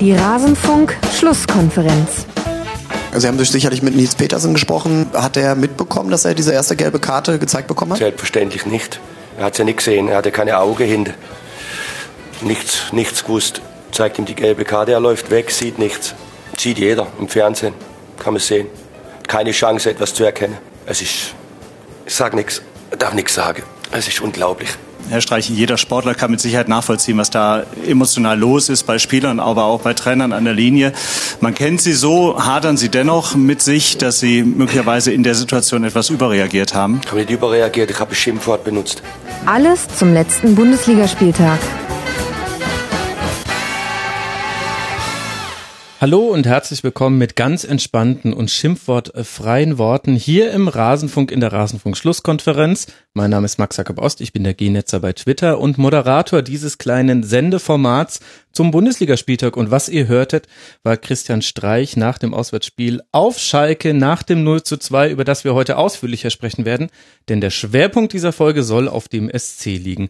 Die Rasenfunk-Schlusskonferenz. Sie haben sicherlich mit Nils Petersen gesprochen. Hat er mitbekommen, dass er diese erste gelbe Karte gezeigt bekommen hat? Selbstverständlich nicht. Er hat sie ja nicht gesehen. Er hatte keine Augen hinter. Nichts, nichts gewusst. Zeigt ihm die gelbe Karte. Er läuft weg, sieht nichts. Sieht jeder im Fernsehen. Kann man sehen. Keine Chance, etwas zu erkennen. Es ist, ich sage nichts, darf nichts sagen. Es ist unglaublich. Herr Streich, jeder Sportler kann mit Sicherheit nachvollziehen, was da emotional los ist bei Spielern, aber auch bei Trainern an der Linie. Man kennt sie so, hadern sie dennoch mit sich, dass sie möglicherweise in der Situation etwas überreagiert haben? Ich habe nicht überreagiert, ich habe ein Schimpfwort benutzt. Alles zum letzten Bundesligaspieltag. Hallo und herzlich willkommen mit ganz entspannten und schimpfwortfreien Worten hier im Rasenfunk in der Rasenfunk Schlusskonferenz. Mein Name ist Max Jakob Ost, ich bin der G-Netzer bei Twitter und Moderator dieses kleinen Sendeformats zum Bundesligaspieltag. Und was ihr hörtet, war Christian Streich nach dem Auswärtsspiel auf Schalke nach dem 0 zu 2, über das wir heute ausführlicher sprechen werden. Denn der Schwerpunkt dieser Folge soll auf dem SC liegen.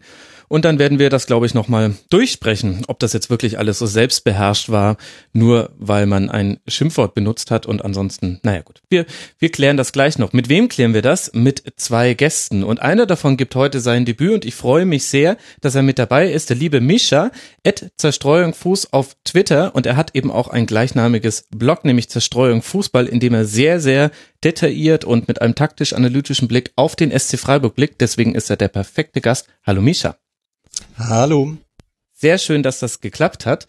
Und dann werden wir das, glaube ich, nochmal durchsprechen, ob das jetzt wirklich alles so selbstbeherrscht war, nur weil man ein Schimpfwort benutzt hat und ansonsten, naja gut. Wir, wir klären das gleich noch. Mit wem klären wir das? Mit zwei Gästen. Und einer davon gibt heute sein Debüt und ich freue mich sehr, dass er mit dabei ist, der liebe Mischa, at Zerstreuung Fuß auf Twitter und er hat eben auch ein gleichnamiges Blog, nämlich Zerstreuung Fußball, in dem er sehr, sehr detailliert und mit einem taktisch-analytischen Blick auf den SC Freiburg blickt. Deswegen ist er der perfekte Gast. Hallo Mischa. Hallo. Sehr schön, dass das geklappt hat.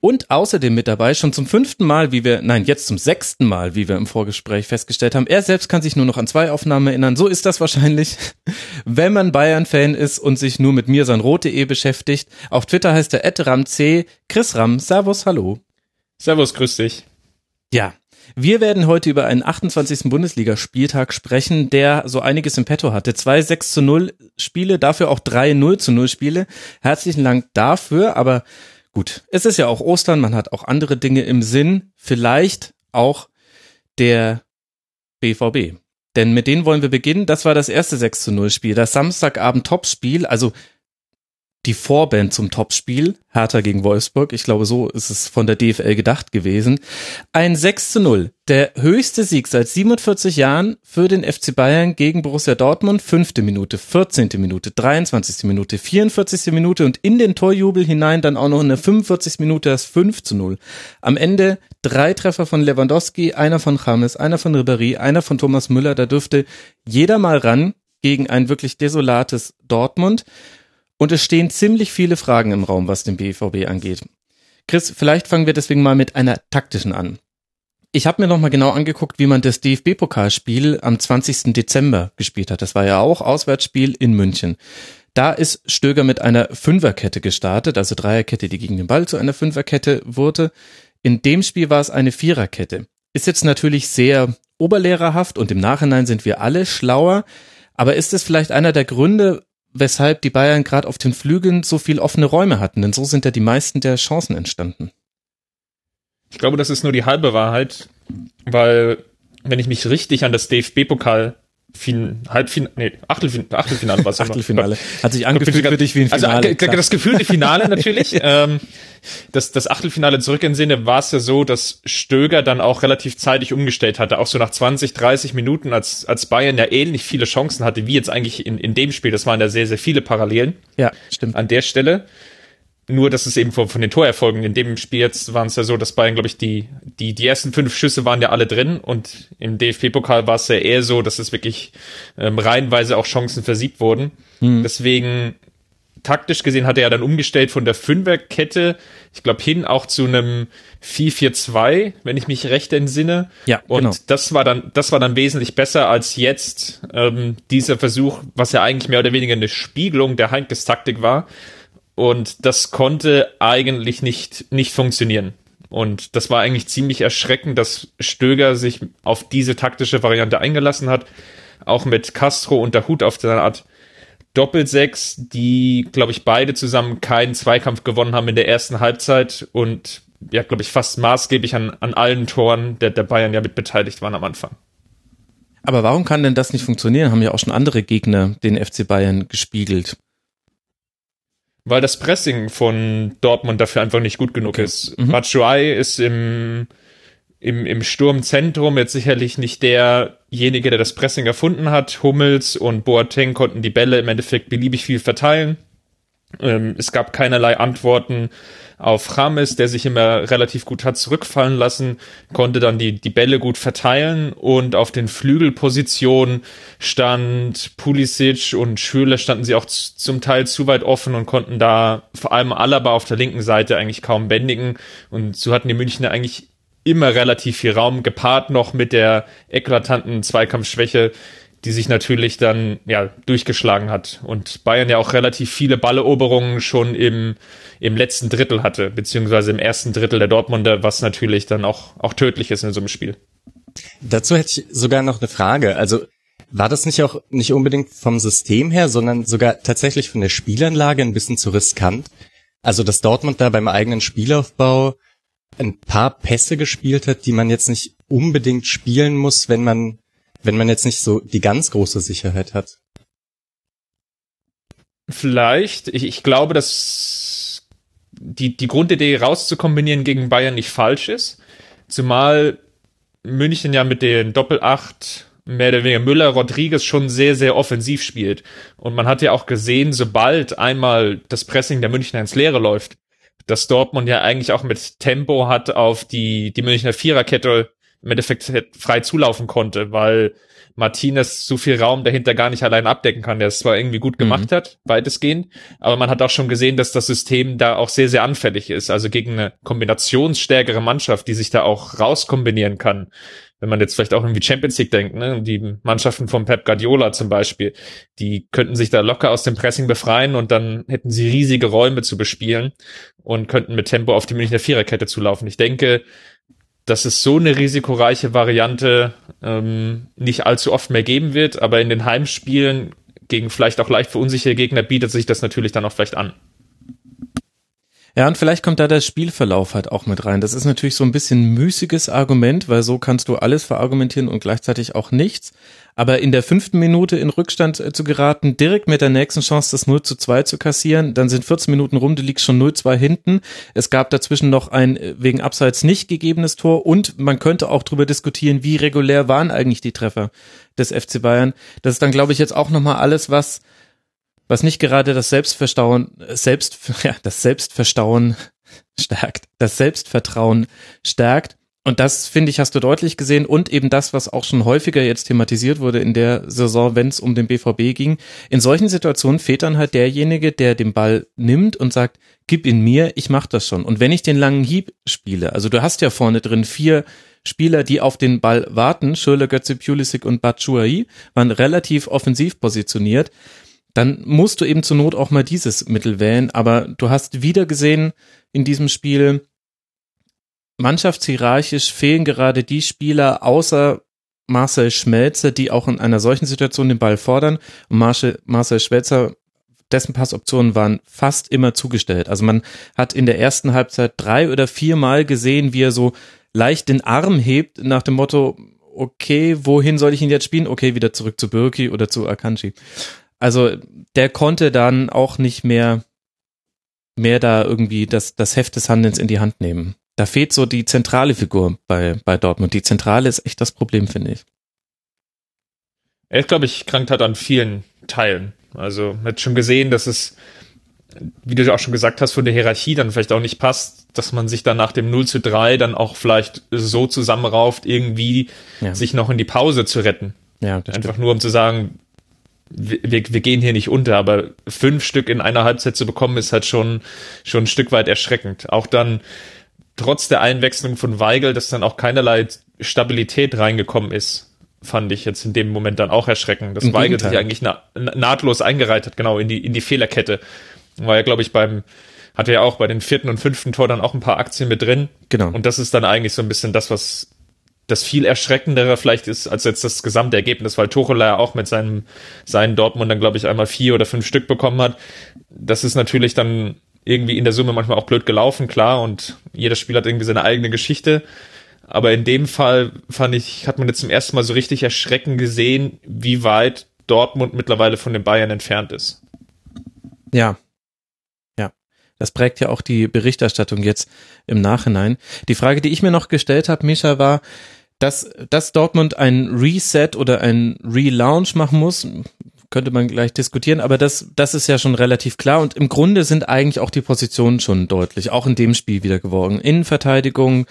Und außerdem mit dabei, schon zum fünften Mal, wie wir, nein, jetzt zum sechsten Mal, wie wir im Vorgespräch festgestellt haben. Er selbst kann sich nur noch an zwei Aufnahmen erinnern. So ist das wahrscheinlich, wenn man Bayern-Fan ist und sich nur mit mir sein rote.de beschäftigt. Auf Twitter heißt er @ramc. Chris Ram, Servus, hallo. Servus, grüß dich. Ja, wir werden heute über einen 28. Bundesligaspieltag sprechen, der so einiges im Petto hatte. Zwei 6 zu 0 Spiele, dafür auch drei 0 zu 0 Spiele. Herzlichen Dank dafür, aber gut, es ist ja auch Ostern, man hat auch andere Dinge im Sinn. Vielleicht auch der BVB. Denn mit denen wollen wir beginnen. Das war das erste 6 zu 0 Spiel. Das Samstagabend Topspiel, also die Vorband zum Topspiel, Hertha gegen Wolfsburg. Ich glaube, so ist es von der DFL gedacht gewesen. Ein 6 zu 0. Der höchste Sieg seit 47 Jahren für den FC Bayern gegen Borussia Dortmund. Fünfte Minute, 14. Minute, 23. Minute, 44. Minute und in den Torjubel hinein dann auch noch in der 45. Minute das 5 zu 0. Am Ende drei Treffer von Lewandowski, einer von James, einer von Ribéry, einer von Thomas Müller. Da dürfte jeder mal ran gegen ein wirklich desolates Dortmund. Und es stehen ziemlich viele Fragen im Raum, was den BVB angeht. Chris, vielleicht fangen wir deswegen mal mit einer taktischen an. Ich habe mir nochmal genau angeguckt, wie man das DFB-Pokalspiel am 20. Dezember gespielt hat. Das war ja auch Auswärtsspiel in München. Da ist Stöger mit einer Fünferkette gestartet, also Dreierkette, die gegen den Ball zu einer Fünferkette wurde. In dem Spiel war es eine Viererkette. Ist jetzt natürlich sehr oberlehrerhaft und im Nachhinein sind wir alle schlauer. Aber ist es vielleicht einer der Gründe, weshalb die Bayern gerade auf den Flügeln so viel offene Räume hatten, denn so sind ja die meisten der Chancen entstanden. Ich glaube, das ist nur die halbe Wahrheit, weil wenn ich mich richtig an das DFB-Pokal fin Halbfinale, nee, Achtelfin Achtelfinale war es. Achtelfinale. Hat sich angefühlt für dich wie ein Finale. Also, das gefühlte Finale natürlich. ähm, das, das Achtelfinale zurück in Sinne war es ja so, dass Stöger dann auch relativ zeitig umgestellt hatte. Auch so nach 20, 30 Minuten, als, als Bayern ja ähnlich viele Chancen hatte, wie jetzt eigentlich in, in dem Spiel. Das waren ja sehr, sehr viele Parallelen. Ja, stimmt. An der Stelle. Nur, dass es eben von, von den Torerfolgen in dem Spiel jetzt waren es ja so, dass Bayern, glaube ich, die, die, die ersten fünf Schüsse waren ja alle drin und im DFB-Pokal war es ja eher so, dass es wirklich ähm, reihenweise auch Chancen versiebt wurden. Mhm. Deswegen, taktisch gesehen, hat er ja dann umgestellt von der Fünferkette, ich glaube, hin auch zu einem 4-4-2, wenn ich mich recht entsinne. Ja, und genau. das war dann, das war dann wesentlich besser als jetzt ähm, dieser Versuch, was ja eigentlich mehr oder weniger eine Spiegelung der Heinkes Taktik war und das konnte eigentlich nicht, nicht funktionieren. Und das war eigentlich ziemlich erschreckend, dass Stöger sich auf diese taktische Variante eingelassen hat. Auch mit Castro und der Hut auf der Art Doppelsechs, die, glaube ich, beide zusammen keinen Zweikampf gewonnen haben in der ersten Halbzeit und ja, glaube ich, fast maßgeblich an, an allen Toren der, der Bayern ja mit beteiligt waren am Anfang. Aber warum kann denn das nicht funktionieren? Haben ja auch schon andere Gegner den FC Bayern gespiegelt weil das Pressing von Dortmund dafür einfach nicht gut genug okay. ist. Mhm. Batshuayi ist im, im, im Sturmzentrum jetzt sicherlich nicht derjenige, der das Pressing erfunden hat. Hummels und Boateng konnten die Bälle im Endeffekt beliebig viel verteilen. Ähm, es gab keinerlei Antworten auf Rames, der sich immer relativ gut hat zurückfallen lassen, konnte dann die, die Bälle gut verteilen und auf den Flügelpositionen stand Pulisic und Schüler standen sie auch zum Teil zu weit offen und konnten da vor allem Alaba auf der linken Seite eigentlich kaum bändigen. Und so hatten die Münchner eigentlich immer relativ viel Raum, gepaart noch mit der eklatanten Zweikampfschwäche, die sich natürlich dann ja durchgeschlagen hat und Bayern ja auch relativ viele Balleroberungen schon im im letzten Drittel hatte, beziehungsweise im ersten Drittel der Dortmunder, was natürlich dann auch auch tödlich ist in so einem Spiel. Dazu hätte ich sogar noch eine Frage. Also war das nicht auch nicht unbedingt vom System her, sondern sogar tatsächlich von der Spielanlage ein bisschen zu riskant? Also dass Dortmund da beim eigenen Spielaufbau ein paar Pässe gespielt hat, die man jetzt nicht unbedingt spielen muss, wenn man wenn man jetzt nicht so die ganz große Sicherheit hat? Vielleicht. Ich, ich glaube, dass die, die Grundidee rauszukombinieren gegen Bayern nicht falsch ist. Zumal München ja mit den Doppel-8 mehr oder weniger Müller Rodriguez schon sehr, sehr offensiv spielt. Und man hat ja auch gesehen, sobald einmal das Pressing der Münchner ins Leere läuft, dass Dortmund ja eigentlich auch mit Tempo hat auf die, die Münchner Viererkette im Endeffekt frei zulaufen konnte, weil Martinez so viel Raum dahinter gar nicht allein abdecken kann, der es zwar irgendwie gut gemacht mhm. hat, weitestgehend, aber man hat auch schon gesehen, dass das System da auch sehr, sehr anfällig ist. Also gegen eine kombinationsstärkere Mannschaft, die sich da auch rauskombinieren kann. Wenn man jetzt vielleicht auch irgendwie Champions League denkt, ne, die Mannschaften von Pep Guardiola zum Beispiel, die könnten sich da locker aus dem Pressing befreien und dann hätten sie riesige Räume zu bespielen und könnten mit Tempo auf die Münchner Viererkette zulaufen. Ich denke, dass es so eine risikoreiche Variante ähm, nicht allzu oft mehr geben wird, aber in den Heimspielen gegen vielleicht auch leicht verunsicherte Gegner bietet sich das natürlich dann auch vielleicht an. Ja, und vielleicht kommt da der Spielverlauf halt auch mit rein. Das ist natürlich so ein bisschen müßiges Argument, weil so kannst du alles verargumentieren und gleichzeitig auch nichts. Aber in der fünften Minute in Rückstand äh, zu geraten, direkt mit der nächsten Chance das 0 zu 2 zu kassieren, dann sind 14 Minuten rum, du liegst schon 0-2 hinten. Es gab dazwischen noch ein äh, wegen Abseits nicht gegebenes Tor und man könnte auch darüber diskutieren, wie regulär waren eigentlich die Treffer des FC Bayern. Das ist dann, glaube ich, jetzt auch nochmal alles, was was nicht gerade das Selbstverstauen, selbst, ja, das Selbstverstauen stärkt, das Selbstvertrauen stärkt. Und das, finde ich, hast du deutlich gesehen und eben das, was auch schon häufiger jetzt thematisiert wurde in der Saison, wenn es um den BVB ging. In solchen Situationen fehlt dann halt derjenige, der den Ball nimmt und sagt, gib ihn mir, ich mach das schon. Und wenn ich den langen Hieb spiele, also du hast ja vorne drin vier Spieler, die auf den Ball warten, Schürle, Götze, Pulisic und Batshuayi, waren relativ offensiv positioniert dann musst du eben zur Not auch mal dieses Mittel wählen. Aber du hast wieder gesehen in diesem Spiel, mannschaftshierarchisch fehlen gerade die Spieler außer Marcel Schmelzer, die auch in einer solchen Situation den Ball fordern. Und Marcel, Marcel Schmelzer, dessen Passoptionen waren fast immer zugestellt. Also man hat in der ersten Halbzeit drei oder viermal gesehen, wie er so leicht den Arm hebt nach dem Motto, okay, wohin soll ich ihn jetzt spielen? Okay, wieder zurück zu Birki oder zu Akanji. Also der konnte dann auch nicht mehr mehr da irgendwie das, das Heft des Handelns in die Hand nehmen. Da fehlt so die zentrale Figur bei, bei Dortmund. Die Zentrale ist echt das Problem, finde ich. Er ist, glaube ich, krankt hat an vielen Teilen. Also man hat schon gesehen, dass es, wie du auch schon gesagt hast, von der Hierarchie dann vielleicht auch nicht passt, dass man sich dann nach dem 0 zu 3 dann auch vielleicht so zusammenrauft, irgendwie ja. sich noch in die Pause zu retten. Ja, Einfach stimmt. nur um zu sagen, wir, wir gehen hier nicht unter, aber fünf Stück in einer Halbzeit zu bekommen, ist halt schon, schon ein Stück weit erschreckend. Auch dann, trotz der Einwechslung von Weigel, dass dann auch keinerlei Stabilität reingekommen ist, fand ich jetzt in dem Moment dann auch erschreckend. Dass Im Weigel sich eigentlich na, nahtlos eingereiht hat, genau, in die, in die Fehlerkette. War ja, glaube ich, beim, hatte ja auch bei den vierten und fünften Tor dann auch ein paar Aktien mit drin. Genau. Und das ist dann eigentlich so ein bisschen das, was das viel erschreckendere vielleicht ist als jetzt das gesamte Ergebnis, weil Tuchel ja auch mit seinem, seinen Dortmund dann, glaube ich, einmal vier oder fünf Stück bekommen hat. Das ist natürlich dann irgendwie in der Summe manchmal auch blöd gelaufen, klar, und jedes Spiel hat irgendwie seine eigene Geschichte. Aber in dem Fall fand ich, hat man jetzt zum ersten Mal so richtig erschreckend gesehen, wie weit Dortmund mittlerweile von den Bayern entfernt ist. Ja. Ja. Das prägt ja auch die Berichterstattung jetzt im Nachhinein. Die Frage, die ich mir noch gestellt habe, Misha, war, dass, dass Dortmund ein Reset oder ein Relaunch machen muss, könnte man gleich diskutieren, aber das, das ist ja schon relativ klar und im Grunde sind eigentlich auch die Positionen schon deutlich, auch in dem Spiel wieder geworden. Innenverteidigung,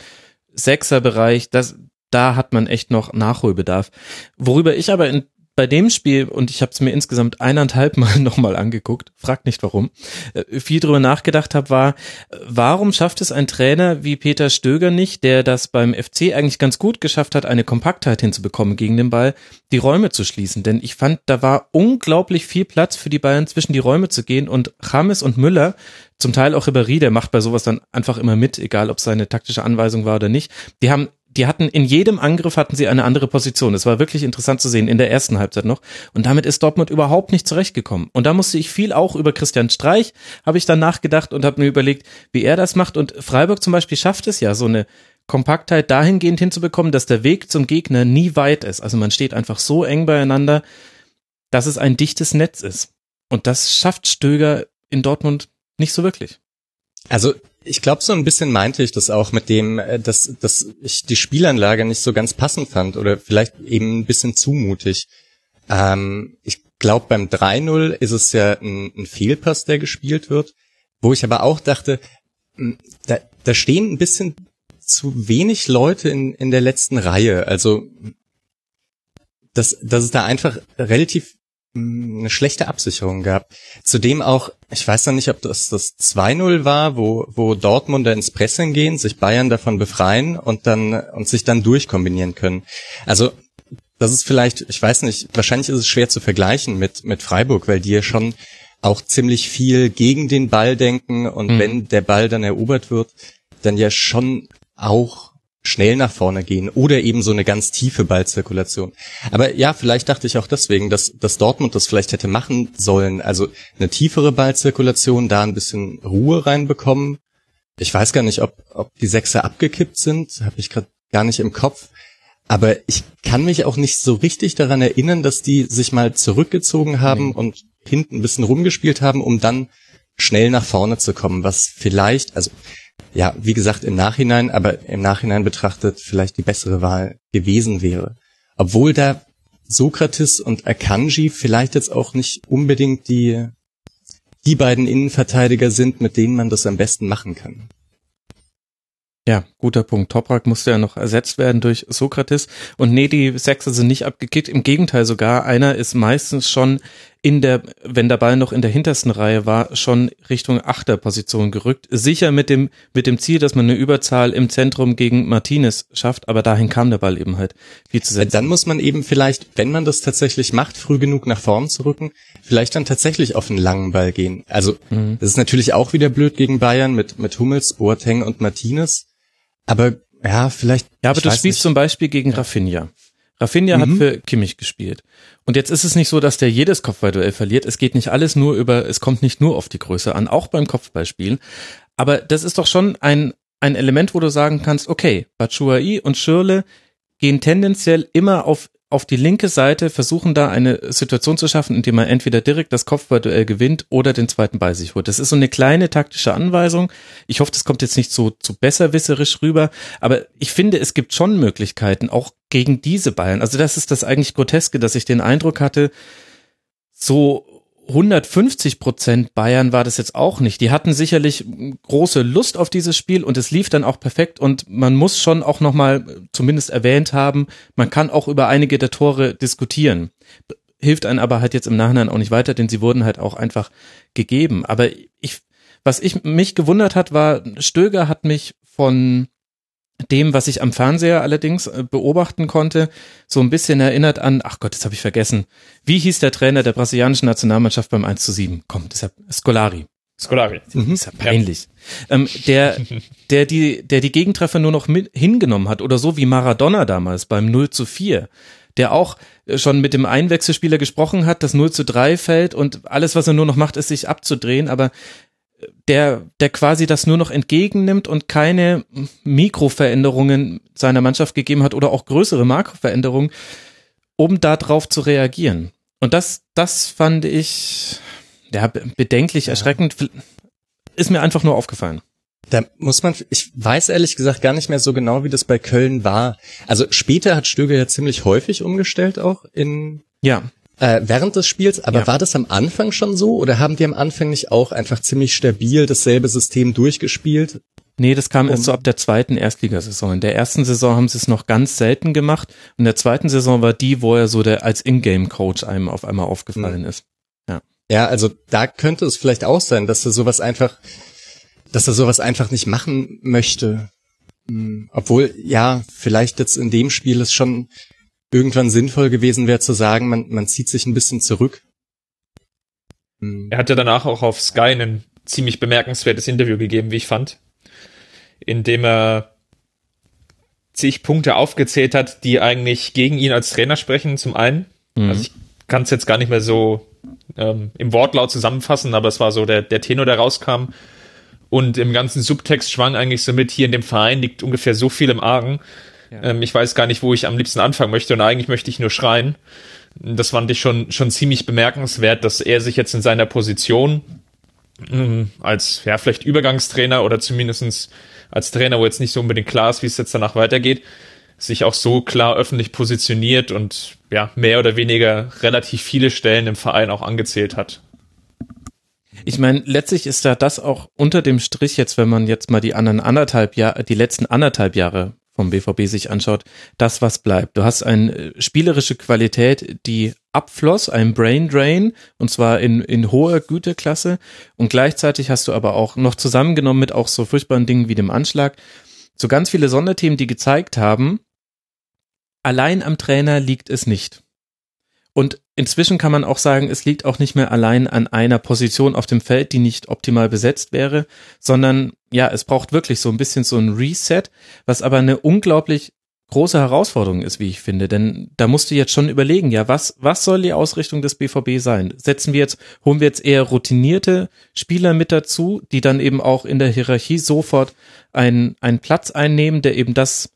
Sechserbereich, das, da hat man echt noch Nachholbedarf. Worüber ich aber in bei dem Spiel, und ich habe es mir insgesamt eineinhalb Mal nochmal angeguckt, fragt nicht warum, äh, viel drüber nachgedacht habe, war, warum schafft es ein Trainer wie Peter Stöger nicht, der das beim FC eigentlich ganz gut geschafft hat, eine Kompaktheit hinzubekommen gegen den Ball, die Räume zu schließen. Denn ich fand, da war unglaublich viel Platz für die Bayern zwischen die Räume zu gehen und James und Müller, zum Teil auch Ribéry, der macht bei sowas dann einfach immer mit, egal ob seine taktische Anweisung war oder nicht. Die haben die hatten in jedem Angriff hatten sie eine andere Position. Es war wirklich interessant zu sehen in der ersten Halbzeit noch. Und damit ist Dortmund überhaupt nicht zurechtgekommen. Und da musste ich viel auch über Christian Streich, habe ich dann nachgedacht und habe mir überlegt, wie er das macht. Und Freiburg zum Beispiel schafft es ja, so eine Kompaktheit dahingehend hinzubekommen, dass der Weg zum Gegner nie weit ist. Also man steht einfach so eng beieinander, dass es ein dichtes Netz ist. Und das schafft Stöger in Dortmund nicht so wirklich. Also ich glaube, so ein bisschen meinte ich das auch mit dem, äh, dass, dass ich die Spielanlage nicht so ganz passend fand oder vielleicht eben ein bisschen zumutig. Ähm, ich glaube, beim 3-0 ist es ja ein, ein, Fehlpass, der gespielt wird, wo ich aber auch dachte, hm, da, da stehen ein bisschen zu wenig Leute in, in der letzten Reihe. Also, dass, dass es da einfach relativ eine schlechte Absicherung gab. Zudem auch, ich weiß noch nicht, ob das das 2-0 war, wo, wo Dortmunder ins Pressing gehen, sich Bayern davon befreien und dann, und sich dann durchkombinieren können. Also, das ist vielleicht, ich weiß nicht, wahrscheinlich ist es schwer zu vergleichen mit, mit Freiburg, weil die ja schon auch ziemlich viel gegen den Ball denken und mhm. wenn der Ball dann erobert wird, dann ja schon auch schnell nach vorne gehen oder eben so eine ganz tiefe Ballzirkulation. Aber ja, vielleicht dachte ich auch deswegen, dass, dass Dortmund das vielleicht hätte machen sollen. Also eine tiefere Ballzirkulation, da ein bisschen Ruhe reinbekommen. Ich weiß gar nicht, ob, ob die Sechser abgekippt sind, habe ich gerade gar nicht im Kopf. Aber ich kann mich auch nicht so richtig daran erinnern, dass die sich mal zurückgezogen haben nee. und hinten ein bisschen rumgespielt haben, um dann schnell nach vorne zu kommen, was vielleicht, also ja, wie gesagt, im Nachhinein, aber im Nachhinein betrachtet vielleicht die bessere Wahl gewesen wäre. Obwohl da Sokrates und Akanji vielleicht jetzt auch nicht unbedingt die, die beiden Innenverteidiger sind, mit denen man das am besten machen kann. Ja, guter Punkt. Toprak musste ja noch ersetzt werden durch Sokrates. Und nee, die Sechser sind nicht abgekickt. Im Gegenteil sogar. Einer ist meistens schon in der, wenn der Ball noch in der hintersten Reihe war, schon Richtung Achterposition gerückt. Sicher mit dem, mit dem Ziel, dass man eine Überzahl im Zentrum gegen Martinez schafft. Aber dahin kam der Ball eben halt viel zu setzen. Dann muss man eben vielleicht, wenn man das tatsächlich macht, früh genug nach vorn zu rücken, vielleicht dann tatsächlich auf einen langen Ball gehen. Also, mhm. das ist natürlich auch wieder blöd gegen Bayern mit, mit Hummels, Boateng und Martinez. Aber ja, vielleicht. Ja, aber du spielst nicht. zum Beispiel gegen Rafinha. Rafinha mhm. hat für Kimmich gespielt. Und jetzt ist es nicht so, dass der jedes Kopfballduell verliert. Es geht nicht alles nur über, es kommt nicht nur auf die Größe an, auch beim Kopfballspielen. Aber das ist doch schon ein, ein Element, wo du sagen kannst, okay, Batshuayi und Schürle gehen tendenziell immer auf auf die linke Seite versuchen da eine Situation zu schaffen, indem man entweder direkt das Kopfballduell gewinnt oder den zweiten Ball sich holt. Das ist so eine kleine taktische Anweisung. Ich hoffe, das kommt jetzt nicht so zu besserwisserisch rüber, aber ich finde, es gibt schon Möglichkeiten, auch gegen diese Bayern. Also das ist das eigentlich Groteske, dass ich den Eindruck hatte, so 150 Prozent Bayern war das jetzt auch nicht. Die hatten sicherlich große Lust auf dieses Spiel und es lief dann auch perfekt und man muss schon auch nochmal zumindest erwähnt haben, man kann auch über einige der Tore diskutieren. Hilft einem aber halt jetzt im Nachhinein auch nicht weiter, denn sie wurden halt auch einfach gegeben. Aber ich, was ich mich gewundert hat, war, Stöger hat mich von dem, was ich am Fernseher allerdings äh, beobachten konnte, so ein bisschen erinnert an, ach Gott, das habe ich vergessen. Wie hieß der Trainer der brasilianischen Nationalmannschaft beim 1 zu 7? Komm, ja Scolari. Scolari. Mhm. Ist ja peinlich. Ja. Ähm, der, der die, der die Gegentreffer nur noch mit hingenommen hat oder so wie Maradona damals beim 0 zu 4 der auch äh, schon mit dem Einwechselspieler gesprochen hat, das 0 zu 3 fällt und alles, was er nur noch macht, ist sich abzudrehen, aber der, der quasi das nur noch entgegennimmt und keine Mikroveränderungen seiner Mannschaft gegeben hat oder auch größere Makroveränderungen, um darauf zu reagieren. Und das, das fand ich ja bedenklich, erschreckend. ist mir einfach nur aufgefallen. Da muss man, ich weiß ehrlich gesagt gar nicht mehr so genau, wie das bei Köln war. Also später hat Stöger ja ziemlich häufig umgestellt auch in Ja, äh, während des Spiels, aber Ja. war das am Anfang schon so oder haben die am Anfang nicht auch einfach ziemlich stabil dasselbe System durchgespielt? Nee, das kam erst Um- so ab der zweiten Erstligasaison. In der ersten Saison haben sie es noch ganz selten gemacht. Und in der zweiten Saison war die, wo er so der als Ingame-Coach einem auf einmal aufgefallen ist. Ja, also da könnte es vielleicht auch sein, dass er sowas einfach, dass er sowas einfach nicht machen möchte. Hm, Obwohl, ja, vielleicht jetzt in dem Spiel es schon irgendwann sinnvoll gewesen wäre zu sagen, man, man zieht sich ein bisschen zurück. Hm. Er hat ja danach auch auf Sky ein ziemlich bemerkenswertes Interview gegeben, wie ich fand, in dem er zig Punkte aufgezählt hat, die eigentlich gegen ihn als Trainer sprechen. Zum einen, also ich kann es jetzt gar nicht mehr so ähm, im Wortlaut zusammenfassen, aber es war so der, der Tenor, der rauskam. Und im ganzen Subtext schwang eigentlich so mit, hier in dem Verein liegt ungefähr so viel im Argen. Ähm, ich weiß gar nicht, wo ich am liebsten anfangen möchte und eigentlich möchte ich nur schreien. Das fand ich schon, schon ziemlich bemerkenswert, dass er sich jetzt in seiner Position ähm, als, ja, vielleicht Übergangstrainer oder zumindestens als Trainer, wo jetzt nicht so unbedingt klar ist, wie es jetzt danach weitergeht, sich auch so klar öffentlich positioniert und ja, mehr oder weniger relativ viele Stellen im Verein auch angezählt hat. Ich meine, letztlich ist da das auch unter dem Strich jetzt, wenn man jetzt mal die anderen anderthalb Jahre, die letzten anderthalb Jahre vom BVB sich anschaut, das, was bleibt. Du hast eine äh, spielerische Qualität, die abfloss, ein Brain Drain, und zwar in, in hoher Güteklasse. Und gleichzeitig hast du aber auch noch zusammengenommen mit auch so furchtbaren Dingen wie dem Anschlag, so ganz viele Sonderthemen, die gezeigt haben, allein am Trainer liegt es nicht. Und inzwischen kann man auch sagen, es liegt auch nicht mehr allein an einer Position auf dem Feld, die nicht optimal besetzt wäre, sondern ja, es braucht wirklich so ein bisschen so ein Reset, was aber eine unglaublich große Herausforderung ist, wie ich finde, denn da musst du jetzt schon überlegen, ja, was, was soll die Ausrichtung des BVB sein? Setzen wir jetzt, holen wir jetzt eher routinierte Spieler mit dazu, die dann eben auch in der Hierarchie sofort einen, einen Platz einnehmen, der eben das,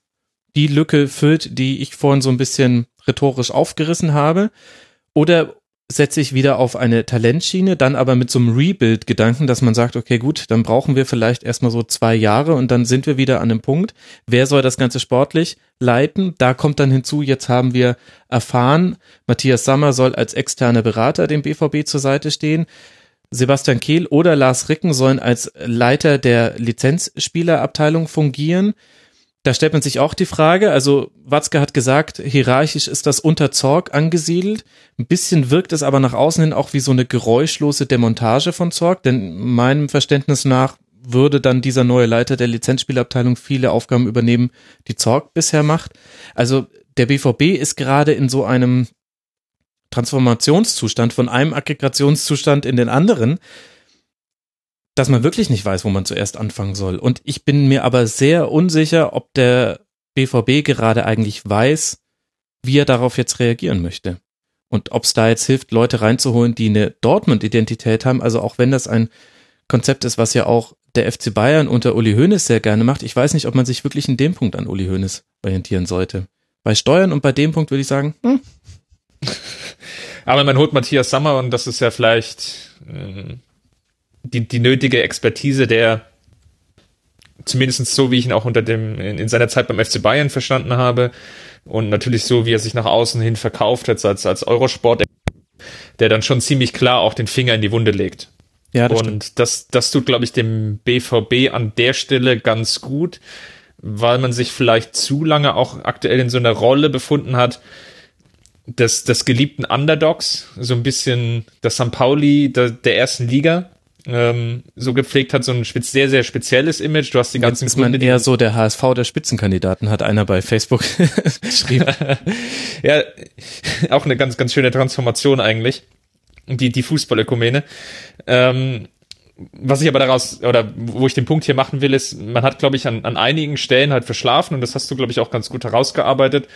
die Lücke füllt, die ich vorhin so ein bisschen rhetorisch aufgerissen habe? Oder setze ich wieder auf eine Talentschiene, dann aber mit so einem Rebuild-Gedanken, dass man sagt, okay, gut, dann brauchen wir vielleicht erstmal so zwei Jahre und dann sind wir wieder an einem Punkt. Wer soll das Ganze sportlich leiten? Da kommt dann hinzu, jetzt haben wir erfahren, Matthias Sammer soll als externer Berater dem BVB zur Seite stehen. Sebastian Kehl oder Lars Ricken sollen als Leiter der Lizenzspielerabteilung fungieren. Da stellt man sich auch die Frage, also Watzke hat gesagt, hierarchisch ist das unter Zorg angesiedelt. Ein bisschen wirkt es aber nach außen hin auch wie so eine geräuschlose Demontage von Zorg, denn meinem Verständnis nach würde dann dieser neue Leiter der Lizenzspielabteilung viele Aufgaben übernehmen, die Zorg bisher macht. Also der BVB ist gerade in so einem Transformationszustand von einem Aggregationszustand in den anderen, dass man wirklich nicht weiß, wo man zuerst anfangen soll. Und ich bin mir aber sehr unsicher, ob der BVB gerade eigentlich weiß, wie er darauf jetzt reagieren möchte. Und ob es da jetzt hilft, Leute reinzuholen, die eine Dortmund-Identität haben. Also auch wenn das ein Konzept ist, was ja auch der FC Bayern unter Uli Hoeneß sehr gerne macht. Ich weiß nicht, ob man sich wirklich in dem Punkt an Uli Hoeneß orientieren sollte. Bei Steuern und bei dem Punkt würde ich sagen, hm, Aber man holt Matthias Sammer und das ist ja vielleicht äh, die, die nötige Expertise, der zumindest so, wie ich ihn auch unter dem, in, in seiner Zeit beim FC Bayern verstanden habe und natürlich so, wie er sich nach außen hin verkauft hat als, als Eurosport, der dann schon ziemlich klar auch den Finger in die Wunde legt. ja, das und stimmt. das, das tut, glaube ich, dem BVB an der Stelle ganz gut, weil man sich vielleicht zu lange auch aktuell in so einer Rolle befunden hat, des, des geliebten Underdogs, so ein bisschen das St. Pauli der, der ersten Liga, ähm, so gepflegt hat, so ein sehr, sehr spezielles Image. Du hast die Jetzt ganzen ist man Gründe, eher so der HSV der Spitzenkandidaten, hat einer bei Facebook geschrieben. ja, auch eine ganz, ganz schöne Transformation eigentlich. Die, die Fußballökumene. Ähm, was ich aber daraus, oder wo ich den Punkt hier machen will, ist, man hat, glaube ich, an, an einigen Stellen halt verschlafen und das hast du, glaube ich, auch ganz gut herausgearbeitet,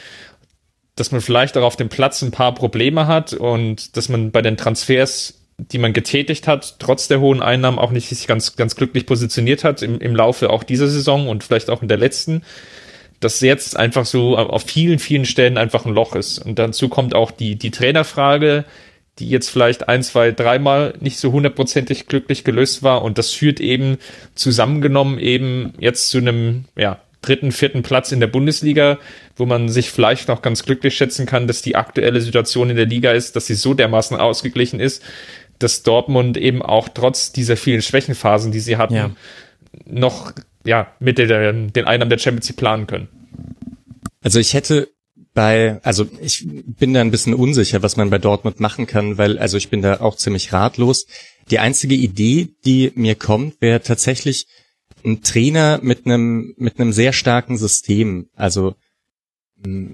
dass man vielleicht auch auf dem Platz ein paar Probleme hat und dass man bei den Transfers, die man getätigt hat, trotz der hohen Einnahmen auch nicht sich ganz, ganz glücklich positioniert hat im, im Laufe auch dieser Saison und vielleicht auch in der letzten dass jetzt einfach so auf vielen, vielen Stellen einfach ein Loch ist. Und dazu kommt auch die, die Trainerfrage, die jetzt vielleicht ein, zwei, dreimal nicht so hundertprozentig glücklich gelöst war. Und das führt eben zusammengenommen eben jetzt zu einem, ja, dritten, vierten Platz in der Bundesliga, wo man sich vielleicht noch ganz glücklich schätzen kann, dass die aktuelle Situation in der Liga ist, dass sie so dermaßen ausgeglichen ist, dass Dortmund eben auch trotz dieser vielen Schwächenphasen, die sie hatten, ja. noch ja mit der, den Einnahmen der Champions League planen können. Also ich hätte bei, also ich bin da ein bisschen unsicher, was man bei Dortmund machen kann, weil, also ich bin da auch ziemlich ratlos. Die einzige Idee, die mir kommt, wäre tatsächlich ein Trainer mit einem, mit einem sehr starken System. Also,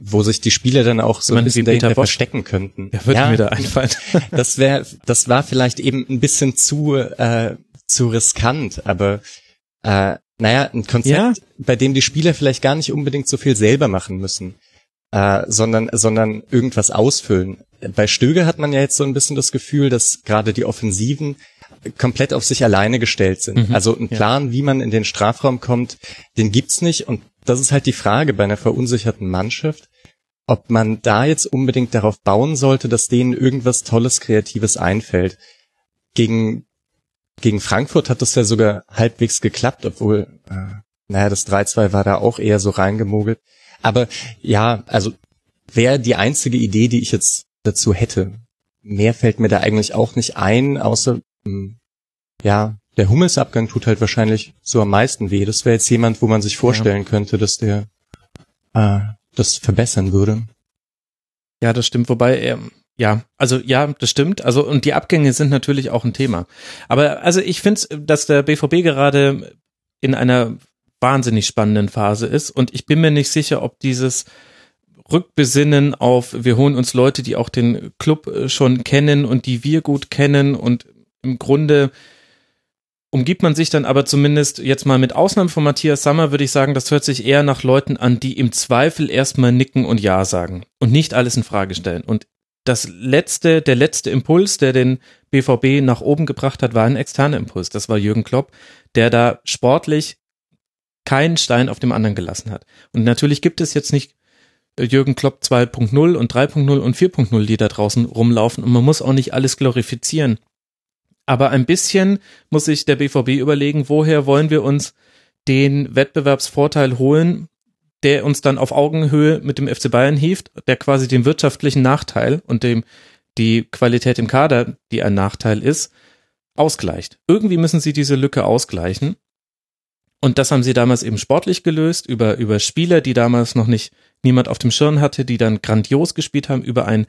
wo sich die Spieler dann auch so ein bisschen dahinter verstecken könnten. Ja, würde ja, mir da einfallen. das wäre, das war vielleicht eben ein bisschen zu, äh, zu riskant, aber äh, naja, ein Konzept, ja. bei dem die Spieler vielleicht gar nicht unbedingt so viel selber machen müssen äh, sondern, sondern irgendwas ausfüllen. Bei Stöger hat man ja jetzt so ein bisschen das Gefühl, dass gerade die Offensiven komplett auf sich alleine gestellt sind. Mhm, also ein Plan, ja. wie man in den Strafraum kommt, den gibt's nicht. Und das ist halt die Frage bei einer verunsicherten Mannschaft, ob man da jetzt unbedingt darauf bauen sollte, dass denen irgendwas Tolles, Kreatives einfällt. Gegen, gegen Frankfurt hat das ja sogar halbwegs geklappt, obwohl, äh, naja, das 3-2 war da auch eher so reingemogelt. Aber ja, also wäre die einzige Idee, die ich jetzt dazu hätte. Mehr fällt mir da eigentlich auch nicht ein, außer hm, ja, der Hummelsabgang tut halt wahrscheinlich so am meisten weh. Das wäre jetzt jemand, wo man sich vorstellen ja. könnte, dass der äh, das verbessern würde. Ja, das stimmt. Wobei, ähm, ja, also ja, das stimmt. Also und die Abgänge sind natürlich auch ein Thema. Aber also ich finde, dass der BVB gerade in einer wahnsinnig spannenden Phase ist. Und ich bin mir nicht sicher, ob dieses Rückbesinnen auf, wir holen uns Leute, die auch den Club äh, schon kennen und die wir gut kennen und im Grunde umgibt man sich dann aber zumindest jetzt mal mit Ausnahme von Matthias Sammer, würde ich sagen, das hört sich eher nach Leuten an, die im Zweifel erstmal nicken und Ja sagen und nicht alles in Frage stellen. Und das letzte, der letzte Impuls, der den BVB nach oben gebracht hat, war ein externer Impuls. Das war Jürgen Klopp, der da sportlich keinen Stein auf dem anderen gelassen hat. Und natürlich gibt es jetzt nicht Jürgen Klopp 2.0 und 3.0 und 4.0, die da draußen rumlaufen und man muss auch nicht alles glorifizieren. Aber ein bisschen muss sich der BVB überlegen, woher wollen wir uns den Wettbewerbsvorteil holen, der uns dann auf Augenhöhe mit dem FC Bayern hieft, der quasi den wirtschaftlichen Nachteil und dem die Qualität im Kader, die ein Nachteil ist, ausgleicht. Irgendwie müssen sie diese Lücke ausgleichen. Und das haben sie damals eben sportlich gelöst, über, über Spieler, die damals noch nicht niemand auf dem Schirm hatte, die dann grandios gespielt haben, über ein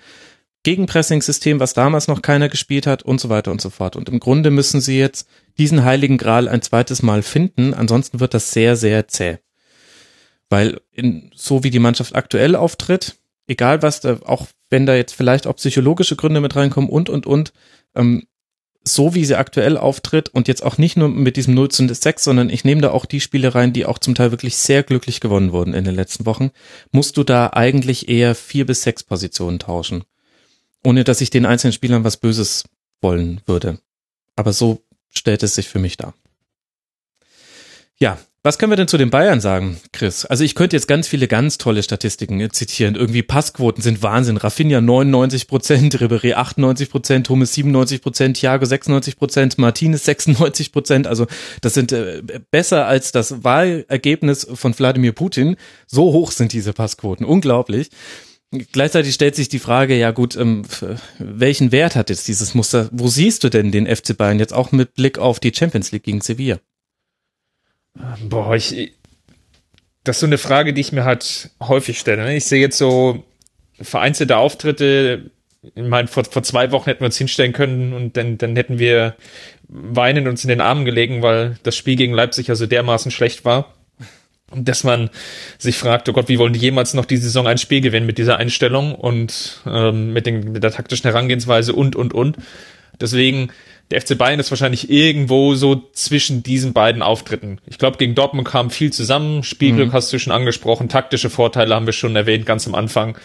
Gegenpressing-System, was damals noch keiner gespielt hat und so weiter und so fort. Und im Grunde müssen sie jetzt diesen heiligen Gral ein zweites Mal finden, ansonsten wird das sehr, sehr zäh. Weil in, so wie die Mannschaft aktuell auftritt, egal was da, auch wenn da jetzt vielleicht auch psychologische Gründe mit reinkommen und, und, und, ähm, so wie sie aktuell auftritt und jetzt auch nicht nur mit diesem 0 zu 6, sondern ich nehme da auch die Spiele rein, die auch zum Teil wirklich sehr glücklich gewonnen wurden in den letzten Wochen, musst du da eigentlich eher vier bis sechs Positionen tauschen. Ohne dass ich den einzelnen Spielern was Böses wollen würde. Aber so stellt es sich für mich dar. Ja, was können wir denn zu den Bayern sagen, Chris? Also ich könnte jetzt ganz viele ganz tolle Statistiken zitieren. Irgendwie Passquoten sind Wahnsinn. Rafinha 99 Prozent, Ribéry 98 Prozent, Hummels 97 Prozent, Thiago 96 Prozent, Martinez 96 Prozent. Also das sind äh, besser als das Wahlergebnis von Wladimir Putin. So hoch sind diese Passquoten. Unglaublich. Gleichzeitig stellt sich die Frage, ja gut, ähm, welchen Wert hat jetzt dieses Muster? Wo siehst du denn den FC Bayern jetzt auch mit Blick auf die Champions League gegen Sevilla? Boah, ich, das ist so eine Frage, die ich mir halt häufig stelle. Ne? Ich sehe jetzt so vereinzelte Auftritte. Ich meine, vor, vor zwei Wochen hätten wir uns hinstellen können und dann, dann hätten wir weinend uns in den Armen gelegen, weil das Spiel gegen Leipzig ja so dermaßen schlecht war. Und dass man sich fragt, oh Gott, wie wollen die jemals noch die Saison ein Spiel gewinnen mit dieser Einstellung und ähm, mit, den, mit der taktischen Herangehensweise und, und, und. Deswegen, der FC Bayern ist wahrscheinlich irgendwo so zwischen diesen beiden Auftritten. Ich glaube, gegen Dortmund kam viel zusammen. Spielglück mhm. hast du schon angesprochen. Taktische Vorteile haben wir schon erwähnt, ganz am Anfang.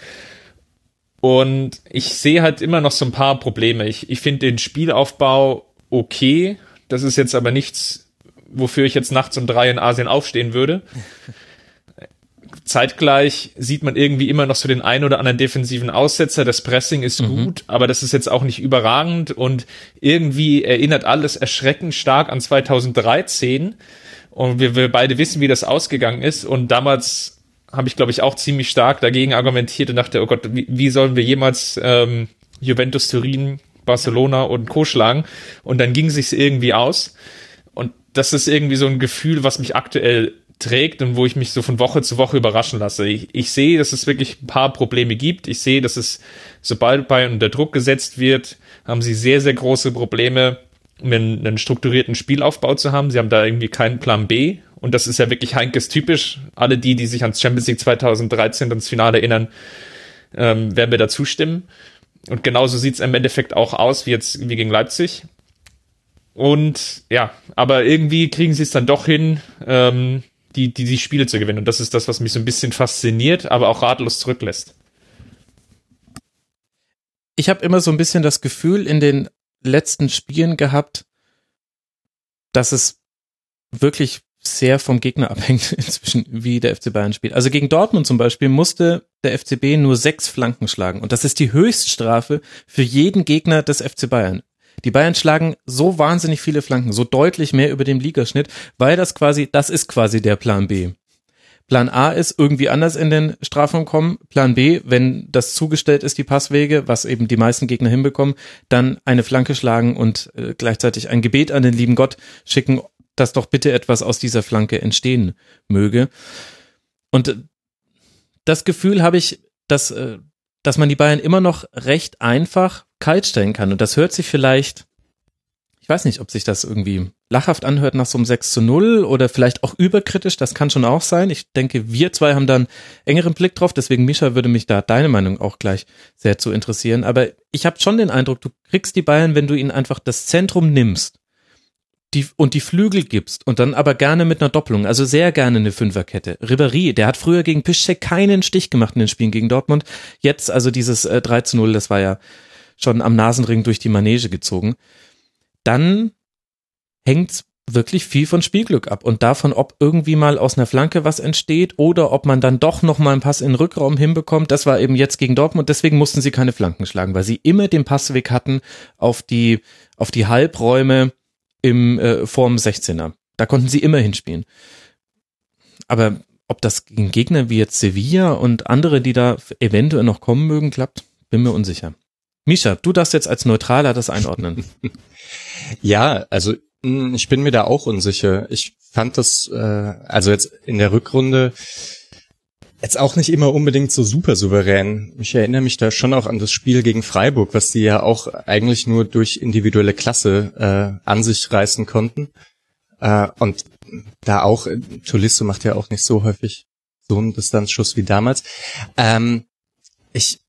Und ich sehe halt immer noch so ein paar Probleme. Ich, ich finde den Spielaufbau okay. Das ist jetzt aber nichts, wofür ich jetzt nachts um drei in Asien aufstehen würde. zeitgleich sieht man irgendwie immer noch so den ein oder anderen defensiven Aussetzer. Das Pressing ist mhm. gut, aber das ist jetzt auch nicht überragend und irgendwie erinnert alles erschreckend stark an 2013. Und wir, wir beide wissen, wie das ausgegangen ist. Und damals habe ich, glaube ich, auch ziemlich stark dagegen argumentiert und dachte, oh Gott, wie, wie sollen wir jemals ähm, Juventus Turin, Barcelona und Co. schlagen? Und dann ging es sich irgendwie aus. Das ist irgendwie so ein Gefühl, was mich aktuell trägt und wo ich mich so von Woche zu Woche überraschen lasse. Ich, ich sehe, dass es wirklich ein paar Probleme gibt. Ich sehe, dass es, sobald Bayern unter Druck gesetzt wird, haben sie sehr, sehr große Probleme, einen, einen strukturierten Spielaufbau zu haben. Sie haben da irgendwie keinen Plan B. Und das ist ja wirklich Heinkes typisch. Alle die, die sich ans Champions League 2013 ins Finale erinnern, ähm, werden mir da zustimmen. Und genauso sieht es im Endeffekt auch aus wie jetzt wie gegen Leipzig. Und ja, aber irgendwie kriegen sie es dann doch hin, ähm, die, die, die Spiele zu gewinnen. Und das ist das, was mich so ein bisschen fasziniert, aber auch ratlos zurücklässt. Ich habe immer so ein bisschen das Gefühl in den letzten Spielen gehabt, dass es wirklich sehr vom Gegner abhängt inzwischen, wie der FC Bayern spielt. Also gegen Dortmund zum Beispiel musste der FCB nur sechs Flanken schlagen. Und das ist die Höchststrafe für jeden Gegner des FC Bayern. Die Bayern schlagen so wahnsinnig viele Flanken, so deutlich mehr über dem Ligaschnitt, weil das quasi, das ist quasi der Plan B. Plan A ist irgendwie anders in den Strafraum kommen. Plan B, wenn das zugestellt ist, die Passwege, was eben die meisten Gegner hinbekommen, dann eine Flanke schlagen und äh, gleichzeitig ein Gebet an den lieben Gott schicken, dass doch bitte etwas aus dieser Flanke entstehen möge. Und äh, das Gefühl habe ich, dass, äh, dass man die Bayern immer noch recht einfach kalt stellen kann. Und das hört sich vielleicht, ich weiß nicht, ob sich das irgendwie lachhaft anhört nach so einem 6 zu 0 oder vielleicht auch überkritisch, das kann schon auch sein. Ich denke, wir zwei haben da einen engeren Blick drauf, deswegen Mischa würde mich da deine Meinung auch gleich sehr zu interessieren. Aber ich habe schon den Eindruck, du kriegst die Bayern, wenn du ihnen einfach das Zentrum nimmst die, und die Flügel gibst und dann aber gerne mit einer Doppelung, also sehr gerne eine Fünferkette. Ribéry, der hat früher gegen Piszczek keinen Stich gemacht in den Spielen gegen Dortmund. Jetzt also dieses äh, 3 zu 0, das war ja schon am Nasenring durch die Manege gezogen. Dann hängt wirklich viel von Spielglück ab und davon, ob irgendwie mal aus einer Flanke was entsteht oder ob man dann doch noch mal einen Pass in den Rückraum hinbekommt. Das war eben jetzt gegen Dortmund. Deswegen mussten sie keine Flanken schlagen, weil sie immer den Passweg hatten auf die auf die Halbräume im äh, vorm 16er. Da konnten sie immer hinspielen. Aber ob das gegen Gegner wie jetzt Sevilla und andere, die da eventuell noch kommen mögen, klappt, bin mir unsicher. Misha, du darfst jetzt als Neutraler das einordnen. ja, also hm, ich bin mir da auch unsicher. Ich fand das, äh, also jetzt in der Rückrunde jetzt auch nicht immer unbedingt so super souverän. Ich erinnere mich da schon auch an das Spiel gegen Freiburg, was die ja auch eigentlich nur durch individuelle Klasse äh, an sich reißen konnten. Äh, und da auch, Tolisso macht ja auch nicht so häufig so einen Distanzschuss wie damals. Ähm, ich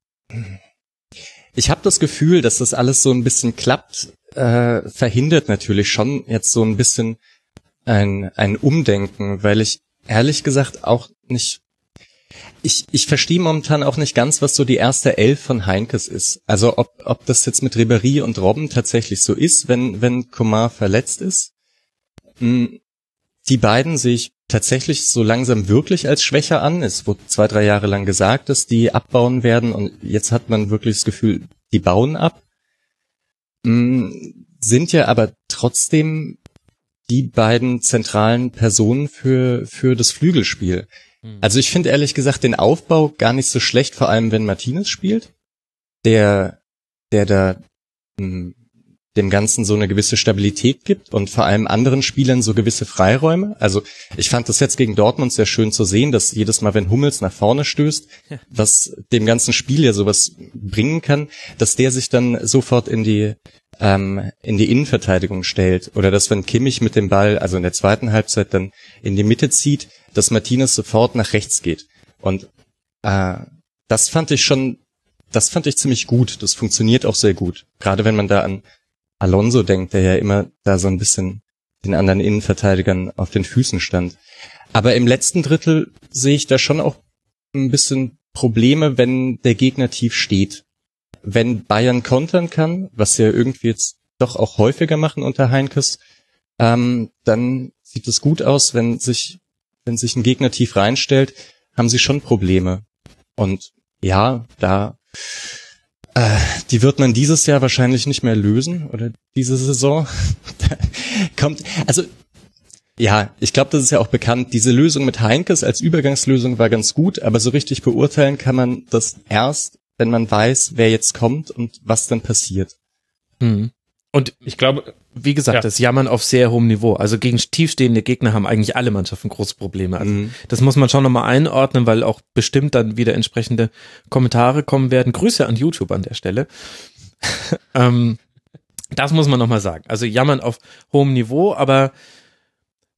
ich habe das Gefühl, dass das alles so ein bisschen klappt, äh, verhindert natürlich schon jetzt so ein bisschen ein, ein Umdenken, weil ich ehrlich gesagt auch nicht ich, ich verstehe momentan auch nicht ganz, was so die erste Elf von Heinkes ist. Also ob, ob das jetzt mit Ribery und Robben tatsächlich so ist, wenn, wenn Komar verletzt ist. Hm, die beiden sehe ich tatsächlich so langsam wirklich als schwächer an. Es wurde zwei, drei Jahre lang gesagt, dass die abbauen werden und jetzt hat man wirklich das Gefühl, die bauen ab. Hm, sind ja aber trotzdem die beiden zentralen Personen für, für das Flügelspiel. Hm. Also ich finde ehrlich gesagt den Aufbau gar nicht so schlecht, vor allem wenn Martinez spielt, der, der da mh, hm, dem Ganzen so eine gewisse Stabilität gibt und vor allem anderen Spielern so gewisse Freiräume. Also ich fand das jetzt gegen Dortmund sehr schön zu sehen, dass jedes Mal, wenn Hummels nach vorne stößt, was dem ganzen Spiel ja sowas bringen kann, dass der sich dann sofort in die ähm, in die Innenverteidigung stellt oder dass wenn Kimmich mit dem Ball, also in der zweiten Halbzeit dann in die Mitte zieht, dass Martinez sofort nach rechts geht. Und äh, das fand ich schon, das fand ich ziemlich gut. Das funktioniert auch sehr gut. Gerade wenn man da an Alonso denkt, der ja immer da so ein bisschen den anderen Innenverteidigern auf den Füßen stand. Aber im letzten Drittel sehe ich da schon auch ein bisschen Probleme, wenn der Gegner tief steht wenn Bayern kontern kann, was sie ja irgendwie jetzt doch auch häufiger machen unter Heinkes, ähm, dann sieht es gut aus, wenn sich, wenn sich ein Gegner tief reinstellt, haben sie schon Probleme. Und ja, da äh, die wird man dieses Jahr wahrscheinlich nicht mehr lösen oder diese Saison. kommt, also ja, ich glaube, das ist ja auch bekannt. Diese Lösung mit Heinkes als Übergangslösung war ganz gut, aber so richtig beurteilen kann man das erst, wenn man weiß, wer jetzt kommt und was dann passiert. Hm. Und ich glaube, wie gesagt, ja. das Jammern auf sehr hohem Niveau. Also gegen tiefstehende Gegner haben eigentlich alle Mannschaften große Probleme. Also mhm. das muss man schon nochmal einordnen, weil auch bestimmt dann wieder entsprechende Kommentare kommen werden. Grüße an YouTube an der Stelle. ähm, das muss man nochmal sagen. Also jammern auf hohem Niveau, aber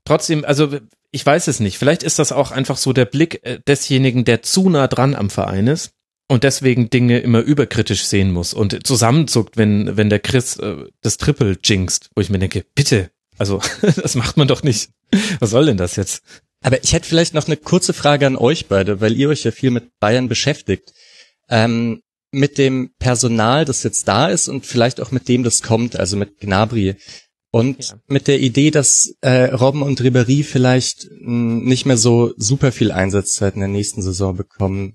trotzdem, also ich weiß es nicht. Vielleicht ist das auch einfach so der Blick äh, desjenigen, der zu nah dran am Verein ist und deswegen Dinge immer überkritisch sehen muss und zusammenzuckt, wenn, wenn der Chris äh, das Triple jinxt, wo ich mir denke, bitte, also das macht man doch nicht. Was soll denn das jetzt? Aber ich hätte vielleicht noch eine kurze Frage an euch beide, weil ihr euch ja viel mit Bayern beschäftigt. Ähm, mit dem Personal, das jetzt da ist und vielleicht auch mit dem, das kommt, also mit Gnabry. Und ja. mit der Idee, dass äh, Robben und Ribéry vielleicht mh, hm, nicht mehr so super viel Einsatzzeit in der nächsten Saison bekommen.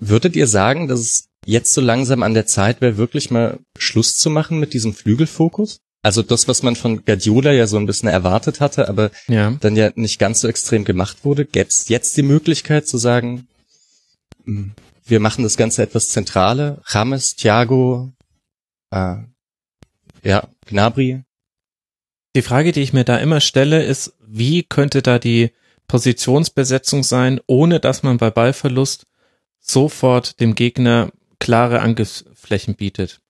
Würdet ihr sagen, dass es jetzt so langsam an der Zeit wäre, wirklich mal Schluss zu machen mit diesem Flügelfokus? Also das, was man von Guardiola ja so ein bisschen erwartet hatte, aber ja. dann ja nicht ganz so extrem gemacht wurde. Gäbe es jetzt die Möglichkeit zu sagen, hm, wir machen das Ganze etwas zentrale? James, Thiago, äh, ja, Gnabry? Die Frage, die ich mir da immer stelle, ist, wie könnte da die Positionsbesetzung sein, ohne dass man bei Ballverlust sofort dem Gegner klare Angriffsflächen bietet.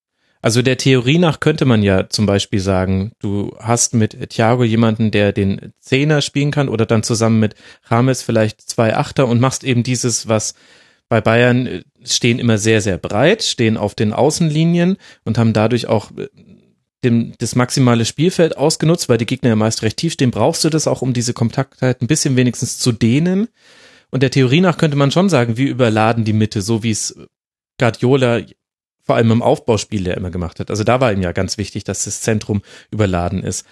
Also der Theorie nach könnte man ja zum Beispiel sagen, du hast mit Thiago jemanden, der den Zehner spielen kann oder dann zusammen mit Rames vielleicht zwei Achter und machst eben dieses, was bei Bayern äh, stehen immer sehr, sehr breit, stehen auf den Außenlinien und haben dadurch auch äh, dem, das maximale Spielfeld ausgenutzt, weil die Gegner ja meist recht tief stehen, brauchst du das auch, um diese Kompaktheit ein bisschen wenigstens zu dehnen. Und der Theorie nach könnte man schon sagen, wir überladen die Mitte, so wie es Guardiola vor allem im Aufbauspiel ja immer gemacht hat. Also da war ihm ja ganz wichtig, dass das Zentrum überladen ist.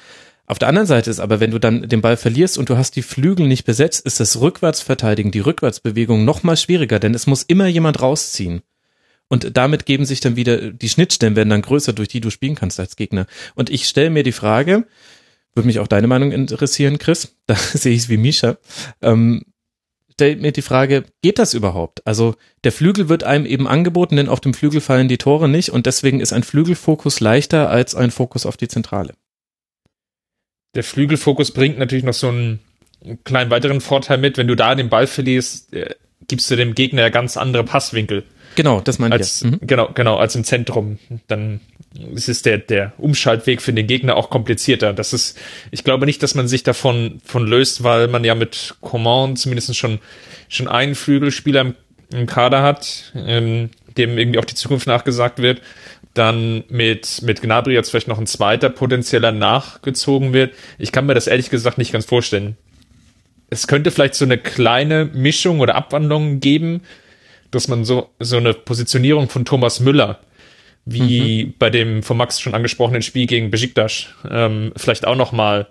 Auf der anderen Seite ist aber, wenn du dann den Ball verlierst und du hast die Flügel nicht besetzt, ist das Rückwärtsverteidigen, die Rückwärtsbewegung noch mal schwieriger, denn es muss immer jemand rausziehen. Und damit geben sich dann wieder, die Schnittstellen werden dann größer, durch die du spielen kannst als Gegner. Und ich stelle mir die Frage, würde mich auch deine Meinung interessieren, Chris, da sehe ich es wie Misha, ähm, stellt mir die Frage, geht das überhaupt? Also der Flügel wird einem eben angeboten, denn auf dem Flügel fallen die Tore nicht und deswegen ist ein Flügelfokus leichter als ein Fokus auf die Zentrale. Der Flügelfokus bringt natürlich noch so einen kleinen weiteren Vorteil mit, wenn du da den Ball verlierst, äh, gibst du dem Gegner ja ganz andere Passwinkel. Genau, das meinte ich. Mhm. Genau, genau, als im Zentrum. Dann ist es der, der Umschaltweg für den Gegner auch komplizierter. Das ist, ich glaube nicht, dass man sich davon von löst, weil man ja mit Coman zumindest schon, schon einen Flügelspieler im, im Kader hat, ähm, dem irgendwie auch die Zukunft nachgesagt wird. Dann mit, mit Gnabry jetzt vielleicht noch ein zweiter potenzieller nachgezogen wird. Ich kann mir das ehrlich gesagt nicht ganz vorstellen. Es könnte vielleicht so eine kleine Mischung oder Abwandlung geben, dass man so, so eine Positionierung von Thomas Müller, wie mhm. bei dem von Max schon angesprochenen Spiel gegen Besiktas, ähm, vielleicht auch nochmal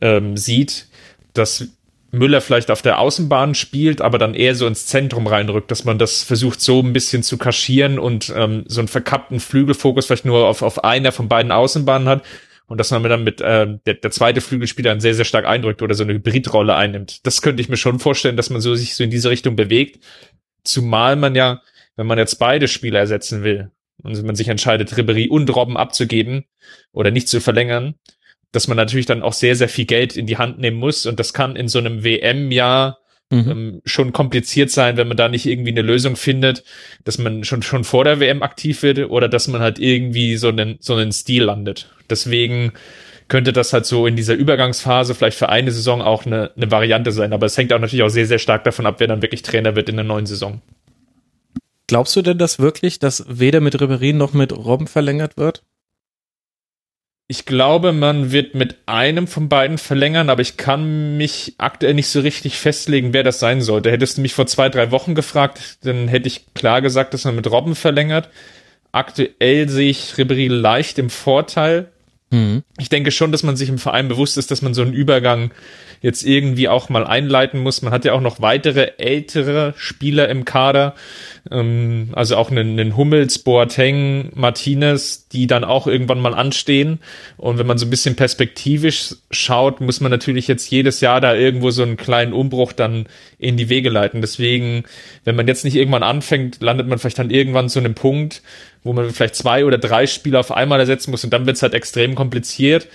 ähm, sieht, dass Müller vielleicht auf der Außenbahn spielt, aber dann eher so ins Zentrum reinrückt, dass man das versucht so ein bisschen zu kaschieren und ähm, so einen verkappten Flügelfokus vielleicht nur auf, auf einer von beiden Außenbahnen hat und dass man dann mit äh, der, der zweite Flügelspieler dann sehr, sehr stark eindrückt oder so eine Hybridrolle einnimmt. Das könnte ich mir schon vorstellen, dass man so sich so in diese Richtung bewegt. Zumal man ja, wenn man jetzt beide Spieler ersetzen will und wenn man sich entscheidet, Ribery und Robben abzugeben oder nicht zu verlängern, dass man natürlich dann auch sehr, sehr viel Geld in die Hand nehmen muss. Und das kann in so einem WM-Jahr mhm. ähm, schon kompliziert sein, wenn man da nicht irgendwie eine Lösung findet, dass man schon, schon vor der WM aktiv wird oder dass man halt irgendwie so einen, so einen Stil landet. Deswegen könnte das halt so in dieser Übergangsphase vielleicht für eine Saison auch eine, eine Variante sein. Aber es hängt auch natürlich auch sehr, sehr stark davon ab, wer dann wirklich Trainer wird in der neuen Saison. Glaubst du denn das wirklich, dass weder mit Ribéry noch mit Robben verlängert wird? Ich glaube, man wird mit einem von beiden verlängern, aber ich kann mich aktuell nicht so richtig festlegen, wer das sein sollte. Hättest du mich vor zwei, drei Wochen gefragt, dann hätte ich klar gesagt, dass man mit Robben verlängert. Aktuell sehe ich Ribéry leicht im Vorteil, Mhm. Ich denke schon, dass man sich im Verein bewusst ist, dass man so einen Übergang jetzt irgendwie auch mal einleiten muss. Man hat ja auch noch weitere ältere Spieler im Kader, ähm, also auch einen, einen Hummels, Boateng, Martinez, die dann auch irgendwann mal anstehen. Und wenn man so ein bisschen perspektivisch schaut, muss man natürlich jetzt jedes Jahr da irgendwo so einen kleinen Umbruch dann in die Wege leiten. Deswegen, wenn man jetzt nicht irgendwann anfängt, landet man vielleicht dann irgendwann zu einem Punkt, wo man vielleicht zwei oder drei Spieler auf einmal ersetzen muss und dann wird es halt extrem kompliziert,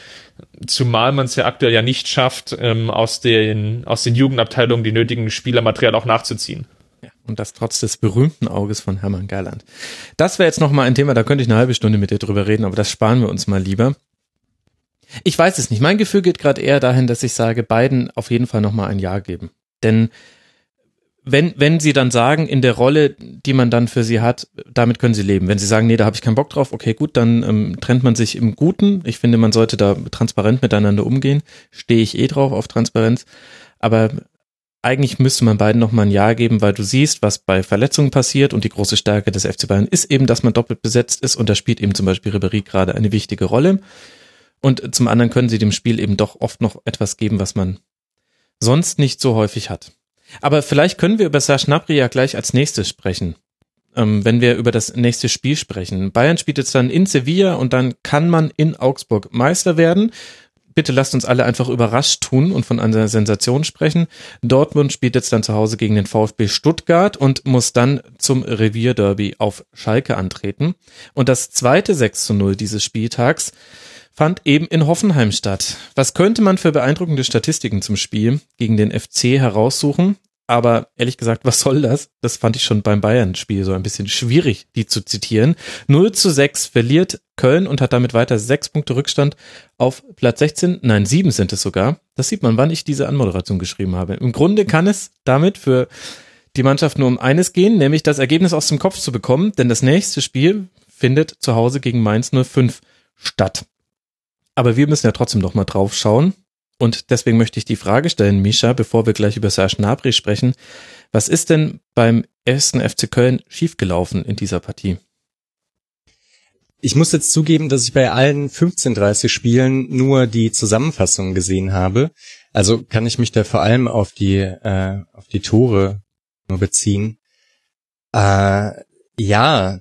zumal man es ja aktuell ja nicht schafft, ähm, aus, den, aus den Jugendabteilungen die nötigen Spielermaterial auch nachzuziehen. Und das trotz des berühmten Auges von Hermann Gerland. Das wäre jetzt nochmal ein Thema, da könnte ich eine halbe Stunde mit dir drüber reden, aber das sparen wir uns mal lieber. Ich weiß es nicht. Mein Gefühl geht gerade eher dahin, dass ich sage, beiden auf jeden Fall nochmal ein Ja geben. Denn wenn, wenn sie dann sagen, in der Rolle, die man dann für sie hat, damit können sie leben. Wenn sie sagen, nee, da habe ich keinen Bock drauf, okay, gut, dann ähm, trennt man sich im Guten. Ich finde, man sollte da transparent miteinander umgehen. Stehe ich eh drauf auf Transparenz. Aber eigentlich müsste man beiden nochmal ein Ja geben, weil du siehst, was bei Verletzungen passiert und die große Stärke des FC Bayern ist eben, dass man doppelt besetzt ist und da spielt eben zum Beispiel Ribéry gerade eine wichtige Rolle. Und zum anderen können sie dem Spiel eben doch oft noch etwas geben, was man sonst nicht so häufig hat. Aber vielleicht können wir über Gnabry ja gleich als nächstes sprechen, ähm, wenn wir über das nächste Spiel sprechen. Bayern spielt jetzt dann in Sevilla und dann kann man in Augsburg Meister werden. Bitte lasst uns alle einfach überrascht tun und von einer Sensation sprechen. Dortmund spielt jetzt dann zu Hause gegen den VfB Stuttgart und muss dann zum Revierderby auf Schalke antreten. Und das zweite 6 zu 0 dieses Spieltags fand eben in Hoffenheim statt. Was könnte man für beeindruckende Statistiken zum Spiel gegen den FC heraussuchen? Aber ehrlich gesagt, was soll das? Das fand ich schon beim Bayern-Spiel so ein bisschen schwierig, die zu zitieren. 0 zu 6 verliert Köln und hat damit weiter sechs Punkte Rückstand auf Platz 16. Nein, sieben sind es sogar. Das sieht man, wann ich diese Anmoderation geschrieben habe. Im Grunde kann es damit für die Mannschaft nur um eines gehen, nämlich das Ergebnis aus dem Kopf zu bekommen, denn das nächste Spiel findet zu Hause gegen Mainz 05 statt. Aber wir müssen ja trotzdem noch mal drauf schauen. Und deswegen möchte ich die Frage stellen, Misha, bevor wir gleich über Serge Gnabry sprechen. Was ist denn beim ersten FC Köln schiefgelaufen in dieser Partie? Ich muss jetzt zugeben, dass ich bei allen 15:30 Spielen nur die Zusammenfassung gesehen habe. Also kann ich mich da vor allem auf die äh, auf die Tore nur beziehen. Äh, ja,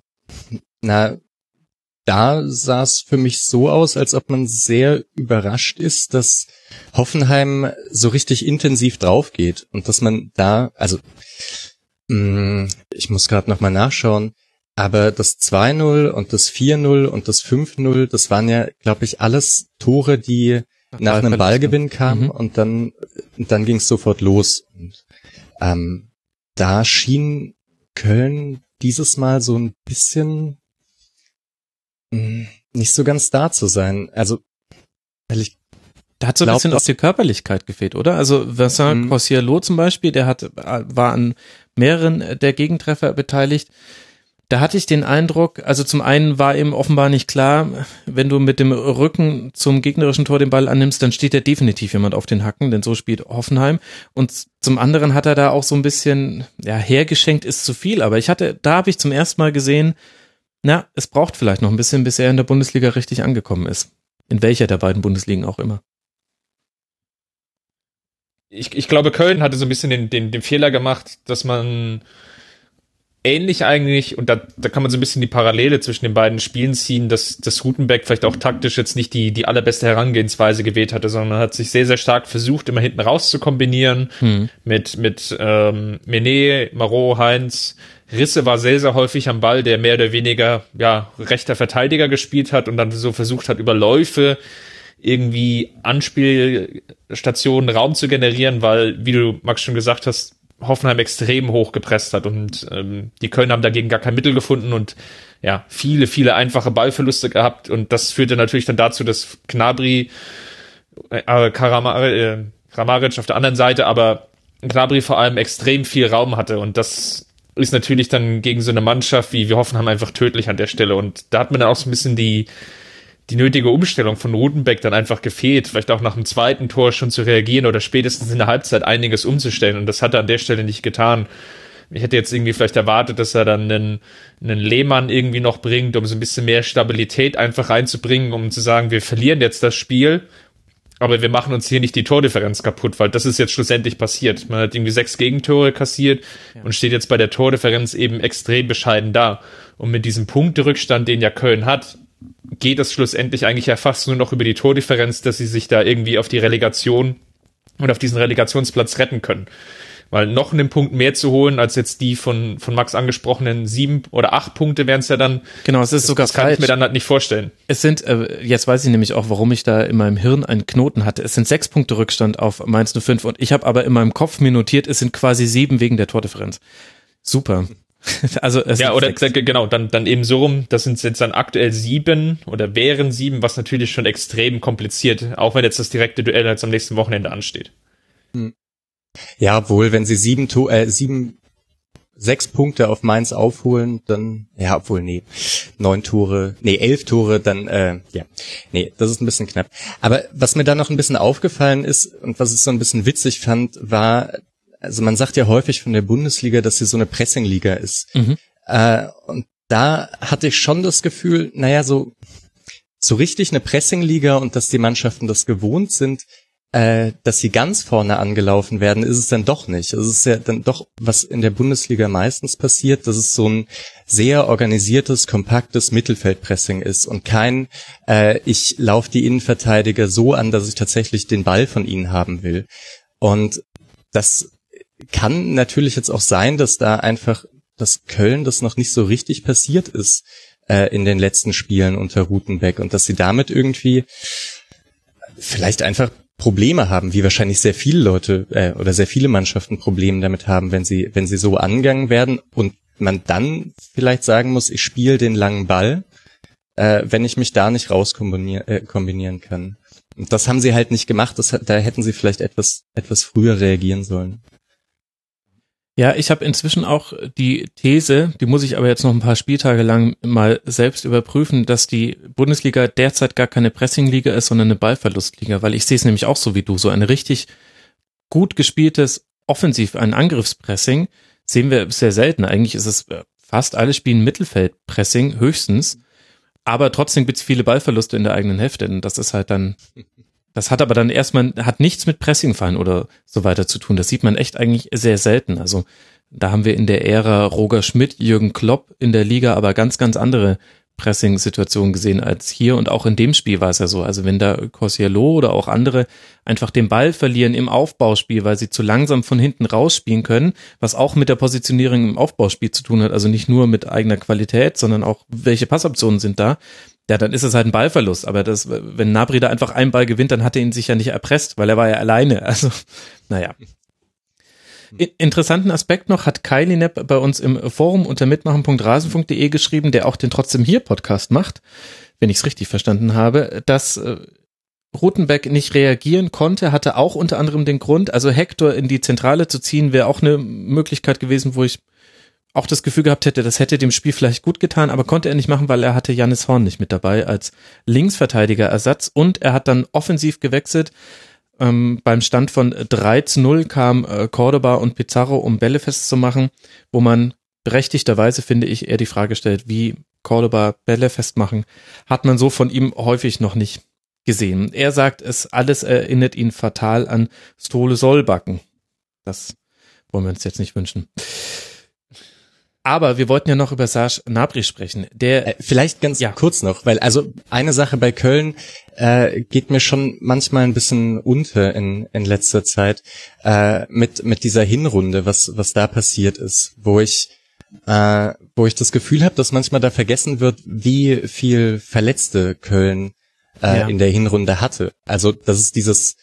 na da sah es für mich so aus, als ob man sehr überrascht ist, dass Hoffenheim so richtig intensiv drauf geht und dass man da, also mh, mm, ich muss gerade noch mal nachschauen, aber das 2-0 und das 4-0 und das 5-0, das waren ja, glaube ich, alles Tore, die nach, nach einem Ballgewinn kamen mhm. und dann, dann ging es sofort los. Und, ähm, da schien Köln dieses Mal so ein bisschen nicht so ganz da zu sein. Also, ehrlich da hat so ein bisschen auch die Körperlichkeit gefehlt, oder? Also Vincent mhm. Cossiello zum Beispiel, der hat, war an mehreren der Gegentreffer beteiligt. Da hatte ich den Eindruck, also zum einen war ihm offenbar nicht klar, wenn du mit dem Rücken zum gegnerischen Tor den Ball annimmst, dann steht ja definitiv jemand auf den Hacken, denn so spielt Hoffenheim. Und zum anderen hat er da auch so ein bisschen, ja, hergeschenkt ist zu viel, aber ich hatte, da habe ich zum ersten Mal gesehen, na, es braucht vielleicht noch ein bisschen, bis er in der Bundesliga richtig angekommen ist. In welcher der beiden Bundesligen auch immer. Ich, ich glaube, Köln hatte so ein bisschen den, den, den Fehler gemacht, dass man ähnlich eigentlich, und da, da kann man so ein bisschen die Parallele zwischen den beiden Spielen ziehen, dass, dass Rutenbeck vielleicht auch taktisch jetzt nicht die, die allerbeste Herangehensweise gewählt hatte, sondern hat sich sehr, sehr stark versucht, immer hinten raus zu kombinieren hm. mit, mit ähm, Menet, Marot, Heinz, Risse war sehr, sehr häufig am Ball, der mehr oder weniger ja rechter Verteidiger gespielt hat und dann so versucht hat, über Läufe irgendwie Anspielstationen Raum zu generieren, weil, wie du Max schon gesagt hast, Hoffenheim extrem hoch gepresst hat und ähm, die Köln haben dagegen gar kein Mittel gefunden und ja, viele, viele einfache Ballverluste gehabt und das führte natürlich dann dazu, dass Knabri, äh, Karamar, äh, Kramaric auf der anderen Seite, aber Knabri vor allem extrem viel Raum hatte und das ist natürlich dann gegen so eine Mannschaft wie wir Hoffenheim einfach tödlich an der Stelle. Und da hat mir dann auch so ein bisschen die, die nötige Umstellung von Rudenbeck dann einfach gefehlt, vielleicht auch nach dem zweiten Tor schon zu reagieren oder spätestens in der Halbzeit einiges umzustellen. Und das hat er an der Stelle nicht getan. Ich hätte jetzt irgendwie vielleicht erwartet, dass er dann einen, einen Lehmann irgendwie noch bringt, um so ein bisschen mehr Stabilität einfach reinzubringen, um zu sagen, wir verlieren jetzt das Spiel, aber wir machen uns hier nicht die Tordifferenz kaputt, weil das ist jetzt schlussendlich passiert. Man hat irgendwie sechs Gegentore kassiert ja. und steht jetzt bei der Tordifferenz eben extrem bescheiden da. Und mit diesem Punkterückstand, den ja Köln hat, geht es schlussendlich eigentlich ja fast nur noch über die Tordifferenz, dass sie sich da irgendwie auf die Relegation und auf diesen Relegationsplatz retten können. Weil noch einen Punkt mehr zu holen, als jetzt die von, von Max angesprochenen sieben oder acht Punkte wären es ja dann. Genau, es ist das, sogar Das kann falsch. ich mir dann halt nicht vorstellen. Es sind, äh, jetzt weiß ich nämlich auch, warum ich da in meinem Hirn einen Knoten hatte. Es sind sechs Punkte Rückstand auf Mainz 05 und ich habe aber in meinem Kopf mir notiert, es sind quasi sieben wegen der Tordifferenz. Super. Also es ja, oder sechs. genau, dann, dann eben so rum, das sind jetzt dann aktuell sieben oder wären sieben, was natürlich schon extrem kompliziert, auch wenn jetzt das direkte Duell jetzt am nächsten Wochenende ansteht. Ja, wohl, wenn sie sieben, äh, sieben, sechs Punkte auf Mainz aufholen, dann, ja, obwohl, nee, neun Tore, nee, elf Tore, dann, äh, ja, nee, das ist ein bisschen knapp. Aber was mir da noch ein bisschen aufgefallen ist und was ich so ein bisschen witzig fand, war, also man sagt ja häufig von der Bundesliga, dass sie so eine Pressingliga ist. Mhm. Äh, und da hatte ich schon das Gefühl, naja, so, so richtig eine Pressingliga und dass die Mannschaften das gewohnt sind, äh, dass sie ganz vorne angelaufen werden, ist es dann doch nicht. Es ist ja dann doch, was in der Bundesliga meistens passiert, dass es so ein sehr organisiertes, kompaktes Mittelfeldpressing ist und kein, äh, ich laufe die Innenverteidiger so an, dass ich tatsächlich den Ball von ihnen haben will. Und das kann natürlich jetzt auch sein, dass da einfach, dass Köln das noch nicht so richtig passiert ist äh, in den letzten Spielen unter Rutenbeck und dass sie damit irgendwie vielleicht einfach Probleme haben, wie wahrscheinlich sehr viele Leute äh, oder sehr viele Mannschaften Probleme damit haben, wenn sie wenn sie so angegangen werden und man dann vielleicht sagen muss, ich spiele den langen Ball, äh, wenn ich mich da nicht rauskombinieren äh, kombinieren kann. Und das haben sie halt nicht gemacht. Das, da hätten sie vielleicht etwas etwas früher reagieren sollen. Ja, ich habe inzwischen auch die These, die muss ich aber jetzt noch ein paar Spieltage lang mal selbst überprüfen, dass die Bundesliga derzeit gar keine Pressingliga ist, sondern eine Ballverlustliga, weil ich sehe es nämlich auch so wie du, so ein richtig gut gespieltes Offensiv, ein Angriffspressing sehen wir sehr selten. Eigentlich ist es äh, fast alle spielen Mittelfeldpressing höchstens, aber trotzdem gibt's viele Ballverluste in der eigenen Hälfte und das ist halt dann das hat aber dann erstmal, hat nichts mit Pressingfallen oder so weiter zu tun. Das sieht man echt eigentlich sehr selten. Also da haben wir in der Ära Roger Schmidt, Jürgen Klopp in der Liga aber ganz, ganz andere Pressing-Situationen gesehen als hier und auch in dem Spiel war es ja so. Also wenn da Corsiello oder auch andere einfach den Ball verlieren im Aufbauspiel, weil sie zu langsam von hinten rausspielen können, was auch mit der Positionierung im Aufbauspiel zu tun hat, also nicht nur mit eigener Qualität, sondern auch welche Passoptionen sind da, ja, dann ist es halt ein Ballverlust. Aber das, wenn Nabri da einfach einen Ball gewinnt, dann hat er ihn sich ja nicht erpresst, weil er war ja alleine. Also, naja. Interessanten Aspekt noch hat Kylie Nepp bei uns im Forum unter mitmachen.rasen.de geschrieben, der auch den trotzdem hier Podcast macht, wenn ich es richtig verstanden habe, dass äh, Rutenbeck nicht reagieren konnte, hatte auch unter anderem den Grund, also Hector in die Zentrale zu ziehen, wäre auch eine Möglichkeit gewesen, wo ich auch das Gefühl gehabt hätte, das hätte dem Spiel vielleicht gut getan, aber konnte er nicht machen, weil er hatte Janis Horn nicht mit dabei als Linksverteidiger Ersatz und er hat dann offensiv gewechselt. Ähm, beim Stand von 3 zu 0 kam äh, Cordoba und Pizarro, um Bälle festzumachen, wo man berechtigterweise, finde ich, eher die Frage stellt, wie Cordoba Bälle festmachen, hat man so von ihm häufig noch nicht gesehen. Er sagt, es alles erinnert ihn fatal an Stole Sollbacken. Das wollen wir uns jetzt nicht wünschen. Aber wir wollten ja noch über Serge Nabri sprechen. Der äh, vielleicht ganz ja. kurz noch, weil also eine Sache bei Köln äh, geht mir schon manchmal ein bisschen unter in, in letzter Zeit äh, mit mit dieser Hinrunde, was was da passiert ist, wo ich äh, wo ich das Gefühl habe, dass manchmal da vergessen wird, wie viel Verletzte Köln äh, ja. in der Hinrunde hatte. Also das ist dieses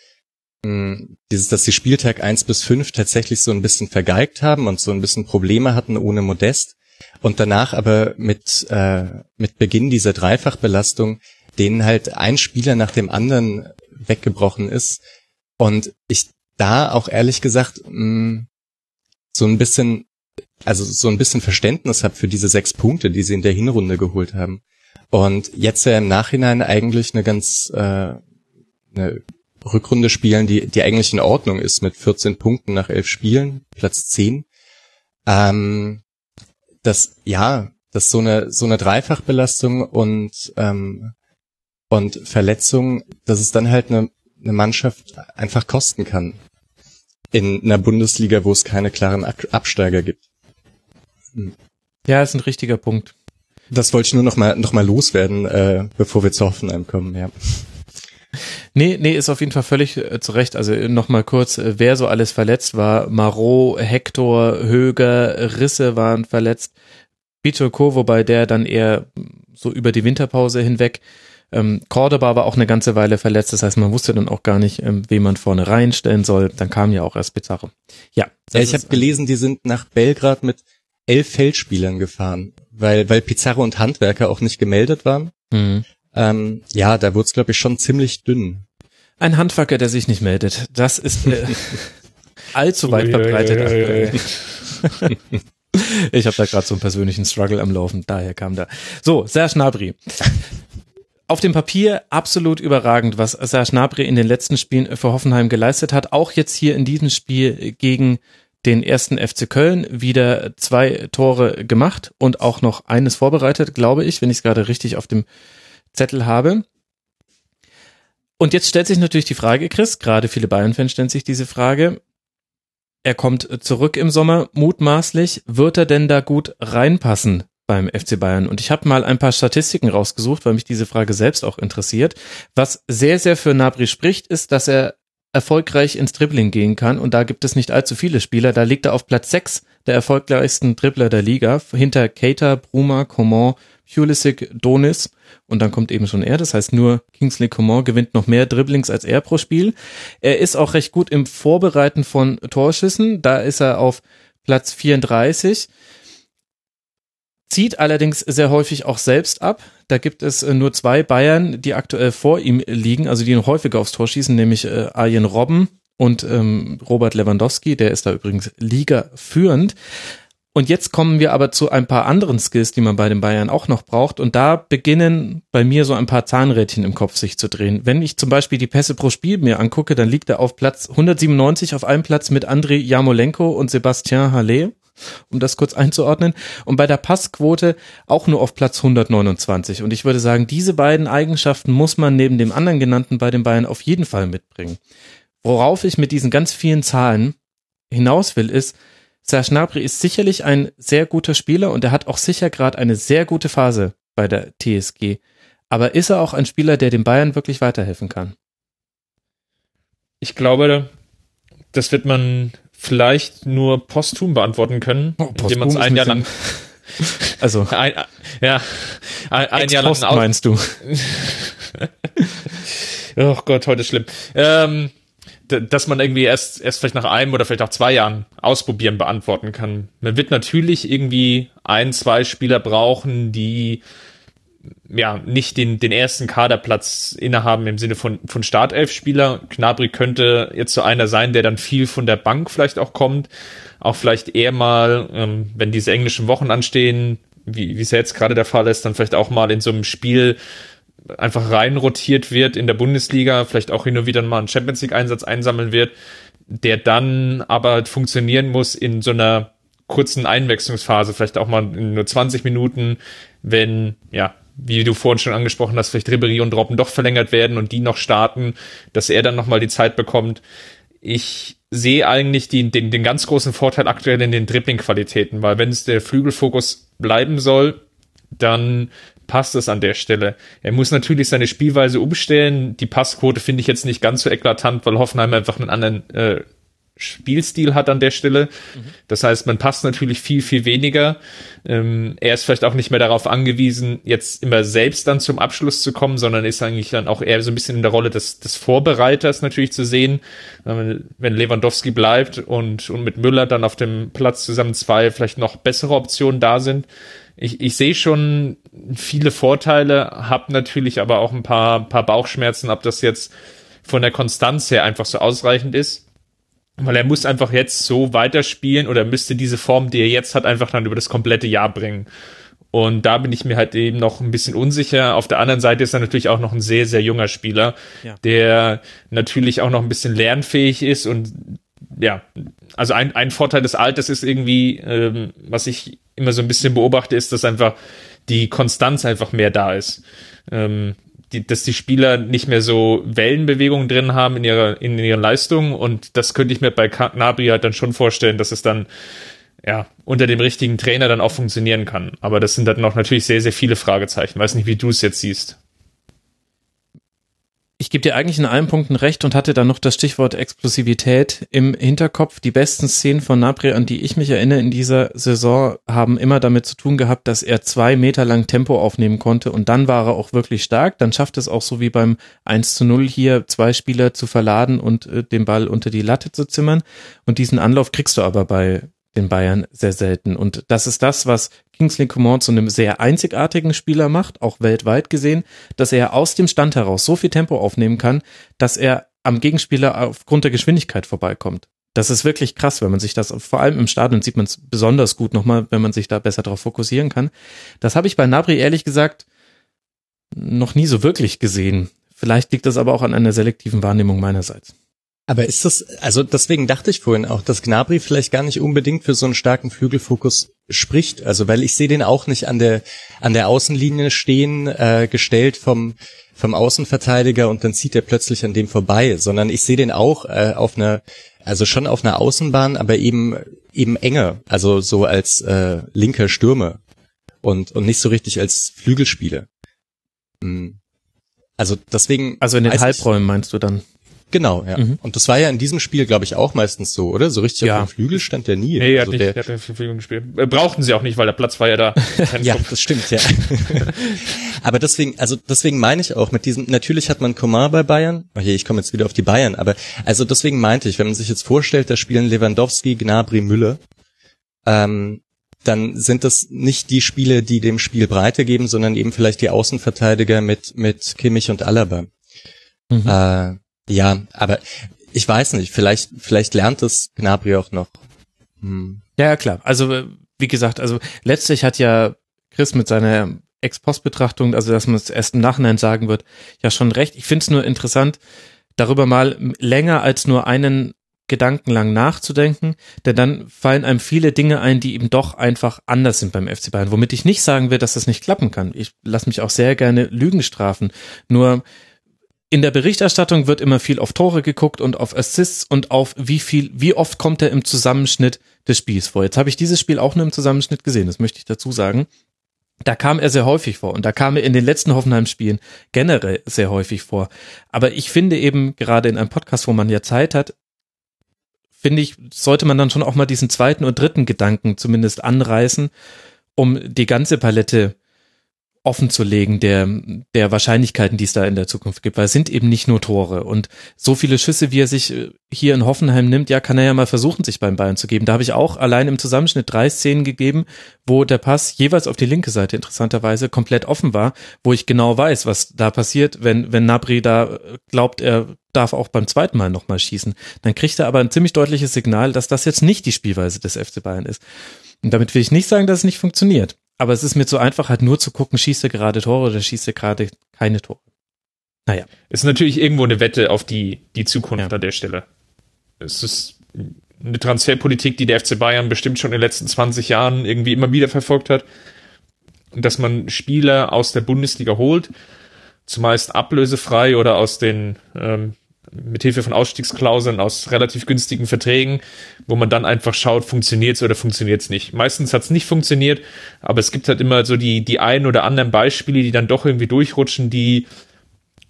dieses, dass sie Spieltag eins bis fünf tatsächlich so ein bisschen vergeigt haben und so ein bisschen Probleme hatten ohne Modest und danach aber mit, äh, mit Beginn dieser Dreifachbelastung denen halt ein Spieler nach dem anderen weggebrochen ist und ich da auch ehrlich gesagt mh, hm, so ein bisschen, also so ein bisschen Verständnis habe für diese sechs Punkte, die sie in der Hinrunde geholt haben. Und jetzt ja im Nachhinein eigentlich eine ganz äh, eine Rückrunde spielen, die, die eigentlich in Ordnung ist mit 14 Punkten nach elf Spielen, Platz 10. Ähm, das, ja, das so eine, so eine Dreifachbelastung und, ähm, und Verletzung, dass es dann halt eine, eine Mannschaft einfach kosten kann. In einer Bundesliga, wo es keine klaren Absteiger gibt. Hm. Ja, ist ein richtiger Punkt. Das wollte ich nur noch mal, noch mal loswerden, äh, bevor wir zu Hoffenheim kommen, ja. Nee, nee, ist auf jeden Fall völlig äh, zu Recht. Also äh, nochmal kurz, äh, wer so alles verletzt war. Marot, Hector, Höger, Risse waren verletzt. Bichoko, wobei der dann eher so über die Winterpause hinweg. Ähm, Cordoba war auch eine ganze Weile verletzt, das heißt, man wusste dann auch gar nicht, ähm, wen man vorne reinstellen soll. Dann kam ja auch erst Bizarre. Ja. ja ich habe gelesen, die sind nach Belgrad mit elf Feldspielern gefahren, weil, weil Pizarro und Handwerker auch nicht gemeldet waren. Mhm. Ähm, ja, da wurde es, glaube ich, schon ziemlich dünn. Ein Handwerker, der sich nicht meldet, das ist äh, allzu weit verbreitet. ich habe da gerade so einen persönlichen Struggle am Laufen, daher kam da. So, Serge Gnabry. Auf dem Papier absolut überragend, was Serge Gnabry in den letzten Spielen für Hoffenheim geleistet hat. Auch jetzt hier in diesem Spiel gegen den ersten FC Köln wieder zwei Tore gemacht und auch noch eines vorbereitet, glaube ich, wenn ich es gerade richtig auf dem Zettel habe. Und jetzt stellt sich natürlich die Frage, Chris, gerade viele Bayern-Fans stellen sich diese Frage. Er kommt zurück im Sommer, mutmaßlich. Wird er denn da gut reinpassen beim FC Bayern? Und ich habe mal ein paar Statistiken rausgesucht, weil mich diese Frage selbst auch interessiert. Was sehr, sehr für Nabri spricht, ist, dass er erfolgreich ins Dribbling gehen kann. Und da gibt es nicht allzu viele Spieler. Da liegt er auf Platz 6 der erfolgreichsten Dribbler der Liga, hinter Keita, Bruma, Coman, Pulisic, Donis und dann kommt eben schon er. Das heißt, nur Kingsley Coman gewinnt noch mehr Dribblings als er pro Spiel. Er ist auch recht gut im Vorbereiten von Torschüssen. Da ist er auf Platz 34. Zieht allerdings sehr häufig auch selbst ab. Da gibt es äh, nur zwei Bayern, die aktuell vor ihm liegen, also die noch häufiger aufs Tor schießen, nämlich äh, Arjen Robben und ähm, Robert Lewandowski. Der ist da übrigens Liga führend. Und jetzt kommen wir aber zu ein paar anderen Skills, die man bei den Bayern auch noch braucht. Und da beginnen bei mir so ein paar Zahnrädchen im Kopf sich zu drehen. Wenn ich zum Beispiel die Pässe pro Spiel mir angucke, dann liegt er auf Platz 197 auf einem Platz mit Andrei Jamolenko und Sebastian Halle, um das kurz einzuordnen. Und bei der Passquote auch nur auf Platz 129. Und ich würde sagen, diese beiden Eigenschaften muss man neben dem anderen genannten bei den Bayern auf jeden Fall mitbringen. Worauf ich mit diesen ganz vielen Zahlen hinaus will, ist, Serge Gnabry ist sicherlich ein sehr guter Spieler und er hat auch sicher gerade eine sehr gute Phase bei der TSG. Aber ist er auch ein Spieler, der den Bayern wirklich weiterhelfen kann? Ich glaube, das wird man vielleicht nur posthum beantworten können, oh, indem man es ein Jahr lang also ein, ja ein, ein Jahr lang meinst du? oh Gott, heute ist schlimm. Ähm, dass man irgendwie erst, erst vielleicht nach einem oder vielleicht auch zwei Jahren ausprobieren beantworten kann. Man wird natürlich irgendwie ein, zwei Spieler brauchen, die ja nicht den, den ersten Kaderplatz innehaben im Sinne von, von Startelf-Spieler. Knabri könnte jetzt so einer sein, der dann viel von der Bank vielleicht auch kommt. Auch vielleicht eher mal, ähm, wenn diese englischen Wochen anstehen, wie, wie es ja jetzt gerade der Fall ist, dann vielleicht auch mal in so einem Spiel einfach rein rotiert wird in der Bundesliga, vielleicht auch hin und wieder mal einen Champions League Einsatz einsammeln wird, der dann aber funktionieren muss in so einer kurzen Einwechslungsphase, vielleicht auch mal in nur 20 Minuten, wenn, ja, wie du vorhin schon angesprochen hast, vielleicht Ribery und Robben doch verlängert werden und die noch starten, dass er dann nochmal die Zeit bekommt. Ich sehe eigentlich die, den, den ganz großen Vorteil aktuell in den Dribbling-Qualitäten, weil wenn es der Flügelfokus bleiben soll, dann passt es an der Stelle. Er muss natürlich seine Spielweise umstellen. Die Passquote finde ich jetzt nicht ganz so eklatant, weil Hoffenheim einfach einen anderen äh, Spielstil hat an der Stelle. Das heißt, man passt natürlich viel, viel weniger. Ähm, er ist vielleicht auch nicht mehr darauf angewiesen, jetzt immer selbst dann zum Abschluss zu kommen, sondern ist eigentlich dann auch eher so ein bisschen in der Rolle des, des Vorbereiters natürlich zu sehen. Wenn Lewandowski bleibt und, und mit Müller dann auf dem Platz zusammen zwei vielleicht noch bessere Optionen da sind, ich, ich sehe schon viele Vorteile, habe natürlich aber auch ein paar, paar Bauchschmerzen, ob das jetzt von der Konstanz her einfach so ausreichend ist. Weil er muss einfach jetzt so weiterspielen oder müsste diese Form, die er jetzt hat, einfach dann über das komplette Jahr bringen. Und da bin ich mir halt eben noch ein bisschen unsicher. Auf der anderen Seite ist er natürlich auch noch ein sehr, sehr junger Spieler, ja. der natürlich auch noch ein bisschen lernfähig ist und ja, also ein, ein Vorteil des Alters ist irgendwie, ähm, was ich immer so ein bisschen beobachte, ist, dass einfach die Konstanz einfach mehr da ist. Ähm, die, dass die Spieler nicht mehr so Wellenbewegungen drin haben in ihrer, in ihren Leistungen und das könnte ich mir bei Nabri halt dann schon vorstellen, dass es dann ja, unter dem richtigen Trainer dann auch funktionieren kann. Aber das sind dann noch natürlich sehr, sehr viele Fragezeichen. Weiß nicht, wie du es jetzt siehst. Ich gebe dir eigentlich in allen Punkten recht und hatte dann noch das Stichwort Explosivität im Hinterkopf. Die besten Szenen von Napri, an die ich mich erinnere in dieser Saison, haben immer damit zu tun gehabt, dass er zwei Meter lang Tempo aufnehmen konnte und dann war er auch wirklich stark. Dann schafft es auch so wie beim 1 zu 0 hier zwei Spieler zu verladen und äh, den Ball unter die Latte zu zimmern. Und diesen Anlauf kriegst du aber bei den Bayern sehr selten. Und das ist das, was Kingsley Coman zu einem sehr einzigartigen Spieler macht, auch weltweit gesehen, dass er aus dem Stand heraus so viel Tempo aufnehmen kann, dass er am Gegenspieler aufgrund der Geschwindigkeit vorbeikommt. Das ist wirklich krass, wenn man sich das, vor allem im Stadion sieht man es besonders gut nochmal, wenn man sich da besser darauf fokussieren kann. Das habe ich bei Nabri ehrlich gesagt noch nie so wirklich gesehen. Vielleicht liegt das aber auch an einer selektiven Wahrnehmung meinerseits. Aber ist das, also deswegen dachte ich vorhin auch, dass Gnabry vielleicht gar nicht unbedingt für so einen starken Flügelfokus spricht. Also weil ich sehe den auch nicht an der an der Außenlinie stehen, äh, gestellt vom vom Außenverteidiger und dann zieht er plötzlich an dem vorbei, sondern ich sehe den auch äh, auf einer, also schon auf einer Außenbahn, aber eben eben enger, also so als äh, linker Stürmer und und nicht so richtig als Flügelspieler. Hm. Also deswegen. Also in den Halbräumen meinst du dann? Genau, ja. Mhm. Und das war ja in diesem Spiel, glaube ich, auch meistens so, oder? So richtig ja. auf dem Flügel stand der nie. Nee, er also hat, nicht, der, hat auf dem Flügel gespielt. Äh, brauchten sie auch nicht, weil der Platz war ja da. ja, das stimmt, ja. aber deswegen, also deswegen meine ich auch mit diesem, natürlich hat man Komar bei Bayern, okay, ich komme jetzt wieder auf die Bayern, aber also deswegen meinte ich, wenn man sich jetzt vorstellt, da spielen Lewandowski, Gnabry, Müller, ähm, dann sind das nicht die Spiele, die dem Spiel Breite geben, sondern eben vielleicht die Außenverteidiger mit, mit Kimmich und Alaba. Mhm. Äh, ja, aber ich weiß nicht, vielleicht, vielleicht lernt es Gnabry auch noch. Hm. Ja, klar. Also, wie gesagt, also letztlich hat ja Chris mit seiner Ex-Post-Betrachtung, also dass man es erst im Nachhinein sagen wird, ja schon recht. Ich finde es nur interessant, darüber mal länger als nur einen Gedanken lang nachzudenken, denn dann fallen einem viele Dinge ein, die eben doch einfach anders sind beim FC Bayern, womit ich nicht sagen will, dass das nicht klappen kann. Ich lasse mich auch sehr gerne Lügen strafen. Nur in der Berichterstattung wird immer viel auf Tore geguckt und auf Assists und auf wie viel, wie oft kommt er im Zusammenschnitt des Spiels vor. Jetzt habe ich dieses Spiel auch nur im Zusammenschnitt gesehen, das möchte ich dazu sagen. Da kam er sehr häufig vor und da kam er in den letzten Hoffenheim-Spielen generell sehr häufig vor. Aber ich finde eben, gerade in einem Podcast, wo man ja Zeit hat, finde ich, sollte man dann schon auch mal diesen zweiten und dritten Gedanken zumindest anreißen, um die ganze Palette offen zu legen der, der Wahrscheinlichkeiten, die es da in der Zukunft gibt, weil es sind eben nicht nur Tore und so viele Schüsse, wie er sich äh, hier in Hoffenheim nimmt, ja, kann er ja mal versuchen, sich beim Bayern zu geben. Da habe ich auch allein im Zusammenschnitt drei Szenen gegeben, wo der Pass jeweils auf die linke Seite interessanterweise komplett offen war, wo ich genau weiß, was da passiert, wenn, wenn Nabri da glaubt, er darf auch beim zweiten Mal nochmal schießen. Dann kriegt er aber ein ziemlich deutliches Signal, dass das jetzt nicht die Spielweise des FC Bayern ist. Und damit will ich nicht sagen, dass es nicht funktioniert. Aber es ist mir zu einfach, halt nur zu gucken, schießt er gerade Tore oder schießt er gerade keine Tore. Naja. Ist natürlich irgendwo eine Wette auf die, die Zukunft ja. an der Stelle. Es ist eine Transferpolitik, die der FC Bayern bestimmt schon in den letzten 20 Jahren irgendwie immer wieder verfolgt hat. Dass man Spieler aus der Bundesliga holt, zumeist ablösefrei oder aus den ähm, mit Hilfe von Ausstiegsklauseln aus relativ günstigen Verträgen, wo man dann einfach schaut, funktioniert's oder funktioniert's nicht. Meistens hat's nicht funktioniert, aber es gibt halt immer so die, die ein oder anderen Beispiele, die dann doch irgendwie durchrutschen, die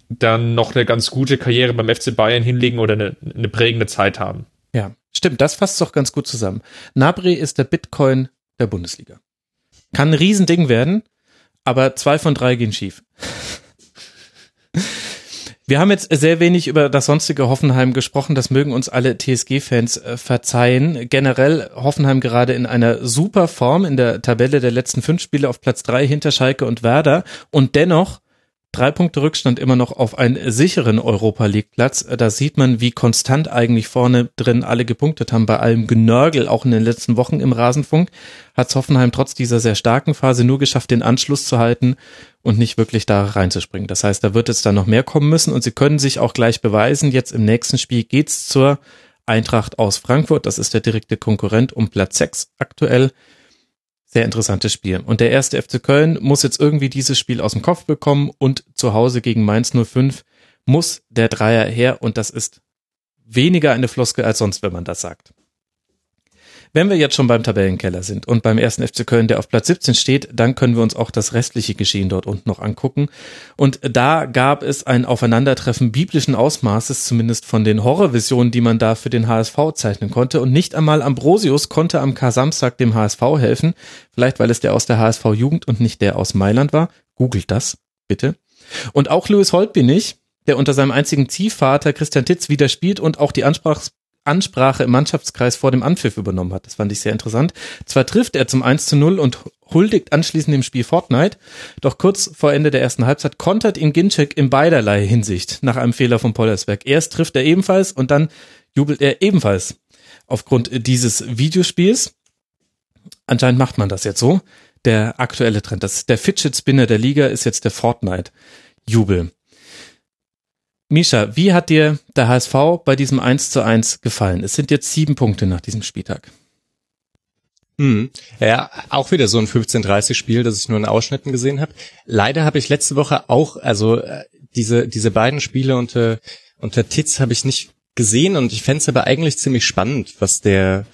dann noch eine ganz gute Karriere beim FC Bayern hinlegen oder eine, eine prägende Zeit haben. Ja, stimmt, das fasst doch ganz gut zusammen. Nabri ist der Bitcoin der Bundesliga. Kann ein Riesending werden, aber zwei von drei gehen schief. Wir haben jetzt sehr wenig über das sonstige Hoffenheim gesprochen. Das mögen uns alle TSG-Fans äh, verzeihen. Generell Hoffenheim gerade in einer super Form in der Tabelle der letzten fünf Spiele auf Platz drei hinter Schalke und Werder. Und dennoch drei Punkte Rückstand immer noch auf einen sicheren Europa League Platz. Da sieht man, wie konstant eigentlich vorne drin alle gepunktet haben. Bei allem Genörgel, auch in den letzten Wochen im Rasenfunk, hat Hoffenheim trotz dieser sehr starken Phase nur geschafft, den Anschluss zu halten und nicht wirklich da reinzuspringen. Das heißt, da wird jetzt dann noch mehr kommen müssen und sie können sich auch gleich beweisen. Jetzt im nächsten Spiel geht's zur Eintracht aus Frankfurt. Das ist der direkte Konkurrent um Platz 6 aktuell. Sehr interessantes Spiel. Und der erste FC Köln muss jetzt irgendwie dieses Spiel aus dem Kopf bekommen und zu Hause gegen Mainz 05 muss der Dreier her und das ist weniger eine Floskel als sonst, wenn man das sagt. Wenn wir jetzt schon beim Tabellenkeller sind und beim ersten FC Köln, der auf Platz 17 steht, dann können wir uns auch das restliche Geschehen dort unten noch angucken. Und da gab es ein Aufeinandertreffen biblischen Ausmaßes, zumindest von den Horrorvisionen, die man da für den HSV zeichnen konnte. Und nicht einmal Ambrosius konnte am Kar-Samstag dem HSV helfen. Vielleicht, weil es der aus der HSV-Jugend und nicht der aus Mailand war. Googelt das, bitte. Und auch Louis Holtby nicht, der unter seinem einzigen Ziehvater Christian Titz wieder spielt und auch die Ansprach Ansprache im Mannschaftskreis vor dem Anpfiff übernommen hat. Das fand ich sehr interessant. Zwar trifft er zum 1 zu 0 und huldigt anschließend im Spiel Fortnite, doch kurz vor Ende der ersten Halbzeit kontert ihn Ginczek in beiderlei Hinsicht nach einem Fehler von Pollersberg. Erst trifft er ebenfalls und dann jubelt er ebenfalls aufgrund dieses Videospiels. Anscheinend macht man das jetzt so. Der aktuelle Trend, das, der Fidget Spinner der Liga ist jetzt der Fortnite-Jubel. Misha, wie hat dir der HSV bei diesem 1 zu 1 gefallen? Es sind jetzt sieben Punkte nach diesem Spieltag. Hm. Ja, auch wieder so ein 15:30-Spiel, das ich nur in Ausschnitten gesehen habe. Leider habe ich letzte Woche auch, also äh, diese diese beiden Spiele unter unter Titz habe ich nicht gesehen und ich fände es aber eigentlich ziemlich spannend, was der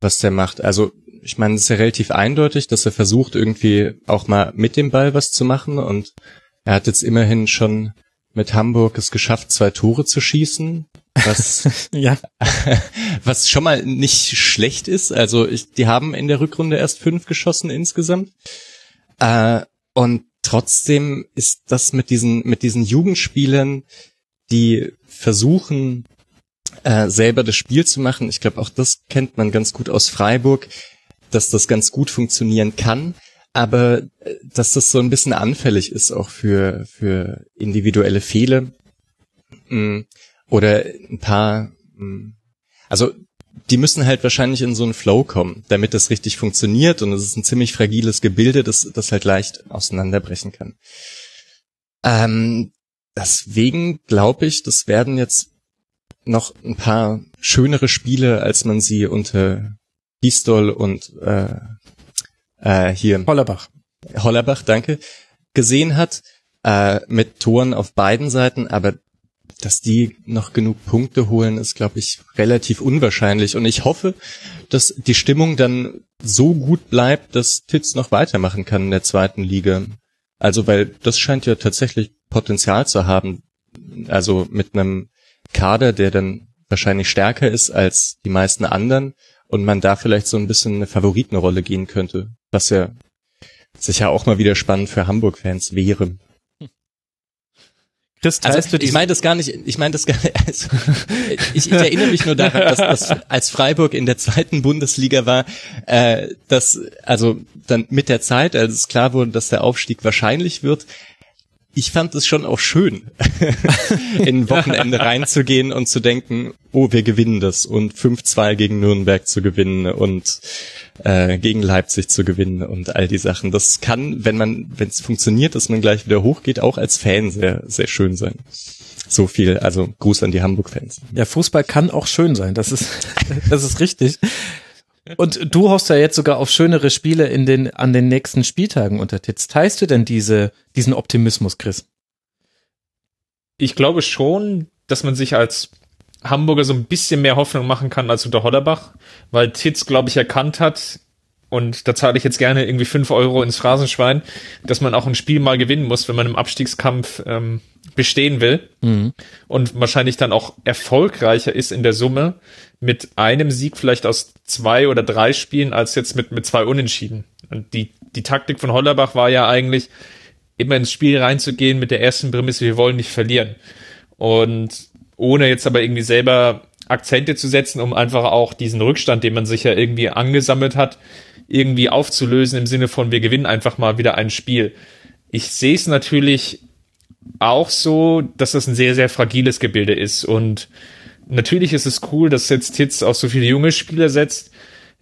was der macht. Also ich meine, es ist ja relativ eindeutig, dass er versucht irgendwie auch mal mit dem Ball was zu machen und er hat jetzt immerhin schon mit Hamburg es geschafft, zwei Tore zu schießen, was, ja. was schon mal nicht schlecht ist. Also ich, die haben in der Rückrunde erst fünf geschossen insgesamt. Äh, und trotzdem ist das mit diesen, mit diesen Jugendspielern, die versuchen, äh, selber das Spiel zu machen. Ich glaube, auch das kennt man ganz gut aus Freiburg, dass das ganz gut funktionieren kann aber äh, dass das so ein bisschen anfällig ist auch für, für individuelle Fehler mm, oder ein paar, mm, also die müssen halt wahrscheinlich in so einen Flow kommen, damit das richtig funktioniert und es ist ein ziemlich fragiles Gebilde, das, das halt leicht auseinanderbrechen kann. Ähm, deswegen glaube ich, das werden jetzt noch ein paar schönere Spiele, als man sie unter Pistol und äh, äh, hier Hollerbach. Hollerbach, danke, gesehen hat, äh, mit Toren auf beiden Seiten, aber dass die noch genug Punkte holen, ist, glaube ich, relativ unwahrscheinlich. Und ich hoffe, dass die Stimmung dann so gut bleibt, dass Titz noch weitermachen kann in der zweiten Liga. Also, weil das scheint ja tatsächlich Potenzial zu haben. Also mit einem Kader, der dann wahrscheinlich stärker ist als die meisten anderen und man da vielleicht so ein bisschen eine Favoritenrolle gehen könnte. Was ja sicher auch mal wieder spannend für Hamburg-Fans wäre. Chris, also, ich meine das gar nicht, ich meine das gar nicht, also, ich, ich erinnere mich nur daran, dass, dass als Freiburg in der zweiten Bundesliga war, äh, dass, also dann mit der Zeit, als es klar wurde, dass der Aufstieg wahrscheinlich wird, ich fand es schon auch schön, in Wochenende reinzugehen und zu denken, oh, wir gewinnen das und 5-2 gegen Nürnberg zu gewinnen und äh, gegen Leipzig zu gewinnen und all die Sachen. Das kann, wenn man, wenn es funktioniert, dass man gleich wieder hochgeht, auch als Fan sehr, sehr schön sein. So viel, also Gruß an die Hamburg-Fans. Ja, Fußball kann auch schön sein, das ist, das ist richtig. Und du hoffst ja jetzt sogar auf schönere Spiele in den, an den nächsten Spieltagen untertitzt. Teilst du denn diese, diesen Optimismus, Chris? Ich glaube schon, dass man sich als Hamburger so ein bisschen mehr Hoffnung machen kann als unter Hodderbach, weil Titz, glaube ich, erkannt hat, und da zahle ich jetzt gerne irgendwie fünf Euro ins Phrasenschwein, dass man auch ein Spiel mal gewinnen muss, wenn man im Abstiegskampf ähm, bestehen will mhm. und wahrscheinlich dann auch erfolgreicher ist in der Summe mit einem Sieg vielleicht aus zwei oder drei Spielen als jetzt mit, mit zwei Unentschieden. Und die, die Taktik von Hollerbach war ja eigentlich, immer ins Spiel reinzugehen mit der ersten Prämisse, wir wollen nicht verlieren. Und ohne jetzt aber irgendwie selber Akzente zu setzen, um einfach auch diesen Rückstand, den man sich ja irgendwie angesammelt hat, irgendwie aufzulösen im Sinne von, wir gewinnen einfach mal wieder ein Spiel. Ich sehe es natürlich auch so, dass das ein sehr, sehr fragiles Gebilde ist. Und natürlich ist es cool, dass jetzt Titz auch so viele junge Spieler setzt.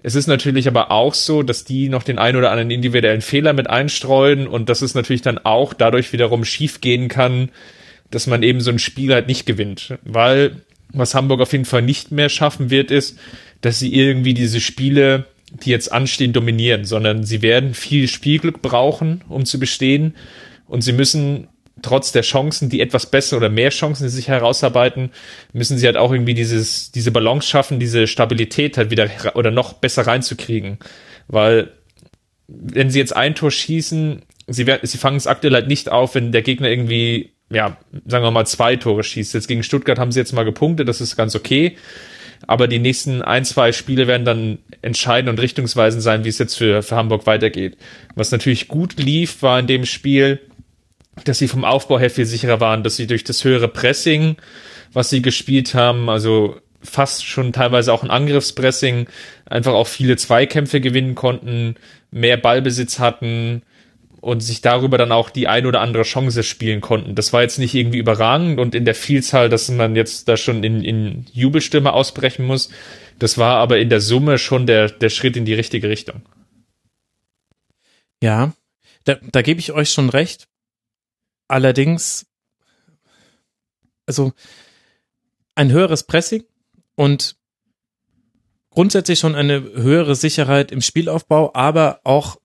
Es ist natürlich aber auch so, dass die noch den einen oder anderen individuellen Fehler mit einstreuen und dass es natürlich dann auch dadurch wiederum schief gehen kann, dass man eben so ein Spiel halt nicht gewinnt. Weil was Hamburg auf jeden Fall nicht mehr schaffen wird, ist, dass sie irgendwie diese Spiele, die jetzt anstehen, dominieren, sondern sie werden viel Spielglück brauchen, um zu bestehen. Und sie müssen trotz der Chancen, die etwas besser oder mehr Chancen sich herausarbeiten, müssen sie halt auch irgendwie dieses, diese Balance schaffen, diese Stabilität halt wieder oder noch besser reinzukriegen. Weil, wenn sie jetzt ein Tor schießen, sie, sie fangen es aktuell halt nicht auf, wenn der Gegner irgendwie, ja, sagen wir mal, zwei Tore schießt. Jetzt gegen Stuttgart haben sie jetzt mal gepunktet, das ist ganz okay. Aber die nächsten ein, zwei Spiele werden dann entscheidend und richtungsweisend sein, wie es jetzt für, für Hamburg weitergeht. Was natürlich gut lief, war in dem Spiel, dass sie vom Aufbau her viel sicherer waren, dass sie durch das höhere Pressing, was sie gespielt haben, also fast schon teilweise auch ein Angriffspressing, einfach auch viele Zweikämpfe gewinnen konnten, mehr Ballbesitz hatten und sich darüber dann auch die ein oder andere Chance spielen konnten. Das war jetzt nicht irgendwie überragend und in der Vielzahl, dass man jetzt da schon in, in Jubelstimme ausbrechen muss. Das war aber in der Summe schon der, der Schritt in die richtige Richtung. Ja, da, da gebe ich euch schon recht. Allerdings, also ein höheres Pressing und grundsätzlich schon eine höhere Sicherheit im Spielaufbau, aber auch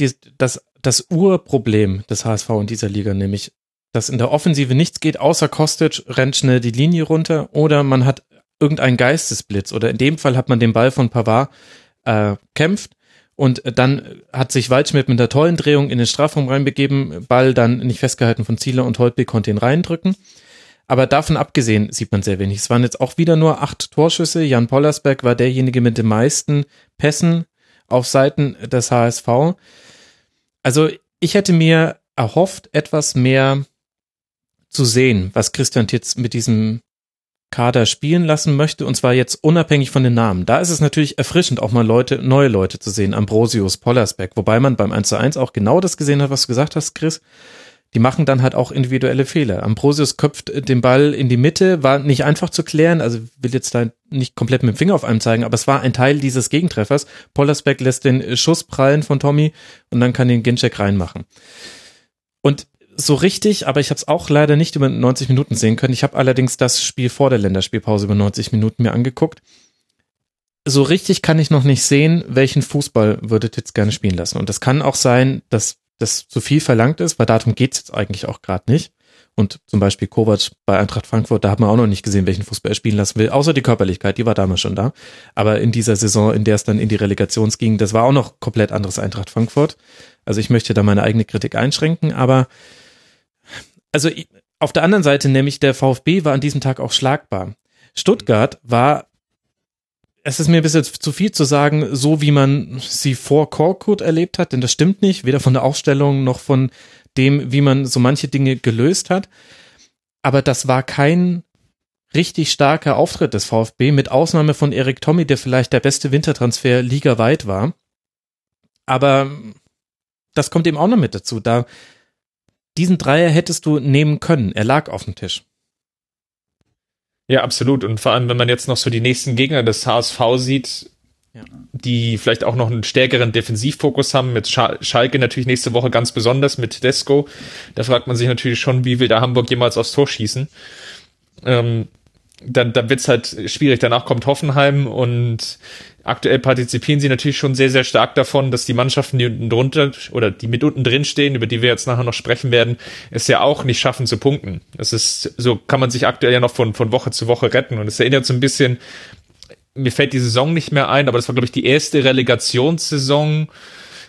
die, das, das Urproblem des HSV in dieser Liga, nämlich, dass in der Offensive nichts geht, außer Kostic rennt schnell die Linie runter oder man hat irgendeinen Geistesblitz oder in dem Fall hat man den Ball von Pavard äh, kämpft und dann hat sich Waldschmidt mit einer tollen Drehung in den Strafraum reinbegeben, Ball dann nicht festgehalten von Zieler und Holtby konnte ihn reindrücken. Aber davon abgesehen sieht man sehr wenig. Es waren jetzt auch wieder nur acht Torschüsse. Jan Pollersberg war derjenige mit den meisten Pässen auf Seiten des HSV. Also ich hätte mir erhofft, etwas mehr zu sehen, was Christian Titz mit diesem Kader spielen lassen möchte, und zwar jetzt unabhängig von den Namen. Da ist es natürlich erfrischend, auch mal Leute, neue Leute zu sehen, Ambrosius, Pollersbeck, wobei man beim 1 zu 1 auch genau das gesehen hat, was du gesagt hast, Chris. Die machen dann halt auch individuelle Fehler. Ambrosius köpft den Ball in die Mitte, war nicht einfach zu klären, also will jetzt da nicht komplett mit dem Finger auf einem zeigen, aber es war ein Teil dieses Gegentreffers. Pollersbeck lässt den Schuss prallen von Tommy und dann kann den Ginczek reinmachen. Und so richtig, aber ich habe es auch leider nicht über 90 Minuten sehen können. Ich habe allerdings das Spiel vor der Länderspielpause über 90 Minuten mir angeguckt. So richtig kann ich noch nicht sehen, welchen Fußball würde Titz gerne spielen lassen. Und das kann auch sein, dass das zu viel verlangt ist, weil darum geht's jetzt eigentlich auch gerade nicht. Und zum Beispiel Kovac bei Eintracht Frankfurt, da hat man auch noch nicht gesehen, welchen Fußball er spielen lassen will, außer die Körperlichkeit, die war damals schon da. Aber in dieser Saison, in der es dann in die Relegations ging, das war auch noch komplett anderes Eintracht Frankfurt. Also ich möchte da meine eigene Kritik einschränken, aber also auf der anderen Seite nämlich der VfB war an diesem Tag auch schlagbar. Stuttgart war, es ist mir ein bisschen zu viel zu sagen, so wie man sie vor Korkut erlebt hat, denn das stimmt nicht, weder von der Aufstellung noch von dem, wie man so manche Dinge gelöst hat. Aber das war kein richtig starker Auftritt des VfB, mit Ausnahme von Erik Tommy, der vielleicht der beste Wintertransfer ligaweit war. Aber das kommt eben auch noch mit dazu. Da diesen Dreier hättest du nehmen können. Er lag auf dem Tisch. Ja, absolut. Und vor allem, wenn man jetzt noch so die nächsten Gegner des HSV sieht, ja. die vielleicht auch noch einen stärkeren Defensivfokus haben, mit Schalke natürlich nächste Woche ganz besonders mit Desco. Da fragt man sich natürlich schon, wie will der Hamburg jemals aufs Tor schießen. Ähm, dann, dann wird's halt schwierig. Danach kommt Hoffenheim und aktuell partizipieren sie natürlich schon sehr, sehr stark davon, dass die Mannschaften, die unten drunter oder die mit unten drin stehen, über die wir jetzt nachher noch sprechen werden, es ja auch nicht schaffen zu punkten. Das ist, so kann man sich aktuell ja noch von, von Woche zu Woche retten. Und es erinnert so ein bisschen, mir fällt die Saison nicht mehr ein, aber das war, glaube ich, die erste Relegationssaison,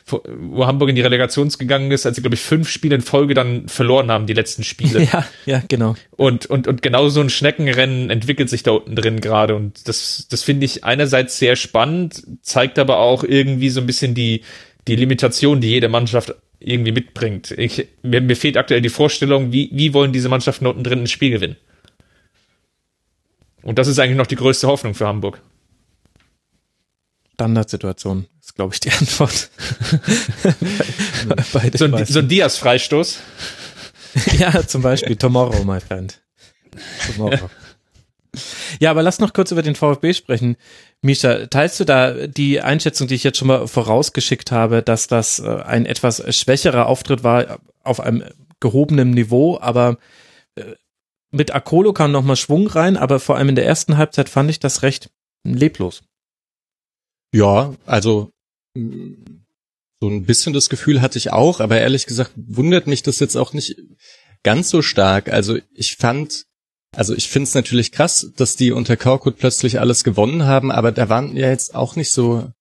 wo Hamburg in die Relegation gegangen ist, als sie, glaube ich, fünf Spiele in Folge dann verloren haben, die letzten Spiele. Ja, ja, genau. Und, und, und genau so ein Schneckenrennen entwickelt sich da unten drin gerade. Und das, das finde ich einerseits sehr spannend, zeigt aber auch irgendwie so ein bisschen die, die Limitation, die jede Mannschaft irgendwie mitbringt. Ich, mir, mir fehlt aktuell die Vorstellung, wie, wie wollen diese Mannschaften unten drin ein Spiel gewinnen? Und das ist eigentlich noch die größte Hoffnung für Hamburg. Standardsituation ist, glaube ich, die Antwort. bei, bei so, ein, so ein Diaz-Freistoß. ja, zum Beispiel Tomorrow, my friend. Tomorrow. Ja, aber lass noch kurz über den VfB sprechen. Misha, teilst du da die Einschätzung, die ich jetzt schon mal vorausgeschickt habe, dass das äh, ein etwas schwächerer Auftritt war auf einem gehobenen Niveau, aber äh, mit Akolo kam nochmal Schwung rein, aber vor allem in der ersten Halbzeit fand ich das recht leblos. Ja, also so ein bisschen das Gefühl hatte ich auch, aber ehrlich gesagt wundert mich das jetzt auch nicht ganz so stark. Also ich fand, also ich finde es natürlich krass, dass die unter Korkut plötzlich alles gewonnen haben, aber da waren ja jetzt auch nicht so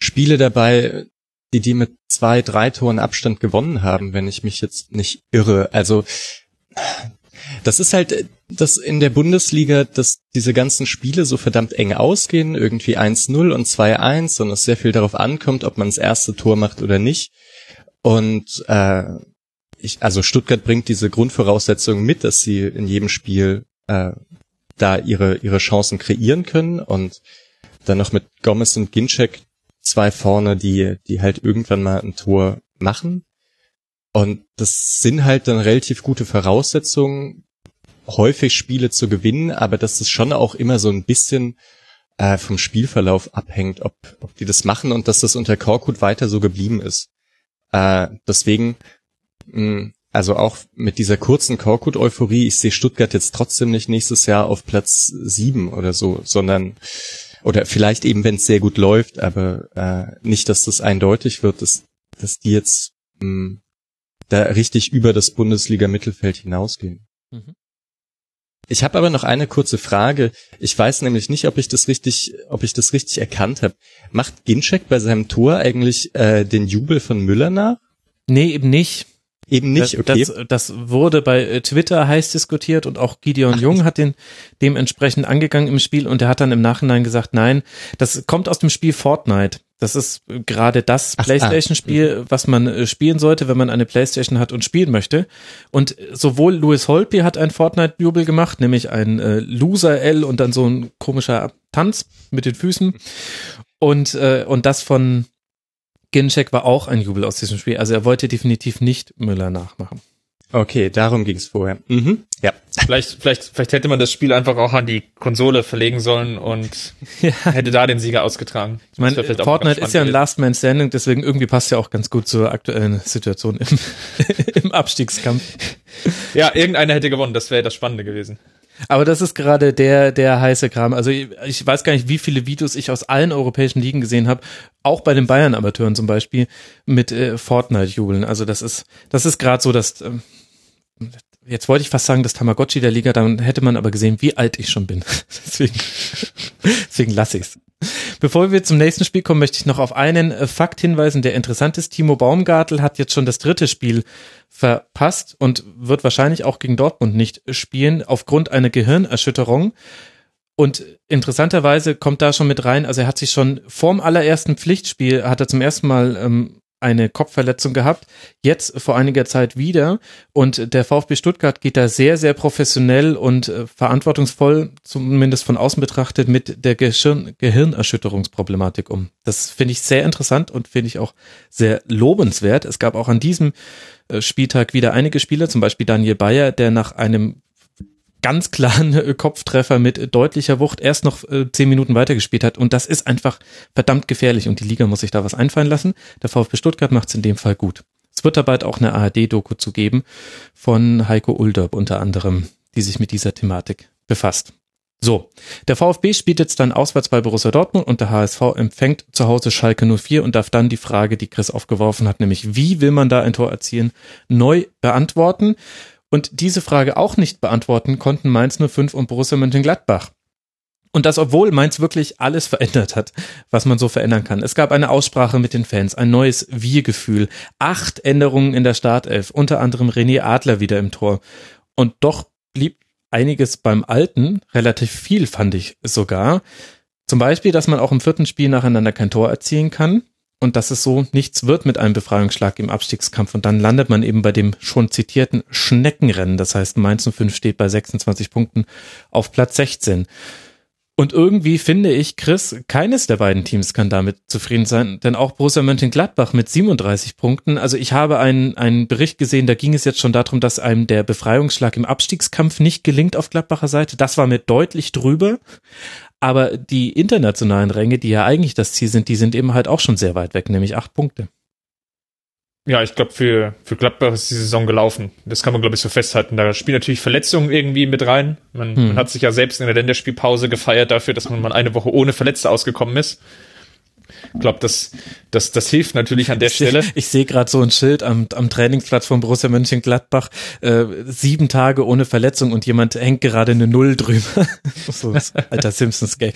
Spiele dabei, die die mit zwei, drei Toren Abstand gewonnen haben, wenn ich mich jetzt nicht irre. Also das ist halt das in der Bundesliga, dass diese ganzen Spiele so verdammt eng ausgehen, irgendwie 1-0 und 2-1 und es sehr viel darauf ankommt, ob man das erste Tor macht oder nicht. Und äh, ich, also Stuttgart bringt diese Grundvoraussetzungen mit, dass sie in jedem Spiel äh, da ihre ihre Chancen kreieren können und dann noch mit Gomez und Ginczek zwei vorne, die die halt irgendwann mal ein Tor machen. Und das sind halt dann relativ gute Voraussetzungen, häufig Spiele zu gewinnen, aber dass es schon auch immer so ein bisschen äh, vom Spielverlauf abhängt, ob, ob die das machen und dass das unter Korkut weiter so geblieben ist. Äh, deswegen, mh, also auch mit dieser kurzen Korkut-Euphorie, ich sehe Stuttgart jetzt trotzdem nicht nächstes Jahr auf Platz sieben oder so, sondern oder vielleicht eben, wenn es sehr gut läuft, aber äh, nicht, dass das eindeutig wird, dass, dass die jetzt mh, da richtig über das Bundesliga-Mittelfeld hinausgehen. Mhm. Ich habe aber noch eine kurze Frage. Ich weiß nämlich nicht, ob ich das richtig, ob ich das richtig erkannt habe. Macht Ginczek bei seinem Tor eigentlich äh, den Jubel von Müller nach? Nee, eben nicht. Eben nicht, okay. Das, das wurde bei äh, Twitter heiß diskutiert und auch Gideon Ach, Jung hat den dementsprechend angegangen im Spiel und er hat dann im Nachhinein gesagt, nein, das kommt aus dem Spiel Fortnite. Das ist gerade das ah. PlayStation-Spiel, was man äh, spielen sollte, wenn man eine PlayStation hat und spielen möchte. Und sowohl Louis Holtby hat ein Fortnite-Jubel gemacht, nämlich ein äh, Loser-L und dann so ein komischer Tanz mit den Füßen. Und, äh, und das von Ginczek war auch ein Jubel aus diesem Spiel. Also er wollte definitiv nicht Müller nachmachen. Okay, darum ging es vorher. Mhm. Ja. Vielleicht, vielleicht, vielleicht hätte man das Spiel einfach auch an die Konsole verlegen sollen und ja. hätte da den Sieger ausgetragen. Ich meine, Fortnite ist ja ein Last Man Standing, deswegen irgendwie passt ja auch ganz gut zur aktuellen Situation im, im Abstiegskampf. Ja, irgendeiner hätte gewonnen, das wäre das Spannende gewesen. Aber das ist gerade der, der heiße Kram. Also ich, ich weiß gar nicht, wie viele Videos ich aus allen europäischen Ligen gesehen habe, auch bei den Bayern-Amateuren zum Beispiel, mit äh, Fortnite-Jubeln. Also das ist, das ist gerade so, dass äh, jetzt wollte ich fast sagen, das Tamagotchi der Liga, dann hätte man aber gesehen, wie alt ich schon bin. deswegen, deswegen lasse ich's. Bevor wir zum nächsten Spiel kommen, möchte ich noch auf einen äh, Fakt hinweisen, der interessant ist. Timo Baumgartel hat jetzt schon das dritte Spiel verpasst und wird wahrscheinlich auch gegen Dortmund nicht spielen aufgrund einer Gehirnerschütterung. Und interessanterweise kommt da schon mit rein, also er hat sich schon vorm allerersten Pflichtspiel, hat er zum ersten Mal ähm, eine Kopfverletzung gehabt, jetzt vor einiger Zeit wieder. Und der VfB Stuttgart geht da sehr, sehr professionell und äh, verantwortungsvoll, zumindest von außen betrachtet, mit der Gehirn Gehirnerschütterungsproblematik um. Das finde ich sehr interessant und finde ich auch sehr lobenswert. Es gab auch an diesem äh, Spieltag wieder einige Spieler, zum Beispiel Daniel Bayer, der nach einem ganz klaren Kopftreffer mit deutlicher Wucht erst noch äh, zehn Minuten weitergespielt hat. Und das ist einfach verdammt gefährlich. Und die Liga muss sich da was einfallen lassen. Der VfB Stuttgart macht es in dem Fall gut. Es wird dabei auch eine ARD-Doku zu geben von Heiko Ulderb unter anderem, die sich mit dieser Thematik befasst. So, der VfB spielt jetzt dann auswärts bei Borussia Dortmund und der HSV empfängt zu Hause Schalke 04 und darf dann die Frage, die Chris aufgeworfen hat, nämlich wie will man da ein Tor erzielen, neu beantworten. Und diese Frage auch nicht beantworten konnten Mainz 05 und Borussia Mönchengladbach. Und das, obwohl Mainz wirklich alles verändert hat, was man so verändern kann. Es gab eine Aussprache mit den Fans, ein neues Wir-Gefühl, acht Änderungen in der Startelf, unter anderem René Adler wieder im Tor. Und doch blieb einiges beim Alten, relativ viel fand ich sogar. Zum Beispiel, dass man auch im vierten Spiel nacheinander kein Tor erzielen kann und dass es so nichts wird mit einem Befreiungsschlag im Abstiegskampf. Und dann landet man eben bei dem schon zitierten Schneckenrennen. Das heißt, Mainz 05 steht bei 26 Punkten auf Platz 16. Und irgendwie finde ich, Chris, keines der beiden Teams kann damit zufrieden sein, denn auch Borussia Mönchengladbach mit 37 Punkten. Also ich habe einen, einen Bericht gesehen, da ging es jetzt schon darum, dass einem der Befreiungsschlag im Abstiegskampf nicht gelingt auf Gladbacher Seite. Das war mir deutlich drüber. Aber die internationalen Ränge, die ja eigentlich das Ziel sind, die sind eben halt auch schon sehr weit weg, nämlich acht Punkte. ja, ich glaube, für, für Gladbach ist die Saison gelaufen. Das kann man, glaube ich, so festhalten. Da spielen natürlich Verletzungen irgendwie mit rein. Man, hm. man hat sich ja selbst in der Länderspielpause gefeiert dafür, dass man mal eine Woche ohne Verletzte ausgekommen ist. Ich glaube, das, das, das hilft natürlich an der ich Stelle. Seh, ich sehe gerade so ein Schild am, am Trainingsplatz von Borussia Mönchengladbach, äh, sieben Tage ohne Verletzung und jemand hängt gerade eine Null drüber. so, alter Simpsons-Gag.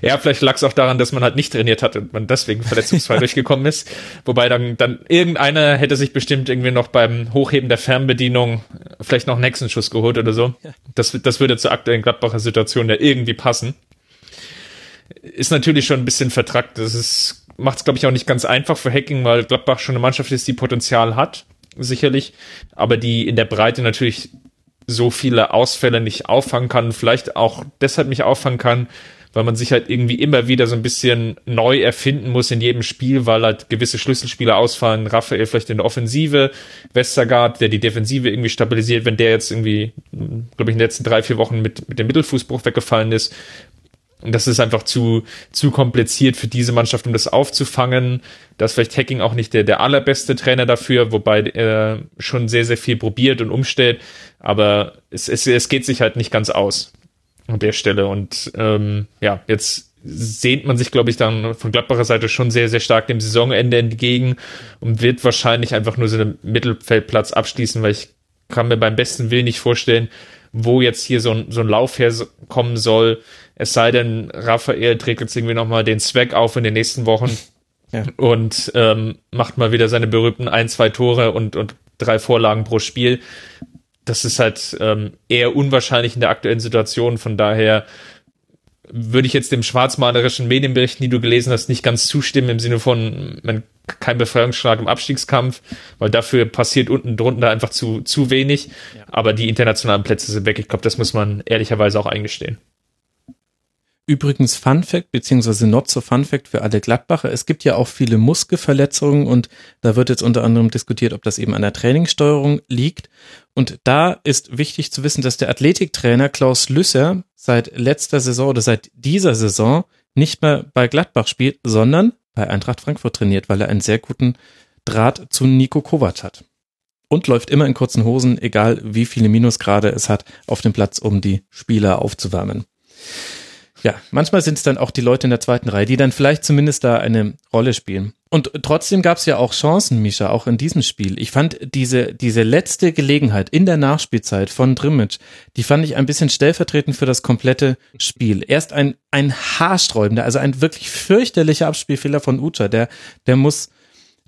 Ja, vielleicht lag es auch daran, dass man halt nicht trainiert hat und man deswegen verletzungsfrei durchgekommen ist. Wobei dann, dann irgendeiner hätte sich bestimmt irgendwie noch beim Hochheben der Fernbedienung vielleicht noch einen Hexenschuss geholt oder so. Das, das würde zur aktuellen Gladbacher Situation ja irgendwie passen. Ist natürlich schon ein bisschen vertrackt. Das ist, macht es, glaube ich, auch nicht ganz einfach für Hacking, weil Gladbach schon eine Mannschaft ist, die Potenzial hat, sicherlich, aber die in der Breite natürlich so viele Ausfälle nicht auffangen kann, vielleicht auch deshalb nicht auffangen kann, weil man sich halt irgendwie immer wieder so ein bisschen neu erfinden muss in jedem Spiel, weil halt gewisse Schlüsselspieler ausfallen. Raphael vielleicht in der Offensive, Westergaard, der die Defensive irgendwie stabilisiert, wenn der jetzt irgendwie, glaube ich, in den letzten drei, vier Wochen mit, mit dem Mittelfußbruch weggefallen ist. Und das ist einfach zu, zu kompliziert für diese Mannschaft, um das aufzufangen. Da ist vielleicht Hacking auch nicht der, der allerbeste Trainer dafür, wobei er schon sehr, sehr viel probiert und umstellt. Aber es, es, es geht sich halt nicht ganz aus an der Stelle. Und ähm, ja, jetzt sehnt man sich, glaube ich, dann von Gladbacher Seite schon sehr, sehr stark dem Saisonende entgegen und wird wahrscheinlich einfach nur so einen Mittelfeldplatz abschließen, weil ich kann mir beim besten Willen nicht vorstellen, wo jetzt hier so ein, so ein Lauf herkommen soll. Es sei denn, Raphael trägt jetzt irgendwie nochmal den Zweck auf in den nächsten Wochen ja. und ähm, macht mal wieder seine berühmten ein, zwei Tore und, und drei Vorlagen pro Spiel das ist halt ähm, eher unwahrscheinlich in der aktuellen Situation. Von daher würde ich jetzt dem schwarzmalerischen Medienberichten, die du gelesen hast, nicht ganz zustimmen im Sinne von man, kein Befreiungsschlag im Abstiegskampf, weil dafür passiert unten drunter einfach zu, zu wenig. Ja. Aber die internationalen Plätze sind weg. Ich glaube, das muss man ehrlicherweise auch eingestehen. Übrigens Fun Fact, beziehungsweise not so Fun Fact für alle Gladbacher. Es gibt ja auch viele Muskelverletzungen und da wird jetzt unter anderem diskutiert, ob das eben an der Trainingssteuerung liegt. Und da ist wichtig zu wissen, dass der Athletiktrainer Klaus Lüsser seit letzter Saison oder seit dieser Saison nicht mehr bei Gladbach spielt, sondern bei Eintracht Frankfurt trainiert, weil er einen sehr guten Draht zu Nico Kovac hat. Und läuft immer in kurzen Hosen, egal wie viele Minusgrade es hat, auf dem Platz, um die Spieler aufzuwärmen. Ja, manchmal sind es dann auch die Leute in der zweiten Reihe, die dann vielleicht zumindest da eine Rolle spielen. Und trotzdem gab es ja auch Chancen, Misha, auch in diesem Spiel. Ich fand diese, diese letzte Gelegenheit in der Nachspielzeit von Drimmitsch, die fand ich ein bisschen stellvertretend für das komplette Spiel. Erst ein, ein haarsträubender, also ein wirklich fürchterlicher Abspielfehler von Ucha, der, der muss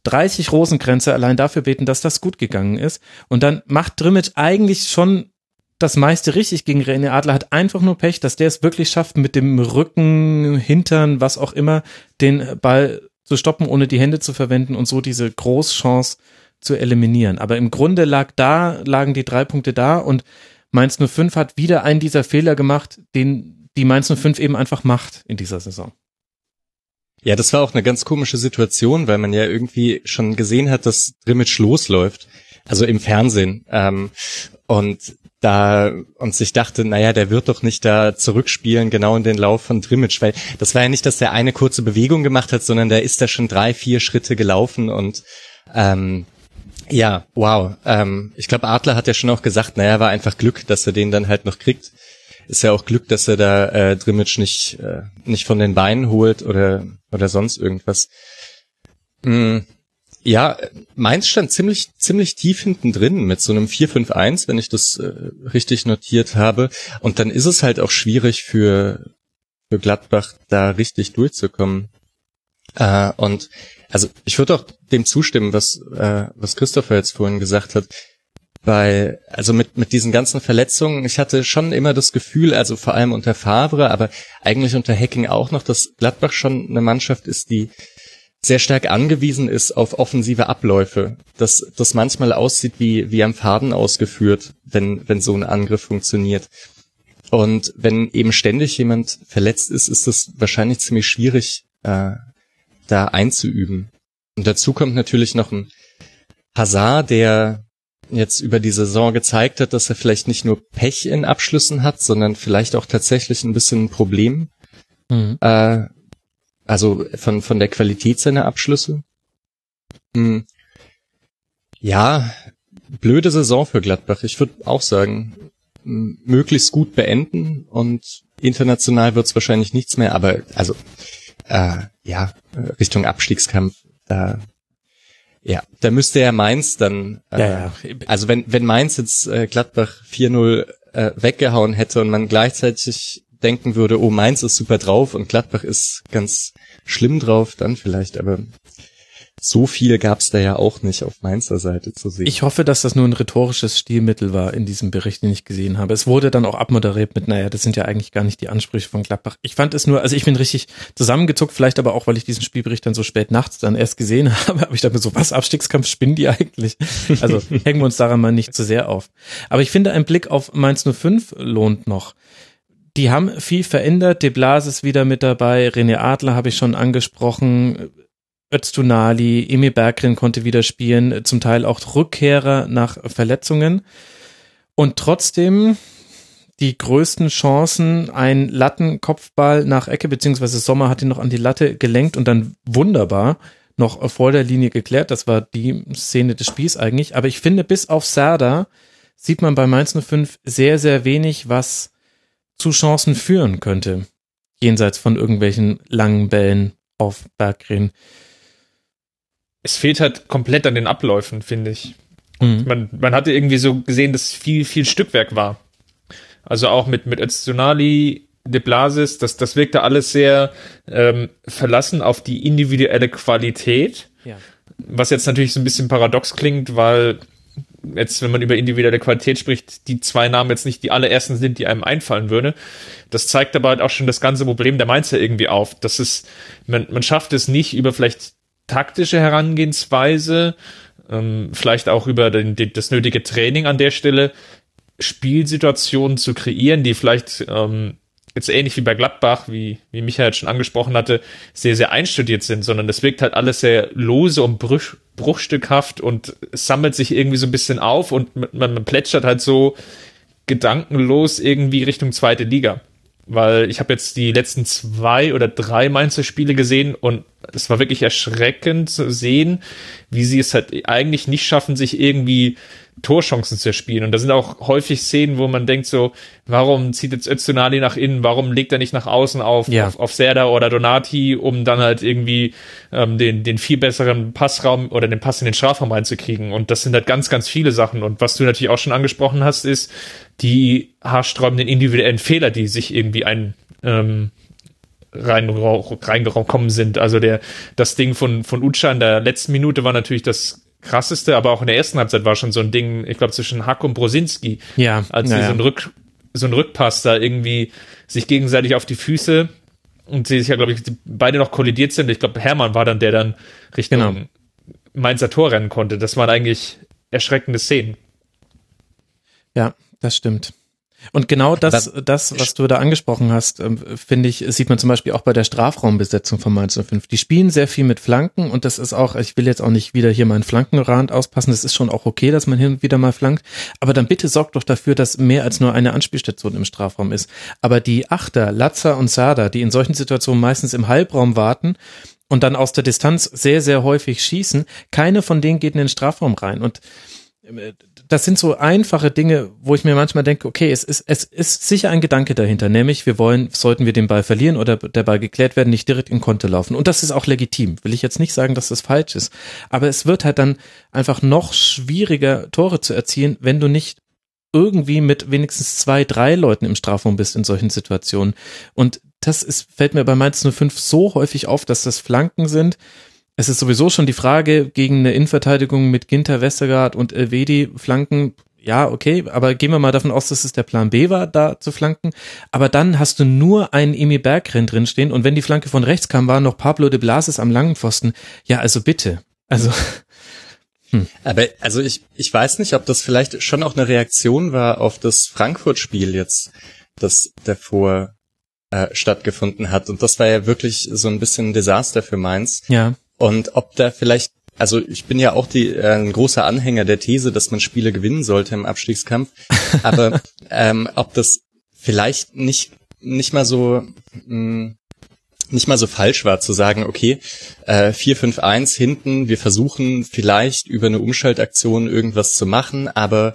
30 Rosenkränze allein dafür beten, dass das gut gegangen ist. Und dann macht Drimmitsch eigentlich schon das meiste richtig gegen René Adler, hat einfach nur Pech, dass der es wirklich schafft, mit dem Rücken, Hintern, was auch immer, den Ball zu stoppen, ohne die Hände zu verwenden und so diese Großchance zu eliminieren. Aber im Grunde lag da, lagen die drei Punkte da und Mainz 05 hat wieder einen dieser Fehler gemacht, den die Mainz 05 eben einfach macht in dieser Saison. Ja, das war auch eine ganz komische Situation, weil man ja irgendwie schon gesehen hat, dass Drimmitsch losläuft. Also im Fernsehen. Ähm, und da und sich dachte, naja, der wird doch nicht da zurückspielen, genau in den Lauf von Drimmitsch, weil das war ja nicht, dass der eine kurze Bewegung gemacht hat, sondern der ist da schon drei, vier Schritte gelaufen und ähm, ja, wow. Ähm, ich glaube, Adler hat ja schon auch gesagt, naja, war einfach Glück, dass er den dann halt noch kriegt. Ist ja auch Glück, dass er da äh, Drimmitsch nicht, äh, nicht von den Beinen holt oder, oder sonst irgendwas. Mm, ja, Mainz stand ziemlich, ziemlich tief hinten drin mit so einem 4-5-1, wenn ich das äh, richtig notiert habe. Und dann ist es halt auch schwierig für, für Gladbach da richtig durchzukommen. Äh, und also ich würde auch dem zustimmen, was, äh, was Christopher jetzt vorhin gesagt hat. Weil, also mit, mit diesen ganzen Verletzungen, ich hatte schon immer das Gefühl, also vor allem unter Favre, aber eigentlich unter Hacking auch noch, dass Gladbach schon eine Mannschaft ist, die sehr stark angewiesen ist auf offensive Abläufe, dass das manchmal aussieht wie, wie am Faden ausgeführt, wenn, wenn so ein Angriff funktioniert. Und wenn eben ständig jemand verletzt ist, ist es wahrscheinlich ziemlich schwierig, äh, da einzuüben. Und dazu kommt natürlich noch ein Hazard, der jetzt über die Saison gezeigt hat, dass er vielleicht nicht nur Pech in Abschlüssen hat, sondern vielleicht auch tatsächlich ein bisschen ein Problem. Mhm. Äh, also von, von der Qualität seiner Abschlüsse. Hm. Ja, blöde Saison für Gladbach. Ich würde auch sagen, möglichst gut beenden und international wird's wahrscheinlich nichts mehr, aber also äh, ja, Richtung Abstiegskampf, da ja, da müsste ja Mainz dann, äh, ja, ja. also wenn, wenn Mainz jetzt äh, Gladbach 4-0 äh, weggehauen hätte und man gleichzeitig denken würde, oh, Mainz ist super drauf und Gladbach ist ganz schlimm drauf, dann vielleicht, aber so viel gab's da ja auch nicht auf Mainzer Seite zu sehen. Ich hoffe, dass das nur ein rhetorisches Stilmittel war in diesem Bericht, den ich gesehen habe. Es wurde dann auch abmoderiert mit, naja, das sind ja eigentlich gar nicht die Ansprüche von Gladbach. Ich fand es nur, also ich bin richtig zusammengezuckt, vielleicht aber auch, weil ich diesen Spielbericht dann so spät nachts dann erst gesehen habe, aber ich dachte mir so, was, Abstiegskampf spinnen die eigentlich? Also hängen wir uns daran mal nicht zu sehr auf. Aber ich finde, ein Blick auf Mainz 05 lohnt noch. Die haben viel verändert. De Blas ist wieder mit dabei. René Adler habe ich schon angesprochen. Öztunali, Emil Berggren konnte wieder spielen, zum Teil auch Rückkehrer nach Verletzungen. Und trotzdem die größten Chancen, ein Lattenkopfball nach Ecke, beziehungsweise Sommer hat ihn noch an die Latte gelenkt und dann wunderbar noch vor der Linie geklärt. Das war die Szene des Spiels eigentlich. Aber ich finde, bis auf Serda sieht man bei Mainz 05 sehr, sehr wenig, was zu Chancen führen könnte. Jenseits von irgendwelchen langen Bällen auf Berggren es fehlt halt komplett an den Abläufen, finde ich. Mhm. Man, man hatte irgendwie so gesehen, dass viel, viel Stückwerk war. Also auch mit, mit Öztunali, De Blasis, das, das wirkte alles sehr ähm, verlassen auf die individuelle Qualität. Ja. Was jetzt natürlich so ein bisschen paradox klingt, weil jetzt, wenn man über individuelle Qualität spricht, die zwei Namen jetzt nicht die allerersten sind, die einem einfallen würde. Das zeigt aber halt auch schon das ganze Problem der Mainzer irgendwie auf. Das ist, man, man schafft es nicht über vielleicht taktische Herangehensweise, ähm, vielleicht auch über den, den, das nötige Training an der Stelle, Spielsituationen zu kreieren, die vielleicht ähm, jetzt ähnlich wie bei Gladbach, wie, wie Michael schon angesprochen hatte, sehr, sehr einstudiert sind, sondern das wirkt halt alles sehr lose und bruch, bruchstückhaft und sammelt sich irgendwie so ein bisschen auf und man, man plätschert halt so gedankenlos irgendwie Richtung zweite Liga. Weil ich habe jetzt die letzten zwei oder drei Mainzer Spiele gesehen und es war wirklich erschreckend zu sehen, wie sie es halt eigentlich nicht schaffen, sich irgendwie Torchancen zu erspielen. Und da sind auch häufig Szenen, wo man denkt so, warum zieht jetzt Öztunali nach innen, warum legt er nicht nach außen auf, ja. auf, auf Serda oder Donati, um dann halt irgendwie ähm, den, den viel besseren Passraum oder den Pass in den Strafraum reinzukriegen. Und das sind halt ganz, ganz viele Sachen. Und was du natürlich auch schon angesprochen hast, ist die haarsträubenden individuellen Fehler, die sich irgendwie ein ähm, rein, reingekommen sind. Also der, das Ding von, von Ucha in der letzten Minute war natürlich das krasseste, aber auch in der ersten Halbzeit war schon so ein Ding, ich glaube, zwischen Hack und Brosinski. Ja. Als sie ja, so ein Rück, so ein Rückpass da irgendwie sich gegenseitig auf die Füße und sie sich ja, glaube ich, beide noch kollidiert sind. Ich glaube, Hermann war dann, der dann Richtung genau. Mainzer Tor rennen konnte. Das waren eigentlich erschreckende Szenen. Ja, das stimmt. Und genau das, das, was du da angesprochen hast, ähm, finde ich, sieht man zum Beispiel auch bei der Strafraumbesetzung von Mainz 05. Die spielen sehr viel mit Flanken und das ist auch, ich will jetzt auch nicht wieder hier meinen Flankenrand auspassen, das ist schon auch okay, dass man hin und wieder mal flankt, aber dann bitte sorgt doch dafür, dass mehr als nur eine Anspielstation im Strafraum ist. Aber die Achter, Latzer und Sada, die in solchen Situationen meistens im Halbraum warten, und dann aus der Distanz sehr, sehr häufig schießen, keine von denen geht in den Strafraum rein. Und das sind so einfache Dinge, wo ich mir manchmal denke, okay, es ist, es ist sicher ein Gedanke dahinter, nämlich wir wollen, sollten wir den Ball verlieren oder der Ball geklärt werden, nicht direkt in Konto laufen. Und das ist auch legitim. Will ich jetzt nicht sagen, dass das falsch ist. Aber es wird halt dann einfach noch schwieriger, Tore zu erzielen, wenn du nicht irgendwie mit wenigstens zwei, drei Leuten im Strafraum bist in solchen Situationen. Und das ist, fällt mir bei Mainz 05 so häufig auf, dass das Flanken sind, es ist sowieso schon die Frage gegen eine Innenverteidigung mit Ginter, Westergaard und Elvedi flanken. Ja, okay, aber gehen wir mal davon aus, dass es der Plan B war, da zu flanken. Aber dann hast du nur einen Emi Bergren drinstehen und wenn die Flanke von rechts kam, war noch Pablo de Blasis am langen Pfosten. Ja, also bitte. Also. Hm. Aber also ich, ich weiß nicht, ob das vielleicht schon auch eine Reaktion war auf das Frankfurt-Spiel jetzt, das davor äh, stattgefunden hat. Und das war ja wirklich so ein bisschen ein Desaster für Mainz. Ja. Und ob da vielleicht, also ich bin ja auch die, äh, ein großer Anhänger der These, dass man Spiele gewinnen sollte im Abstiegskampf, aber ähm, ob das vielleicht nicht nicht mal so mh, hm, nicht mal so falsch war zu sagen, okay, äh, 4-5-1 hinten, wir versuchen vielleicht über eine Umschaltaktion irgendwas zu machen, aber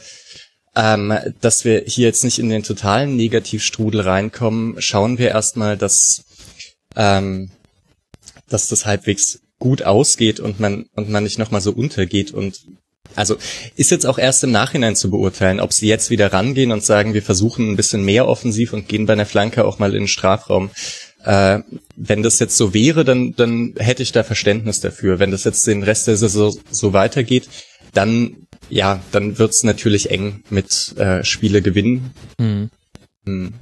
ähm, dass wir hier jetzt nicht in den totalen Negativstrudel reinkommen, schauen wir erstmal, dass, ähm, dass das halbwegs gut ausgeht und man und man nicht nochmal so untergeht und also ist jetzt auch erst im Nachhinein zu beurteilen, ob sie jetzt wieder rangehen und sagen, wir versuchen ein bisschen mehr offensiv und gehen bei einer Flanke auch mal in den Strafraum. Äh, wenn das jetzt so wäre, dann, dann hätte ich da Verständnis dafür. Wenn das jetzt den Rest der Saison so weitergeht, dann ja, dann wird's natürlich eng mit äh, Spiele gewinnen. Mhm. Hm.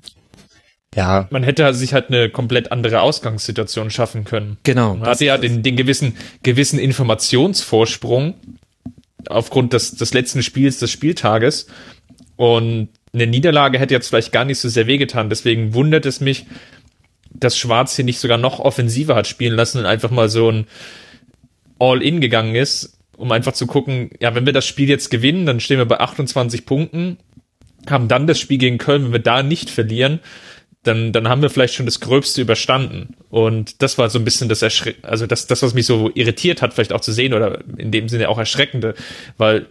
Ja. Man hätte sich halt eine komplett andere Ausgangssituation schaffen können. Genau. Man hatte ja den, den gewissen, gewissen Informationsvorsprung aufgrund des, des letzten Spiels des Spieltages. Und eine Niederlage hätte jetzt vielleicht gar nicht so sehr wehgetan. Deswegen wundert es mich, dass Schwarz hier nicht sogar noch offensiver hat spielen lassen und einfach mal so ein All-In gegangen ist, um einfach zu gucken, ja, wenn wir das Spiel jetzt gewinnen, dann stehen wir bei 28 Punkten, haben dann das Spiel gegen Köln, wenn wir da nicht verlieren, dann, dann haben wir vielleicht schon das Gröbste überstanden. Und das war so ein bisschen das Erschre also das, das, was mich so irritiert hat, vielleicht auch zu sehen oder in dem Sinne auch erschreckende, weil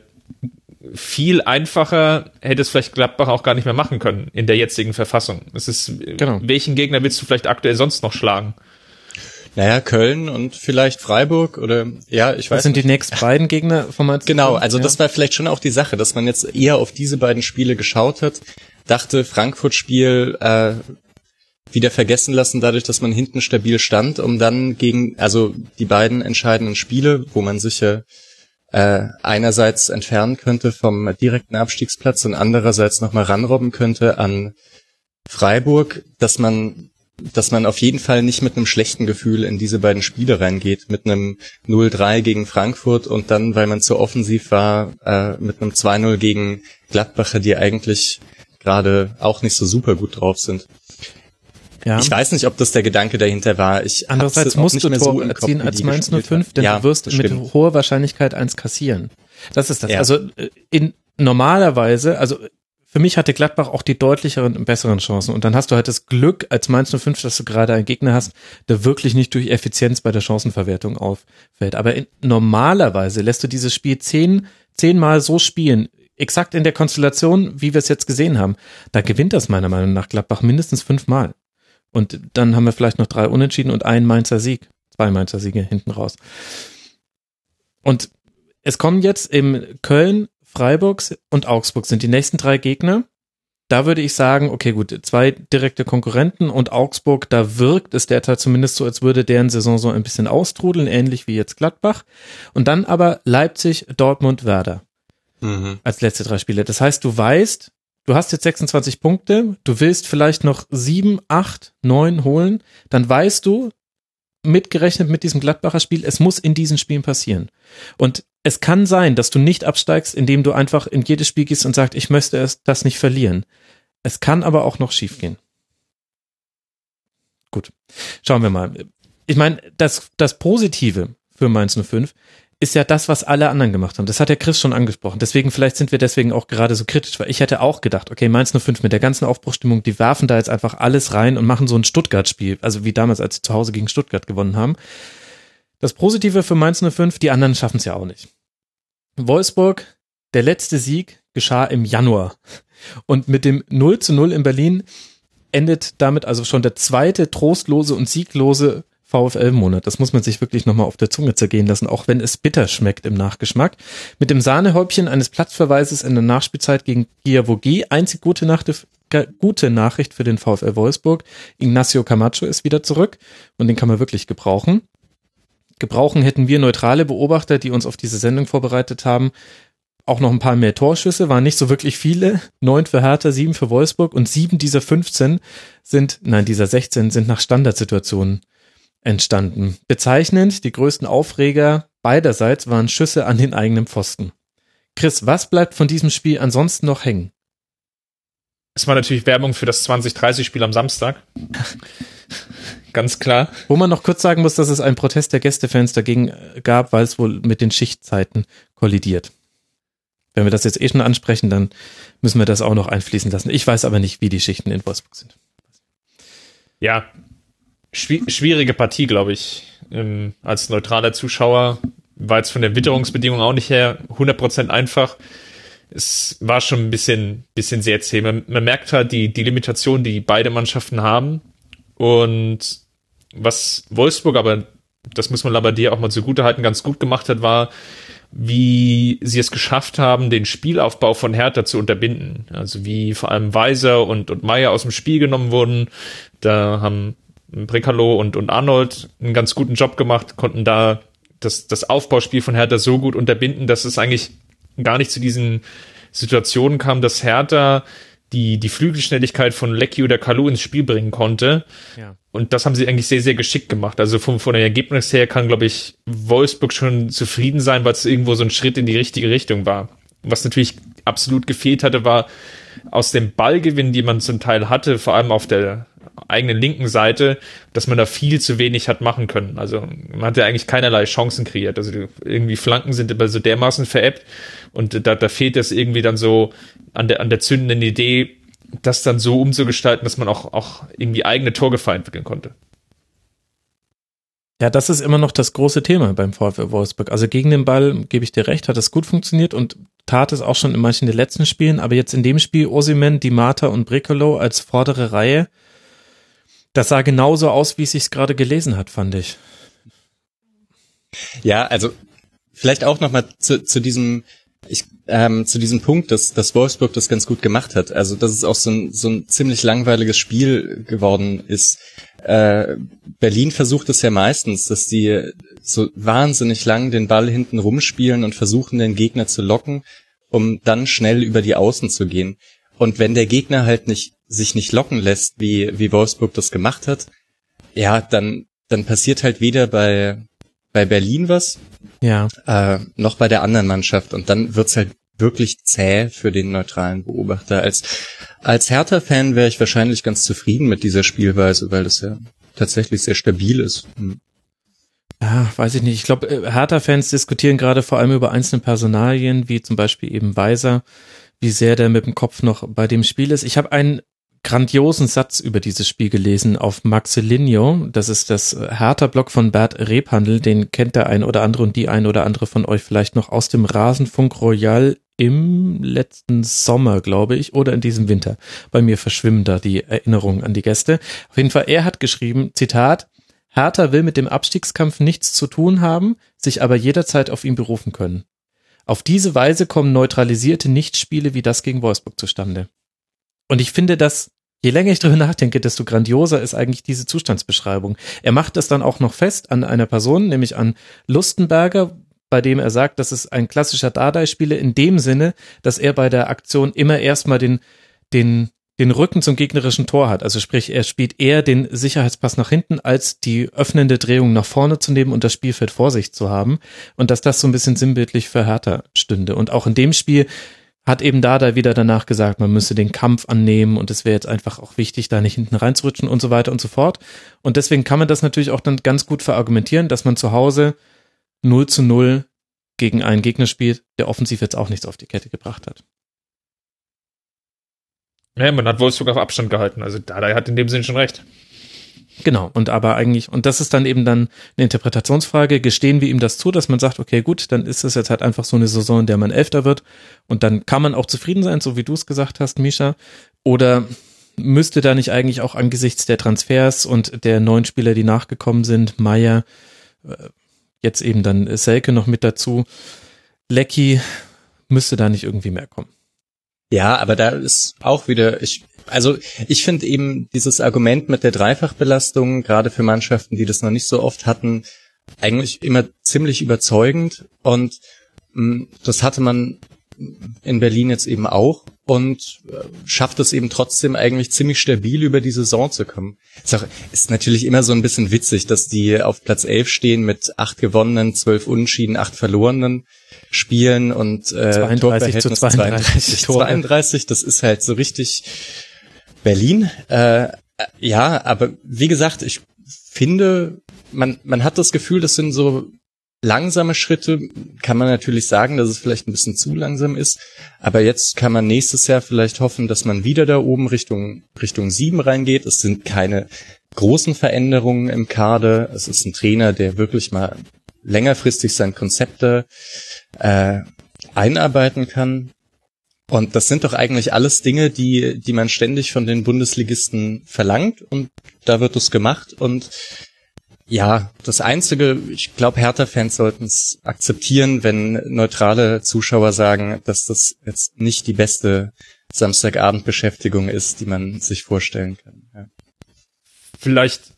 viel einfacher hätte es vielleicht Gladbach auch gar nicht mehr machen können in der jetzigen Verfassung. Es ist, genau. welchen Gegner willst du vielleicht aktuell sonst noch schlagen? Naja, Köln und vielleicht Freiburg oder ja, ich weiß. Was sind die nächsten beiden Gegner von Mainz? Genau, also ja. das war vielleicht schon auch die Sache, dass man jetzt eher auf diese beiden Spiele geschaut hat, dachte Frankfurt-Spiel äh, wieder vergessen lassen, dadurch, dass man hinten stabil stand, um dann gegen, also die beiden entscheidenden Spiele, wo man sich ja äh, einerseits entfernen könnte vom direkten Abstiegsplatz und andererseits nochmal ranrobben könnte an Freiburg, dass man dass man auf jeden Fall nicht mit einem schlechten Gefühl in diese beiden Spiele reingeht, mit einem 0-3 gegen Frankfurt und dann, weil man zu offensiv war, äh, mit einem 2-0 gegen Gladbacher, die eigentlich gerade auch nicht so super gut drauf sind. Ja. Ich weiß nicht, ob das der Gedanke dahinter war. Ich Andererseits musst du Tore so erzielen als Mainz 05, denn ja, du wirst mit hoher Wahrscheinlichkeit eins kassieren. Das ist das. Ja. Also äh, in normalerweise, also für mich hatte Gladbach auch die deutlicheren und besseren Chancen. Und dann hast du halt das Glück als Mainz 05, dass du gerade einen Gegner hast, der wirklich nicht durch Effizienz bei der Chancenverwertung auffällt. Aber in, normalerweise lässt du dieses Spiel zehn, zehnmal so spielen, exakt in der Konstellation, wie wir es jetzt gesehen haben. Da gewinnt das meiner Meinung nach Gladbach mindestens fünfmal. Und dann haben wir vielleicht noch drei Unentschieden und einen Mainzer Sieg. Zwei Mainzer Siege hinten raus. Und es kommen jetzt im Köln, Freiburg und Augsburg sind die nächsten drei Gegner. Da würde ich sagen, okay, gut, zwei direkte Konkurrenten und Augsburg, da wirkt es derzeit zumindest so, als würde deren Saison so ein bisschen austrudeln, ähnlich wie jetzt Gladbach. Und dann aber Leipzig, Dortmund, Werder. Mhm. Als letzte drei Spiele. Das heißt, du weißt, du hast jetzt 26 Punkte, du willst vielleicht noch sieben, acht, neun holen, dann weißt du, mitgerechnet mit diesem Gladbacher Spiel, es muss in diesen Spielen passieren. Und es kann sein, dass du nicht absteigst, indem du einfach in jedes Spiel gehst und sagst, ich möchte es, das nicht verlieren. Es kann aber auch noch schiefgehen. Gut, schauen wir mal. Ich meine, das, das Positive für Mainz 05 ist ja das, was alle anderen gemacht haben. Das hat der Chris schon angesprochen. Deswegen, vielleicht sind wir deswegen auch gerade so kritisch, weil ich hätte auch gedacht, okay, Mainz 05 mit der ganzen Aufbruchstimmung, die werfen da jetzt einfach alles rein und machen so ein Stuttgart-Spiel. Also wie damals, als sie zu Hause gegen Stuttgart gewonnen haben. Das Positive für Mainz 05, die anderen schaffen es ja auch nicht. Wolfsburg, der letzte Sieg geschah im Januar. Und mit dem 0 zu 0 in Berlin endet damit also schon der zweite trostlose und sieglose VfL-Monat. Das muss man sich wirklich nochmal auf der Zunge zergehen lassen, auch wenn es bitter schmeckt im Nachgeschmack. Mit dem Sahnehäubchen eines Platzverweises in der Nachspielzeit gegen Giavogi. Einzig gute, Nacht, gute Nachricht für den VfL Wolfsburg. Ignacio Camacho ist wieder zurück und den kann man wirklich gebrauchen. Gebrauchen hätten wir neutrale Beobachter, die uns auf diese Sendung vorbereitet haben. Auch noch ein paar mehr Torschüsse, waren nicht so wirklich viele. Neun für Hertha, sieben für Wolfsburg und sieben dieser 15 sind, nein, dieser 16 sind nach Standardsituationen entstanden. Bezeichnend, die größten Aufreger beiderseits waren Schüsse an den eigenen Pfosten. Chris, was bleibt von diesem Spiel ansonsten noch hängen? Es war natürlich Werbung für das 2030-Spiel am Samstag. Ganz klar. Wo man noch kurz sagen muss, dass es einen Protest der Gästefans dagegen gab, weil es wohl mit den Schichtzeiten kollidiert. Wenn wir das jetzt eh schon ansprechen, dann müssen wir das auch noch einfließen lassen. Ich weiß aber nicht, wie die Schichten in Wolfsburg sind. Ja, schwierige Partie, glaube ich, ähm, als neutraler Zuschauer. War jetzt von der Witterungsbedingung auch nicht her 100% einfach. Es war schon ein bisschen, bisschen sehr zäh. Man, man merkt halt die, die Limitation, die beide Mannschaften haben. Und was Wolfsburg aber, das muss man Labadier auch mal zugute halten, ganz gut gemacht hat, war, wie sie es geschafft haben, den Spielaufbau von Hertha zu unterbinden. Also wie vor allem Weiser und, und Meier aus dem Spiel genommen wurden. Da haben Brekalo und, und Arnold einen ganz guten Job gemacht, konnten da das, das Aufbauspiel von Hertha so gut unterbinden, dass es eigentlich gar nicht zu diesen Situationen kam, dass Hertha die, die Flügelschnelligkeit von Lecky oder Kalu ins Spiel bringen konnte. Ja. Und das haben sie eigentlich sehr, sehr geschickt gemacht. Also vom, von der Ergebnis her kann, glaube ich, Wolfsburg schon zufrieden sein, weil es irgendwo so ein Schritt in die richtige Richtung war. Was natürlich absolut gefehlt hatte, war aus dem Ballgewinn, die man zum Teil hatte, vor allem auf der eigenen linken Seite, dass man da viel zu wenig hat machen können. Also man hatte eigentlich keinerlei Chancen kreiert. Also irgendwie Flanken sind immer so dermaßen veräppt und da, da fehlt es irgendwie dann so an der, an der zündenden Idee, das dann so umzugestalten, dass man auch, auch irgendwie eigene Torgefahr entwickeln konnte. Ja, das ist immer noch das große Thema beim VfL Wolfsburg. Also gegen den Ball, gebe ich dir recht, hat es gut funktioniert und tat es auch schon in manchen der letzten Spielen, aber jetzt in dem Spiel Osimen, Di Mata und Brecolo als vordere Reihe, das sah genauso aus, wie es sich gerade gelesen hat, fand ich. Ja, also vielleicht auch noch mal zu, zu diesem ich, ähm, zu diesem Punkt, dass, dass Wolfsburg das ganz gut gemacht hat. Also dass es auch so ein, so ein ziemlich langweiliges Spiel geworden ist. Äh, Berlin versucht es ja meistens, dass die so wahnsinnig lang den Ball hinten rumspielen und versuchen, den Gegner zu locken, um dann schnell über die Außen zu gehen. Und wenn der Gegner halt nicht sich nicht locken lässt, wie wie Wolfsburg das gemacht hat, ja, dann dann passiert halt weder bei bei Berlin was, ja, äh, noch bei der anderen Mannschaft und dann wird's halt wirklich zäh für den neutralen Beobachter. Als als Hertha-Fan wäre ich wahrscheinlich ganz zufrieden mit dieser Spielweise, weil das ja tatsächlich sehr stabil ist. Hm. Ja, weiß ich nicht. Ich glaube, äh, Hertha-Fans diskutieren gerade vor allem über einzelne Personalien, wie zum Beispiel eben Weiser, wie sehr der mit dem Kopf noch bei dem Spiel ist. Ich habe einen grandiosen Satz über dieses Spiel gelesen auf Maxilinio. Das ist das Hertha-Blog von Bert Rebhandel. Den kennt der ein oder andere und die ein oder andere von euch vielleicht noch aus dem Rasenfunk Royal im letzten Sommer, glaube ich, oder in diesem Winter. Bei mir verschwimmen da die Erinnerungen an die Gäste. Auf jeden Fall, er hat geschrieben, Zitat, Hertha will mit dem Abstiegskampf nichts zu tun haben, sich aber jederzeit auf ihn berufen können. Auf diese Weise kommen neutralisierte Nichtspiele wie das gegen Wolfsburg zustande. Und ich finde das, je länger ich darüber nachdenke, desto grandioser ist eigentlich diese Zustandsbeschreibung. Er macht das dann auch noch fest an einer Person, nämlich an Lustenberger, bei dem er sagt, das ist ein klassischer Dardai-Spieler in dem Sinne, dass er bei der Aktion immer erstmal den, den den Rücken zum gegnerischen Tor hat. Also sprich, er spielt eher den Sicherheitspass nach hinten, als die öffnende Drehung nach vorne zu nehmen und das Spielfeld vor sich zu haben. Und dass das so ein bisschen sinnbildlich für Hertha stünde. Und auch in dem Spiel hat eben da da wieder danach gesagt, man müsse den Kampf annehmen und es wäre jetzt einfach auch wichtig, da nicht hinten reinzurutschen und so weiter und so fort. Und deswegen kann man das natürlich auch dann ganz gut verargumentieren, dass man zu Hause 0 zu 0 gegen einen Gegner spielt, der offensiv jetzt auch nichts auf die Kette gebracht hat. Ja, man hat Wolfsburg auf Abstand gehalten. Also Dada hat in dem Sinn schon recht. Genau, und aber eigentlich, und das ist dann eben dann eine Interpretationsfrage, gestehen wir ihm das zu, dass man sagt, okay, gut, dann ist es jetzt halt einfach so eine Saison, in der man Elfter wird und dann kann man auch zufrieden sein, so wie du es gesagt hast, Misha, oder müsste da nicht eigentlich auch angesichts der Transfers und der neuen Spieler, die nachgekommen sind, Meier, äh, jetzt eben dann Selke noch mit dazu, Lecky, müsste da nicht irgendwie mehr kommen? Ja, aber da ist auch wieder, ich, also ich finde eben dieses Argument mit der Dreifachbelastung, gerade für Mannschaften, die das noch nicht so oft hatten, eigentlich immer ziemlich überzeugend. Und mh, mm, das hatte man in Berlin jetzt eben auch und äh, schafft es eben trotzdem eigentlich ziemlich stabil über die Saison zu kommen. Ist, auch, ist natürlich immer so ein bisschen witzig, dass die auf Platz 11 stehen mit acht gewonnenen, zwölf Unentschieden, acht verlorenen Spielen und äh, 32 zu 32, 32, 32, das ist halt so richtig Berlin. Äh, ja, aber wie gesagt, ich finde, man, man hat das Gefühl, das sind so langsame Schritte. Kann man natürlich sagen, dass es vielleicht ein bisschen zu langsam ist. Aber jetzt kann man nächstes Jahr vielleicht hoffen, dass man wieder da oben Richtung, Richtung sieben reingeht. Es sind keine großen Veränderungen im Kader. Es ist ein Trainer, der wirklich mal längerfristig seine Konzepte äh, einarbeiten kann. Und das sind doch eigentlich alles Dinge, die, die man ständig von den Bundesligisten verlangt und da wird es gemacht und ja, das Einzige, ich glaube, Hertha-Fans sollten es akzeptieren, wenn neutrale Zuschauer sagen, dass das jetzt nicht die beste Samstagabendbeschäftigung ist, die man sich vorstellen kann. Ja. Vielleicht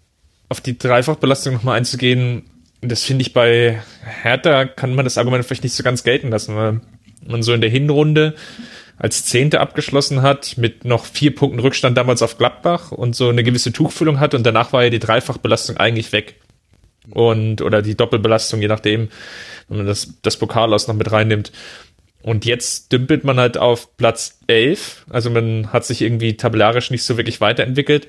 auf die Dreifachbelastung nochmal einzugehen, das finde ich bei Hertha kann man das Argument vielleicht nicht so ganz gelten lassen, weil man so in der Hinrunde als Zehnte abgeschlossen hat, mit noch vier Punkten Rückstand damals auf Gladbach und so eine gewisse Tuchfüllung hat und danach war ja die Dreifachbelastung eigentlich weg. Und, oder die Doppelbelastung, je nachdem, wenn man das, das Pokal aus noch mit reinnimmt. Und jetzt dümpelt man halt auf Platz 11. Also man hat sich irgendwie tabellarisch nicht so wirklich weiterentwickelt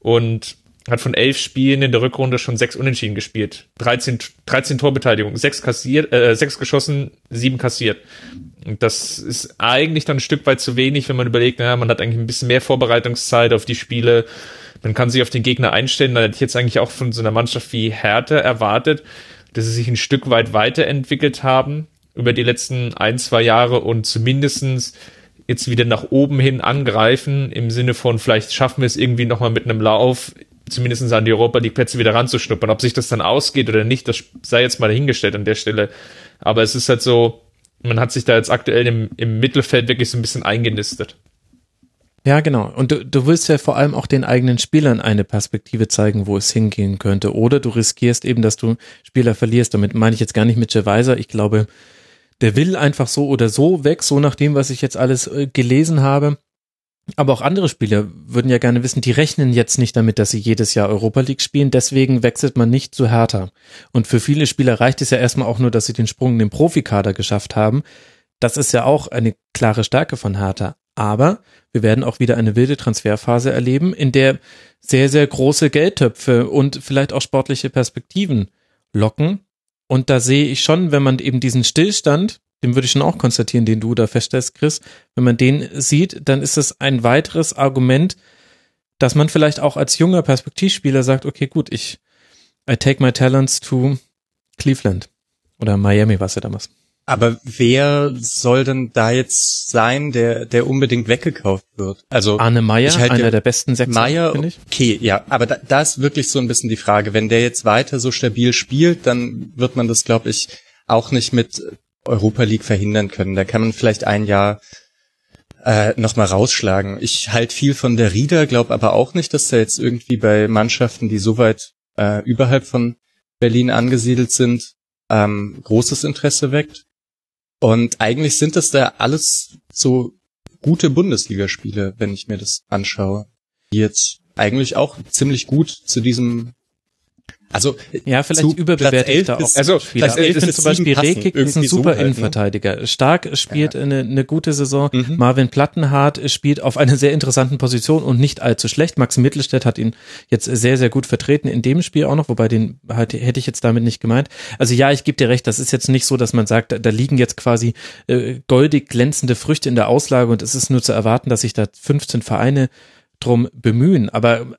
und hat von elf Spielen in der Rückrunde schon sechs Unentschieden gespielt. 13, 13 Torbeteiligung, sechs kassiert, äh, sechs geschossen, sieben kassiert. Und das ist eigentlich dann ein Stück weit zu wenig, wenn man überlegt, naja, man hat eigentlich ein bisschen mehr Vorbereitungszeit auf die Spiele. Man kann sich auf den Gegner einstellen. Da hätte ich jetzt eigentlich auch von so einer Mannschaft wie Hertha erwartet, dass sie sich ein Stück weit weiterentwickelt haben über die letzten ein, zwei Jahre und zumindestens jetzt wieder nach oben hin angreifen, im Sinne von vielleicht schaffen wir es irgendwie nochmal mit einem Lauf, zumindest an die Europa League Plätze wieder ranzuschnuppern. Ob sich das dann ausgeht oder nicht, das sei jetzt mal dahingestellt an der Stelle. Aber es ist halt so, man hat sich da jetzt aktuell im, im Mittelfeld wirklich so ein bisschen eingenistet. Ja, genau. Und du, du willst ja vor allem auch den eigenen Spielern eine Perspektive zeigen, wo es hingehen könnte. Oder du riskierst eben, dass du Spieler verlierst. Damit meine ich jetzt gar nicht mit Weiser. Ich glaube, der will einfach so oder so weg, so nach dem, was ich jetzt alles äh, gelesen habe. Aber auch andere Spieler würden ja gerne wissen, die rechnen jetzt nicht damit, dass sie jedes Jahr Europa League spielen, deswegen wechselt man nicht zu Hertha. Und für viele Spieler reicht es ja erstmal auch nur, dass sie den Sprung in den Profikader geschafft haben. Das ist ja auch eine klare Stärke von Hertha. Aber wir werden auch wieder eine wilde Transferphase erleben, in der sehr, sehr große Geldtöpfe und vielleicht auch sportliche Perspektiven locken. Und da sehe ich schon, wenn man eben diesen Stillstand, den würde ich schon auch konstatieren, den du da feststellst, Chris, wenn man den sieht, dann ist es ein weiteres Argument, dass man vielleicht auch als junger Perspektivspieler sagt, okay, gut, ich I take my talents to Cleveland oder Miami war es ja damals. Aber wer soll denn da jetzt sein, der, der unbedingt weggekauft wird? Also Arne Meyer, halt einer der besten Sechser, Meyer, okay, ja, aber da, da ist wirklich so ein bisschen die Frage, wenn der jetzt weiter so stabil spielt, dann wird man das, glaube ich, auch nicht mit Europa League verhindern können. Da kann man vielleicht ein Jahr äh, nochmal rausschlagen. Ich halte viel von der Rieder, glaube aber auch nicht, dass da jetzt irgendwie bei Mannschaften, die so weit äh, überhalb von Berlin angesiedelt sind, ähm, großes Interesse weckt. Und eigentlich sind das da alles so gute Bundesligaspiele, wenn ich mir das anschaue, die jetzt eigentlich auch ziemlich gut zu diesem also ja, vielleicht überbewertet da auch. Also 11 ich finde zum Beispiel Rekik ist ein super so halt, ne? Innenverteidiger. Stark spielt ja. eine, eine gute Saison. Mhm. Marvin Plattenhardt spielt auf einer sehr interessanten Position und nicht allzu schlecht. Max Mittelstädt hat ihn jetzt sehr, sehr gut vertreten in dem Spiel auch noch, wobei den halt, hätte ich jetzt damit nicht gemeint. Also ja, ich gebe dir recht, das ist jetzt nicht so, dass man sagt, da, da liegen jetzt quasi äh, goldig glänzende Früchte in der Auslage und es ist nur zu erwarten, dass sich da 15 Vereine drum bemühen. Aber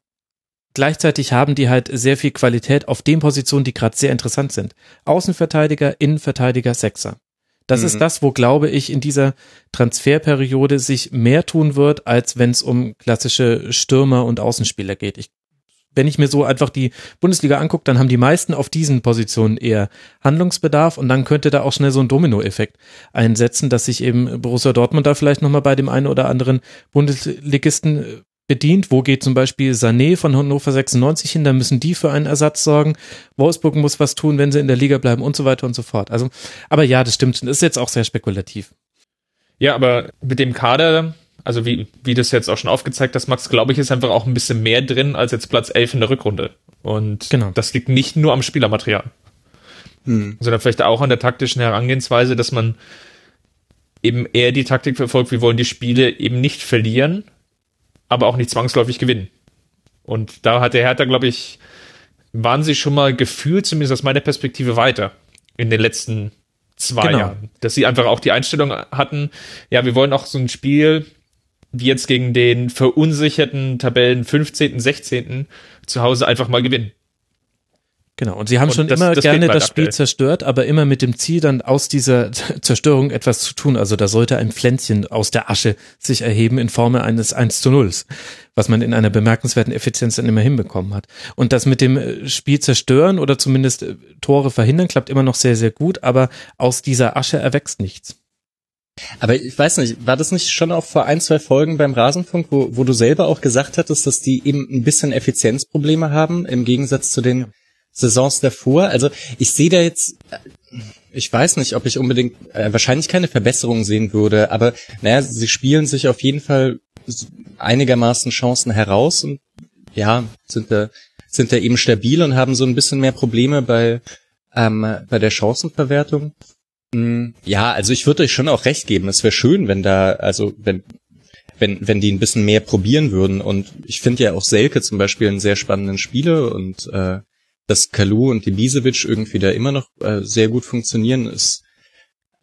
Gleichzeitig haben die halt sehr viel Qualität auf den Positionen, die gerade sehr interessant sind. Außenverteidiger, Innenverteidiger, Sechser. Das mhm. ist das, wo, glaube ich, in dieser Transferperiode sich mehr tun wird, als wenn es um klassische Stürmer und Außenspieler geht. Ich, wenn ich mir so einfach die Bundesliga angucke, dann haben die meisten auf diesen Positionen eher Handlungsbedarf und dann könnte da auch schnell so ein Dominoeffekt einsetzen, dass sich eben Borussia Dortmund da vielleicht nochmal bei dem einen oder anderen Bundesligisten bedient. Wo geht zum Beispiel Sané von Hannover 96 hin? Da müssen die für einen Ersatz sorgen. Wolfsburg muss was tun, wenn sie in der Liga bleiben und so weiter und so fort. Also, aber ja, das stimmt. Das ist jetzt auch sehr spekulativ. Ja, aber mit dem Kader, also wie, wie das jetzt auch schon aufgezeigt hast, Max, glaube ich, ist einfach auch ein bisschen mehr drin als jetzt Platz 11 in der Rückrunde. Und genau. das liegt nicht nur am Spielermaterial, hm. sondern vielleicht auch an der taktischen Herangehensweise, dass man eben eher die Taktik verfolgt, wir wollen die Spiele eben nicht verlieren, aber auch nicht zwangsläufig gewinnen. Und da hat der Hertha, glaube ich, waren sie schon mal gefühlt, zumindest aus meiner Perspektive, weiter in den letzten zwei genau. Jahren. Dass sie einfach auch die Einstellung hatten, ja, wir wollen auch so ein Spiel wie jetzt gegen den verunsicherten Tabellen 15., 16. zu Hause einfach mal gewinnen. Genau, und sie haben Und schon das- immer das gerne das Spiel aktuell. zerstört, aber immer mit dem Ziel, dann aus dieser Zerstörung etwas zu tun. Also da sollte ein Pflänzchen aus der Asche sich erheben in Form eines 1 zu 0, was man in einer bemerkenswerten Effizienz dann immer hinbekommen hat. Und das mit dem äh, Spiel zerstören oder zumindest äh, Tore verhindern klappt immer noch sehr, sehr gut, aber aus dieser Asche erwächst nichts. Aber ich weiß nicht, war das nicht schon auch vor ein, zwei Folgen beim Rasenfunk, wo, wo du selber auch gesagt hattest, dass die eben ein bisschen Effizienzprobleme haben im Gegensatz zu den Saisons davor? Also ich sehe da jetzt, äh, ich weiß nicht, ob ich unbedingt äh, wahrscheinlich keine Verbesserung sehen würde, aber naja, sie spielen sich auf jeden Fall einigermaßen Chancen heraus und ja, sind da, sind da eben stabil und haben so ein bisschen mehr Probleme bei, ähm, bei der Chancenverwertung. Mm, Ja, also ich würde euch schon auch recht geben. Es wäre schön, wenn da, also wenn, wenn, wenn die ein bisschen mehr probieren würden. Und ich finde ja auch Selke zum Beispiel einen sehr spannenden Spieler und äh, dass Kalu und Ibisevic irgendwie da immer noch äh, sehr gut funktionieren, ist,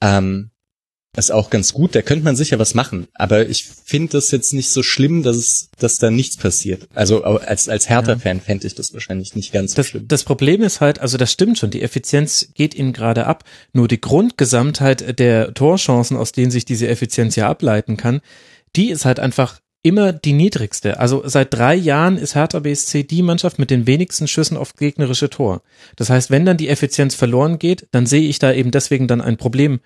ähm, ist auch ganz gut. Da könnte man sicher was machen. Aber ich finde das jetzt nicht so schlimm, dass es, dass da nichts passiert. Also als, als Hertha-Fan fände ich das wahrscheinlich nicht ganz so Das, schlimm. das Problem ist halt, also das stimmt schon, die Effizienz geht ihnen gerade ab. Nur die Grundgesamtheit der Torchancen, aus denen sich diese Effizienz ja ableiten kann, die ist halt einfach immer die niedrigste. Also seit drei Jahren ist Hertha BSC die Mannschaft mit den wenigsten Schüssen auf gegnerische Tor. Das heißt, wenn dann die Effizienz verloren geht, dann sehe ich da eben deswegen dann ein Problem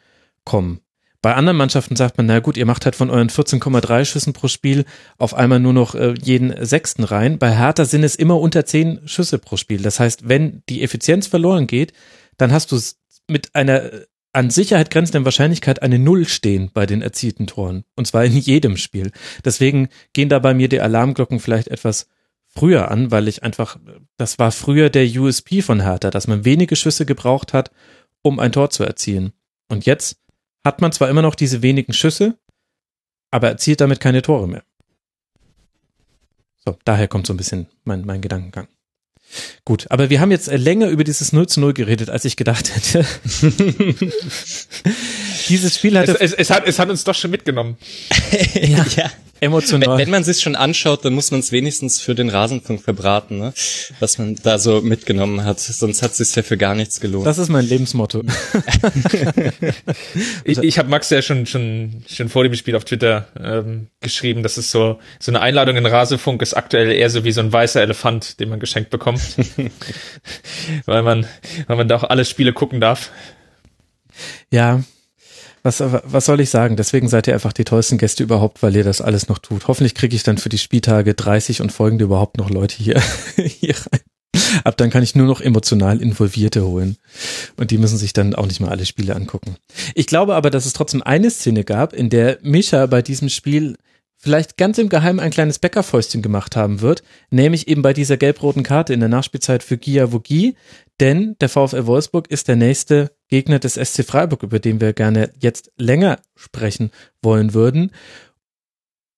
kommen. Bei anderen Mannschaften sagt man, na gut, ihr macht halt von euren 14,3 Schüssen pro Spiel auf einmal nur noch äh, jeden sechsten rein. Bei Hertha sind es immer unter zehn Schüsse pro Spiel. Das heißt, wenn die Effizienz verloren geht, dann hast du es mit einer an Sicherheit grenzenden Wahrscheinlichkeit eine Null stehen bei den erzielten Toren. Und zwar in jedem Spiel. Deswegen gehen da bei mir die Alarmglocken vielleicht etwas früher an, weil ich einfach, das war früher der USP von Hertha, dass man wenige Schüsse gebraucht hat, um ein Tor zu erzielen. Und jetzt hat man zwar immer noch diese wenigen Schüsse, aber erzielt damit keine Tore mehr. So, daher kommt so ein bisschen mein, mein Gedankengang. Gut, aber wir haben jetzt äh, länger über dieses 0 zu 0 geredet, als ich gedacht hätte. dieses Spiel Es, hatte es, es, hat, es hat uns doch schon mitgenommen. ja, ja. Emotional. Wenn, wenn man sich schon anschaut, dann muss man es wenigstens für den Rasenfunk verbraten, ne? was man da so mitgenommen hat. Sonst hat es sich ja für gar nichts gelohnt. das ist mein Lebensmotto. Ich, ich habe Max ja schon, schon, schon vor dem Spiel auf Twitter ähm, geschrieben, dass es so, so eine Einladung in Rasefunk ist aktuell eher so wie so ein weißer Elefant, den man geschenkt bekommt. weil man, weil man da auch alle Spiele gucken darf. Ja, was, was soll ich sagen? Deswegen seid ihr einfach die tollsten Gäste überhaupt, weil ihr das alles noch tut. Hoffentlich kriege ich dann für die Spieltage 30 und folgende überhaupt noch Leute hier, hier rein. Ab dann kann ich nur noch emotional Involvierte holen. Und die müssen sich dann auch nicht mal alle Spiele angucken. Ich glaube aber, dass es trotzdem eine Szene gab, in der Mischa bei diesem Spiel vielleicht ganz im Geheimen ein kleines Bäckerfäustchen gemacht haben wird, nämlich eben bei dieser gelb-roten Karte in der Nachspielzeit für Gia Vogie, denn der VfL Wolfsburg ist der nächste Gegner des SC Freiburg, über den wir gerne jetzt länger sprechen wollen würden.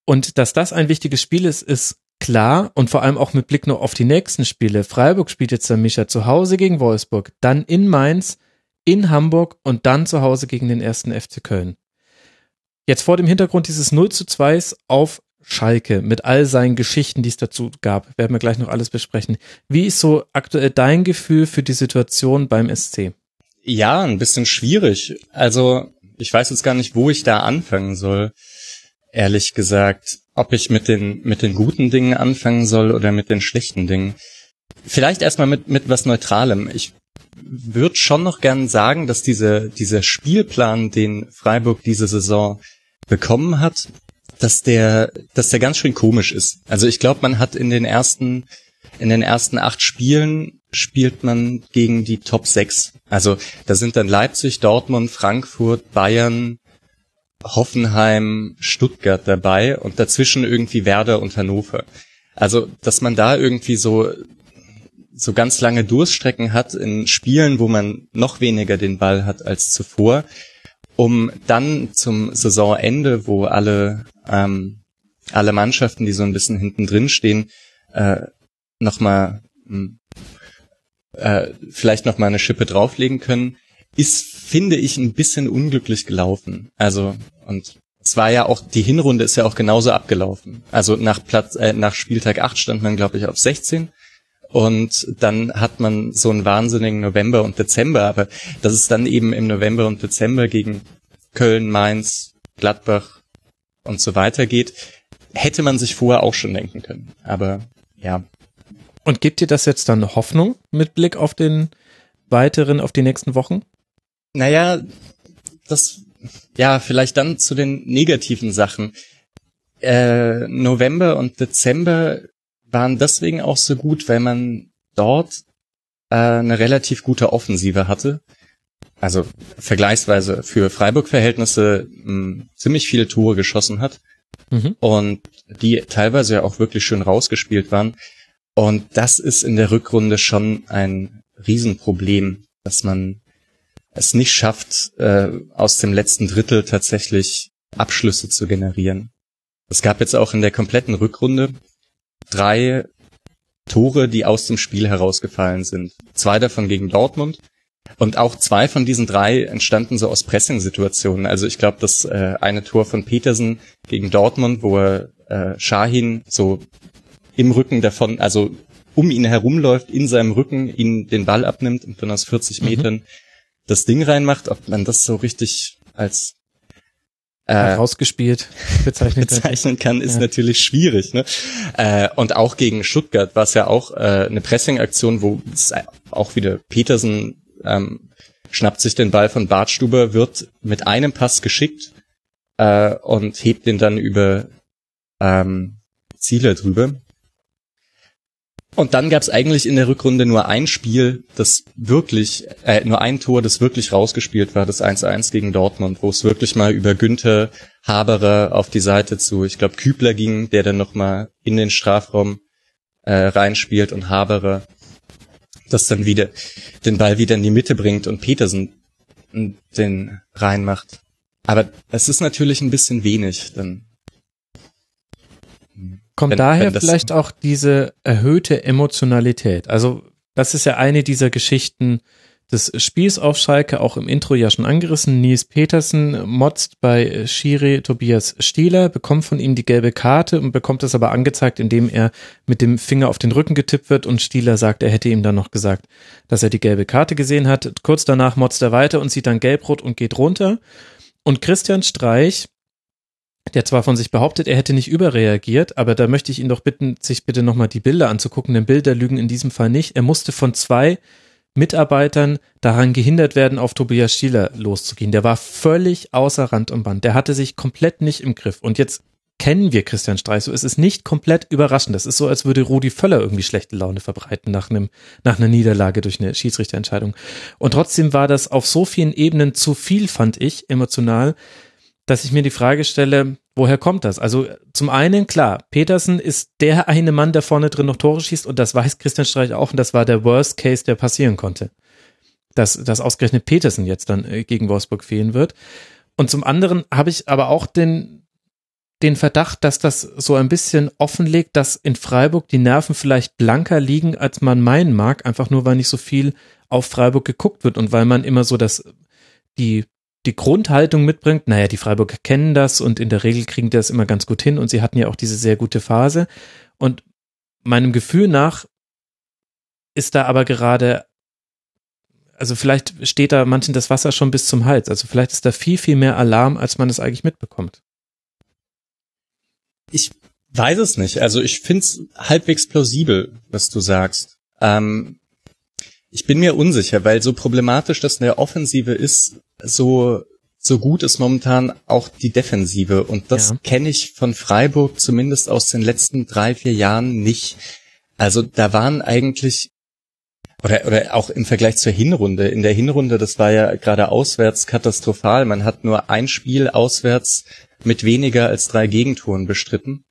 Und dass das ein wichtiges Spiel ist, ist klar und vor allem auch mit Blick noch auf die nächsten Spiele. Freiburg spielt jetzt dann Mischa zu Hause gegen Wolfsburg, dann in Mainz, in Hamburg und dann zu Hause gegen den ersten FC Köln. Jetzt vor dem Hintergrund dieses 0 zu 2 auf Schalke mit all seinen Geschichten, die es dazu gab, werden wir gleich noch alles besprechen. Wie ist so aktuell dein Gefühl für die Situation beim SC? Ja, ein bisschen schwierig. Also, ich weiß jetzt gar nicht, wo ich da anfangen soll. Ehrlich gesagt, ob ich mit den, mit den guten Dingen anfangen soll oder mit den schlechten Dingen. Vielleicht erstmal mit, mit was Neutralem. Ich würde schon noch gern sagen, dass diese, dieser Spielplan, den Freiburg diese Saison bekommen hat, dass der, dass der ganz schön komisch ist. Also ich glaube, man hat in den ersten, in den ersten acht Spielen spielt man gegen die Top 6. Also da sind dann Leipzig, Dortmund, Frankfurt, Bayern, Hoffenheim, Stuttgart dabei und dazwischen irgendwie Werder und Hannover. Also, dass man da irgendwie so so ganz lange Durststrecken hat in Spielen, wo man noch weniger den Ball hat als zuvor, um dann zum Saisonende, wo alle ähm, alle Mannschaften, die so ein bisschen hinten drin stehen, äh, nochmal äh, vielleicht noch mal eine Schippe drauflegen können, ist, finde ich, ein bisschen unglücklich gelaufen. Also, und es war ja auch, die Hinrunde ist ja auch genauso abgelaufen. Also nach Platz, äh, nach Spieltag 8 stand man, glaube ich, auf 16. Und dann hat man so einen wahnsinnigen November und Dezember, aber dass es dann eben im November und Dezember gegen Köln, Mainz, Gladbach und so weiter geht, hätte man sich vorher auch schon denken können. Aber ja. Und gibt dir das jetzt dann Hoffnung mit Blick auf den weiteren, auf die nächsten Wochen? Naja, das, ja, vielleicht dann zu den negativen Sachen. Äh, November und Dezember waren deswegen auch so gut, weil man dort äh, eine relativ gute Offensive hatte. Also vergleichsweise für Freiburg-Verhältnisse ziemlich viele Tore geschossen hat mhm. und die teilweise ja auch wirklich schön rausgespielt waren. Und das ist in der Rückrunde schon ein Riesenproblem, dass man es nicht schafft, äh, aus dem letzten Drittel tatsächlich Abschlüsse zu generieren. Es gab jetzt auch in der kompletten Rückrunde drei Tore, die aus dem Spiel herausgefallen sind. Zwei davon gegen Dortmund. Und auch zwei von diesen drei entstanden so aus Pressing-Situationen. Also ich glaube, das äh, eine Tor von Petersen gegen Dortmund, wo er äh, Shahin so im Rücken davon, also um ihn herumläuft, in seinem Rücken, ihn den Ball abnimmt und dann aus 40 mhm. Metern das Ding reinmacht, ob man das so richtig als äh, rausgespielt bezeichnen, bezeichnen kann, ist ja. natürlich schwierig. Ne? Äh, und auch gegen Stuttgart war es ja auch äh, eine Pressing-Aktion, wo es auch wieder Petersen ähm, schnappt sich den Ball von Bartstuber, wird mit einem Pass geschickt äh, und hebt den dann über ähm, Ziele drüber. Und dann gab es eigentlich in der Rückrunde nur ein Spiel, das wirklich, äh, nur ein Tor, das wirklich rausgespielt war, das 1-1 gegen Dortmund, wo es wirklich mal über Günther Haberer auf die Seite zu, ich glaube, Kübler ging, der dann nochmal in den Strafraum äh, reinspielt und Haberer das dann wieder den Ball wieder in die Mitte bringt und Petersen den reinmacht. Aber es ist natürlich ein bisschen wenig, dann Kommt wenn, daher wenn vielleicht auch diese erhöhte Emotionalität. Also das ist ja eine dieser Geschichten des Spiels auf Schalke, auch im Intro ja schon angerissen. Nils Petersen motzt bei Schiri Tobias Stieler, bekommt von ihm die gelbe Karte und bekommt es aber angezeigt, indem er mit dem Finger auf den Rücken getippt wird und Stieler sagt, er hätte ihm dann noch gesagt, dass er die gelbe Karte gesehen hat. Kurz danach motzt er weiter und sieht dann gelbrot und geht runter. Und Christian Streich der zwar von sich behauptet, er hätte nicht überreagiert, aber da möchte ich ihn doch bitten, sich bitte nochmal die Bilder anzugucken, denn Bilder lügen in diesem Fall nicht. Er musste von zwei Mitarbeitern daran gehindert werden, auf Tobias Stieler loszugehen. Der war völlig außer Rand und Band. Der hatte sich komplett nicht im Griff. Und jetzt kennen wir Christian Streich so. Es ist nicht komplett überraschend. Das ist so, als würde Rudi Völler irgendwie schlechte Laune verbreiten nach einem, nach einer Niederlage durch eine Schiedsrichterentscheidung. Und trotzdem war das auf so vielen Ebenen zu viel, fand ich, emotional, dass ich mir die Frage stelle, woher kommt das? Also zum einen, klar, Petersen ist der eine Mann, der vorne drin noch Tore schießt und das weiß Christian Streich auch und das war der Worst Case, der passieren konnte. Dass, dass ausgerechnet Petersen jetzt dann äh, gegen Wolfsburg fehlen wird. Und zum anderen habe ich aber auch den, den Verdacht, dass das so ein bisschen offenlegt, dass in Freiburg die Nerven vielleicht blanker liegen, als man meinen mag, einfach nur weil nicht so viel auf Freiburg geguckt wird und weil man immer so das, die die Grundhaltung mitbringt, naja, die Freiburger kennen das und in der Regel kriegen die das immer ganz gut hin und sie hatten ja auch diese sehr gute Phase. Und meinem Gefühl nach ist da aber gerade, also vielleicht steht da manchen das Wasser schon bis zum Hals. Also vielleicht ist da viel, viel mehr Alarm, als man es eigentlich mitbekommt. Ich weiß es nicht. Also ich finde es halbwegs plausibel, was du sagst. Ähm, ich bin mir unsicher, weil so problematisch das in der Offensive ist, so so gut ist momentan auch die Defensive. Und das ja. kenne ich von Freiburg zumindest aus den letzten drei, vier Jahren nicht. Also da waren eigentlich, oder, oder auch im Vergleich zur Hinrunde. In der Hinrunde, das war ja gerade auswärts katastrophal. Man hat nur ein Spiel auswärts mit weniger als drei Gegentoren bestritten.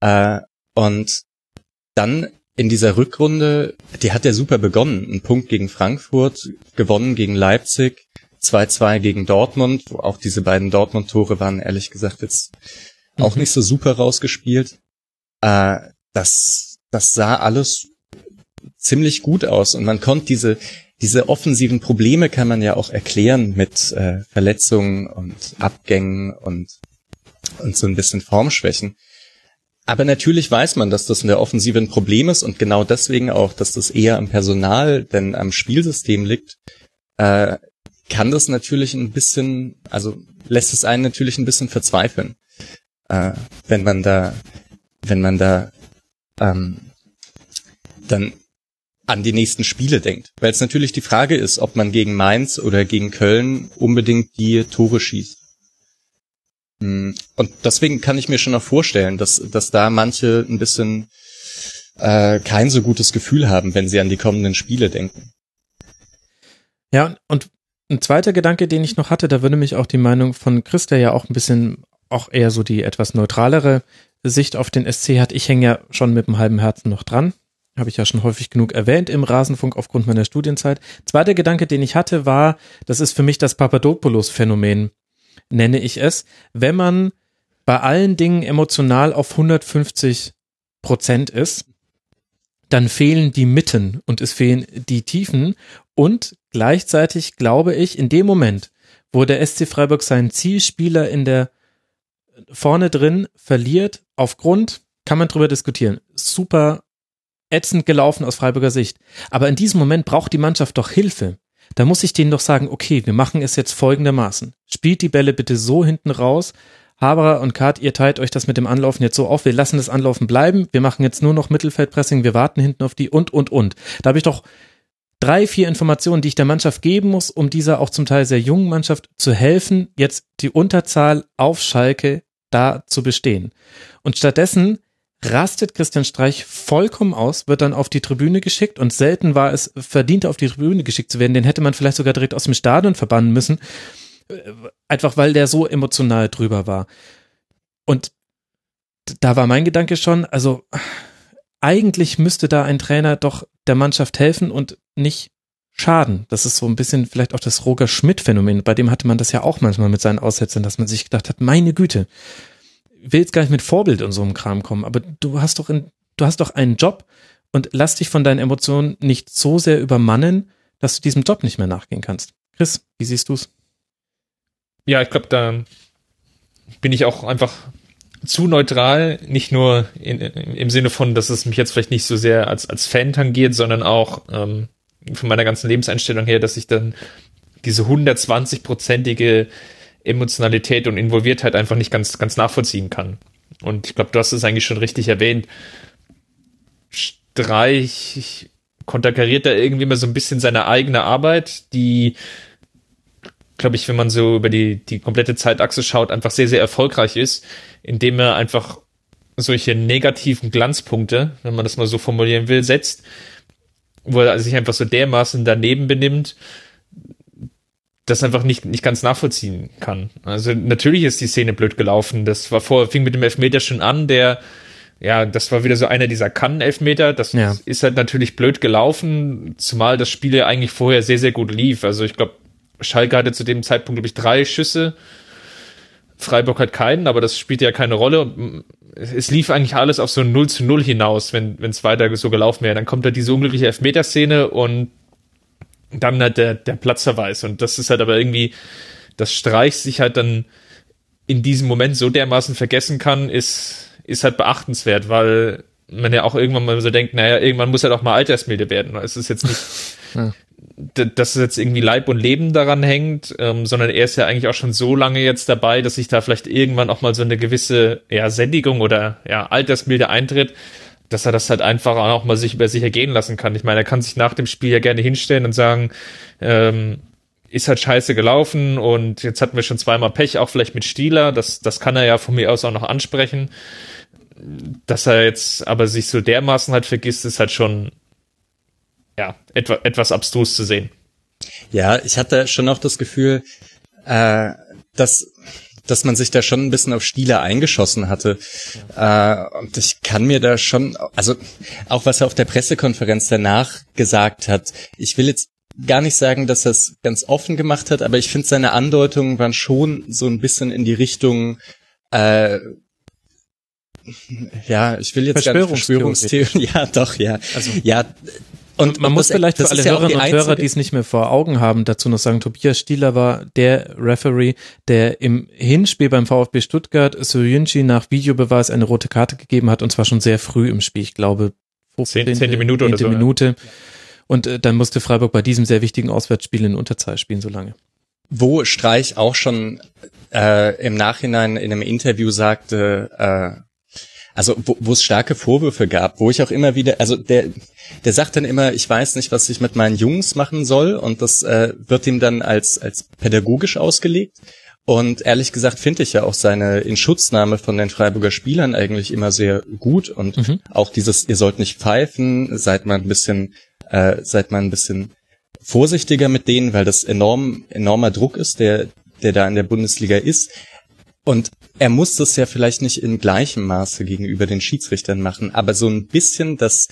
Äh, und dann in dieser Rückrunde, die hat ja super begonnen. Ein Punkt gegen Frankfurt, gewonnen gegen Leipzig, 2-2 gegen Dortmund, wo auch diese beiden Dortmund-Tore waren ehrlich gesagt jetzt mhm. auch nicht so super rausgespielt. Äh, das, das sah alles ziemlich gut aus und man konnte diese, diese offensiven Probleme kann man ja auch erklären mit äh, Verletzungen und Abgängen und und so ein bisschen Formschwächen. Aber natürlich weiß man, dass das in der Offensive ein Problem ist und genau deswegen auch, dass das eher am Personal denn am Spielsystem liegt, äh, kann das natürlich ein bisschen, also lässt es einen natürlich ein bisschen verzweifeln, äh, wenn man da, wenn man da ähm, dann an die nächsten Spiele denkt. Weil es natürlich die Frage ist, ob man gegen Mainz oder gegen Köln unbedingt die Tore schießt. Hm, und deswegen kann ich mir schon noch vorstellen, dass, dass da manche ein bisschen äh, kein so gutes Gefühl haben, wenn sie an die kommenden Spiele denken. Ja, und ein zweiter Gedanke, den ich noch hatte, da würde mich auch die Meinung von Chris, der ja auch ein bisschen, auch eher so die etwas neutralere Sicht auf den SC hat. Ich hänge ja schon mit dem halben Herzen noch dran. Habe ich ja schon häufig genug erwähnt im Rasenfunk aufgrund meiner Studienzeit. Zweiter Gedanke, den ich hatte, war, das ist für mich das Papadopoulos-Phänomen nenne ich es, wenn man bei allen Dingen emotional auf 150 Prozent ist, dann fehlen die Mitten und es fehlen die Tiefen und gleichzeitig glaube ich, in dem Moment, wo der SC Freiburg seinen Zielspieler in der vorne drin verliert, aufgrund, kann man drüber diskutieren, super ätzend gelaufen aus Freiburger Sicht. Aber in diesem Moment braucht die Mannschaft doch Hilfe da muss ich denen doch sagen, okay, wir machen es jetzt folgendermaßen. Spielt die Bälle bitte so hinten raus. Haberer und Kart, ihr teilt euch das mit dem Anlaufen jetzt so auf. Wir lassen das Anlaufen bleiben. Wir machen jetzt nur noch Mittelfeldpressing. Wir warten hinten auf die und, und, und. Da habe ich doch drei, vier Informationen, die ich der Mannschaft geben muss, um dieser auch zum Teil sehr jungen Mannschaft zu helfen, jetzt die Unterzahl auf Schalke da zu bestehen. Und stattdessen rastet Christian Streich vollkommen aus, wird dann auf die Tribüne geschickt und selten war es verdient, auf die Tribüne geschickt zu werden. Den hätte man vielleicht sogar direkt aus dem Stadion verbannen müssen, einfach weil der so emotional drüber war. Und da war mein Gedanke schon, also eigentlich müsste da ein Trainer doch der Mannschaft helfen und nicht schaden. Das ist so ein bisschen vielleicht auch das Roger Schmidt-Phänomen. Bei dem hatte man das ja auch manchmal mit seinen Aussetzern, dass man sich gedacht hat, meine Güte, will jetzt gar nicht mit Vorbild und so einem Kram kommen, aber du hast doch in, du hast doch einen Job und lass dich von deinen Emotionen nicht so sehr übermannen, dass du diesem Job nicht mehr nachgehen kannst. Chris, wie siehst du's? Ja, ich glaube, da bin ich auch einfach zu neutral, nicht nur in, im Sinne von, dass es mich jetzt vielleicht nicht so sehr als, als Fan tangiert, sondern auch ähm, von meiner ganzen Lebenseinstellung her, dass ich dann diese 120-prozentige Emotionalität und Involviertheit einfach nicht ganz, ganz nachvollziehen kann. Und ich glaube, du hast es eigentlich schon richtig erwähnt. Streich konterkariert da irgendwie immer so ein bisschen seine eigene Arbeit, die, glaube ich, wenn man so über die, die komplette Zeitachse schaut, einfach sehr, sehr erfolgreich ist, indem er einfach solche negativen Glanzpunkte, wenn man das mal so formulieren will, setzt, wo er sich einfach so dermaßen daneben benimmt, das einfach nicht, nicht ganz nachvollziehen kann. Also natürlich ist die Szene blöd gelaufen. Das war vor, fing mit dem Elfmeter schon an, der, ja, das war wieder so einer dieser Kann-Elfmeter. Das ja. ist halt natürlich blöd gelaufen, zumal das Spiel ja eigentlich vorher sehr, sehr gut lief. Also ich glaube, Schalke hatte zu dem Zeitpunkt, glaube ich, drei Schüsse. Freiburg hat keinen, aber das spielt ja keine Rolle. Es lief eigentlich alles auf so ein 0 zu 0 hinaus, wenn es weiter so gelaufen wäre. Dann kommt da diese unglückliche Elfmeterszene und dann halt der, der Platzverweis. Und das ist halt aber irgendwie, das Streich sich halt dann in diesem Moment so dermaßen vergessen kann, ist, ist halt beachtenswert, weil man ja auch irgendwann mal so denkt, naja, irgendwann muss er doch mal altersmilde werden. Es ist jetzt nicht, ja. dass es jetzt irgendwie Leib und Leben daran hängt, ähm, sondern er ist ja eigentlich auch schon so lange jetzt dabei, dass sich da vielleicht irgendwann auch mal so eine gewisse ja, Sendigung oder ja, Altersmilde eintritt, dass er das halt einfach auch mal sich über sich ergehen lassen kann. Ich meine, er kann sich nach dem Spiel ja gerne hinstellen und sagen, ähm, ist halt scheiße gelaufen und jetzt hatten wir schon zweimal Pech, auch vielleicht mit Stieler. Das, das kann er ja von mir aus auch noch ansprechen. Dass er jetzt aber sich so dermaßen halt vergisst, ist halt schon, ja, etwa, etwas abstrus zu sehen. Ja, ich hatte schon auch das Gefühl, äh, dass dass man sich da schon ein bisschen auf Stile eingeschossen hatte. Ja. Äh, und ich kann mir da schon, also auch was er auf der Pressekonferenz danach gesagt hat, ich will jetzt gar nicht sagen, dass er es ganz offen gemacht hat, aber ich finde, seine Andeutungen waren schon so ein bisschen in die Richtung, äh, ja, ich will jetzt gar nicht Verschwörungstheorien, ja, doch, ja. Also. Ja, Und man muss das, vielleicht für alle Hörerinnen und Hörer, die es nicht mehr vor Augen haben, dazu noch sagen, Tobias Stieler war der Referee, der im Hinspiel beim VfB Stuttgart Soyunchi nach Videobeweis eine rote Karte gegeben hat und zwar schon sehr früh im Spiel, ich glaube 15. Zehnte Minute oder so. Minute. Und äh, dann musste Freiburg bei diesem sehr wichtigen Auswärtsspiel in Unterzahl spielen, so lange. Wo Streich auch schon äh, im Nachhinein in einem Interview sagte, äh, also wo, es starke Vorwürfe gab, wo ich auch immer wieder, also der, der sagt dann immer, ich weiß nicht, was ich mit meinen Jungs machen soll und das äh, wird ihm dann als, als pädagogisch ausgelegt. Und ehrlich gesagt finde ich ja auch seine Inschutznahme von den Freiburger Spielern eigentlich immer sehr gut und mhm. auch dieses, ihr sollt nicht pfeifen, seid mal ein bisschen, äh, seid mal ein bisschen vorsichtiger mit denen, weil das enorm, enormer Druck ist, der, der da in der Bundesliga ist. Und er muss das ja vielleicht nicht in gleichem Maße gegenüber den Schiedsrichtern machen, aber so ein bisschen, dass,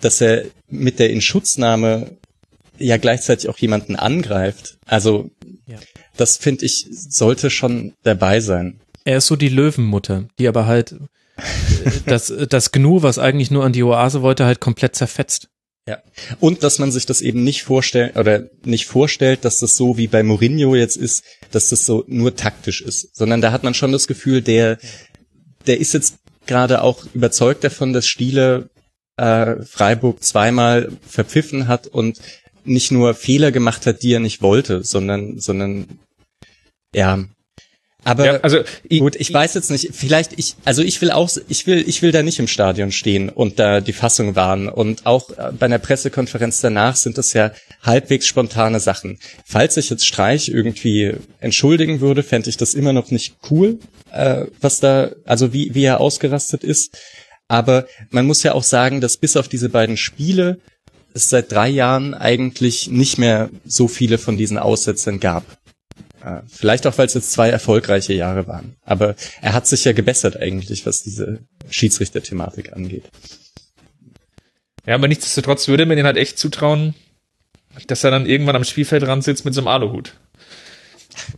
dass er mit der Inschutznahme ja gleichzeitig auch jemanden angreift. Also ja. das finde ich sollte schon dabei sein. Er ist so die Löwenmutter, die aber halt äh, das, das Gnu, was eigentlich nur an die Oase wollte, halt komplett zerfetzt. Ja. Und dass man sich das eben nicht vorstellt oder nicht vorstellt, dass das so wie bei Mourinho jetzt ist, dass das so nur taktisch ist, sondern da hat man schon das Gefühl, der, der ist jetzt gerade auch überzeugt davon, dass Stiele äh, Freiburg zweimal verpfiffen hat und nicht nur Fehler gemacht hat, die er nicht wollte, sondern, sondern ja, aber ja, also gut, ich, ich weiß jetzt nicht, vielleicht ich also ich will auch ich will ich will da nicht im Stadion stehen und da die Fassung wahren und auch äh, bei einer Pressekonferenz danach sind das ja halbwegs spontane Sachen. Falls ich jetzt Streich irgendwie entschuldigen würde, fände ich das immer noch nicht cool, äh, was da also wie wie er ausgerastet ist, aber man muss ja auch sagen, dass bis auf diese beiden Spiele es seit drei Jahren eigentlich nicht mehr so viele von diesen Aussetzern gab. Vielleicht auch, weil es jetzt zwei erfolgreiche Jahre waren. Aber er hat sich ja gebessert eigentlich, was diese Schiedsrichter-Thematik angeht. Ja, aber nichtsdestotrotz würde man den halt echt zutrauen, dass er dann irgendwann am Spielfeldrand sitzt mit so einem Aluhut.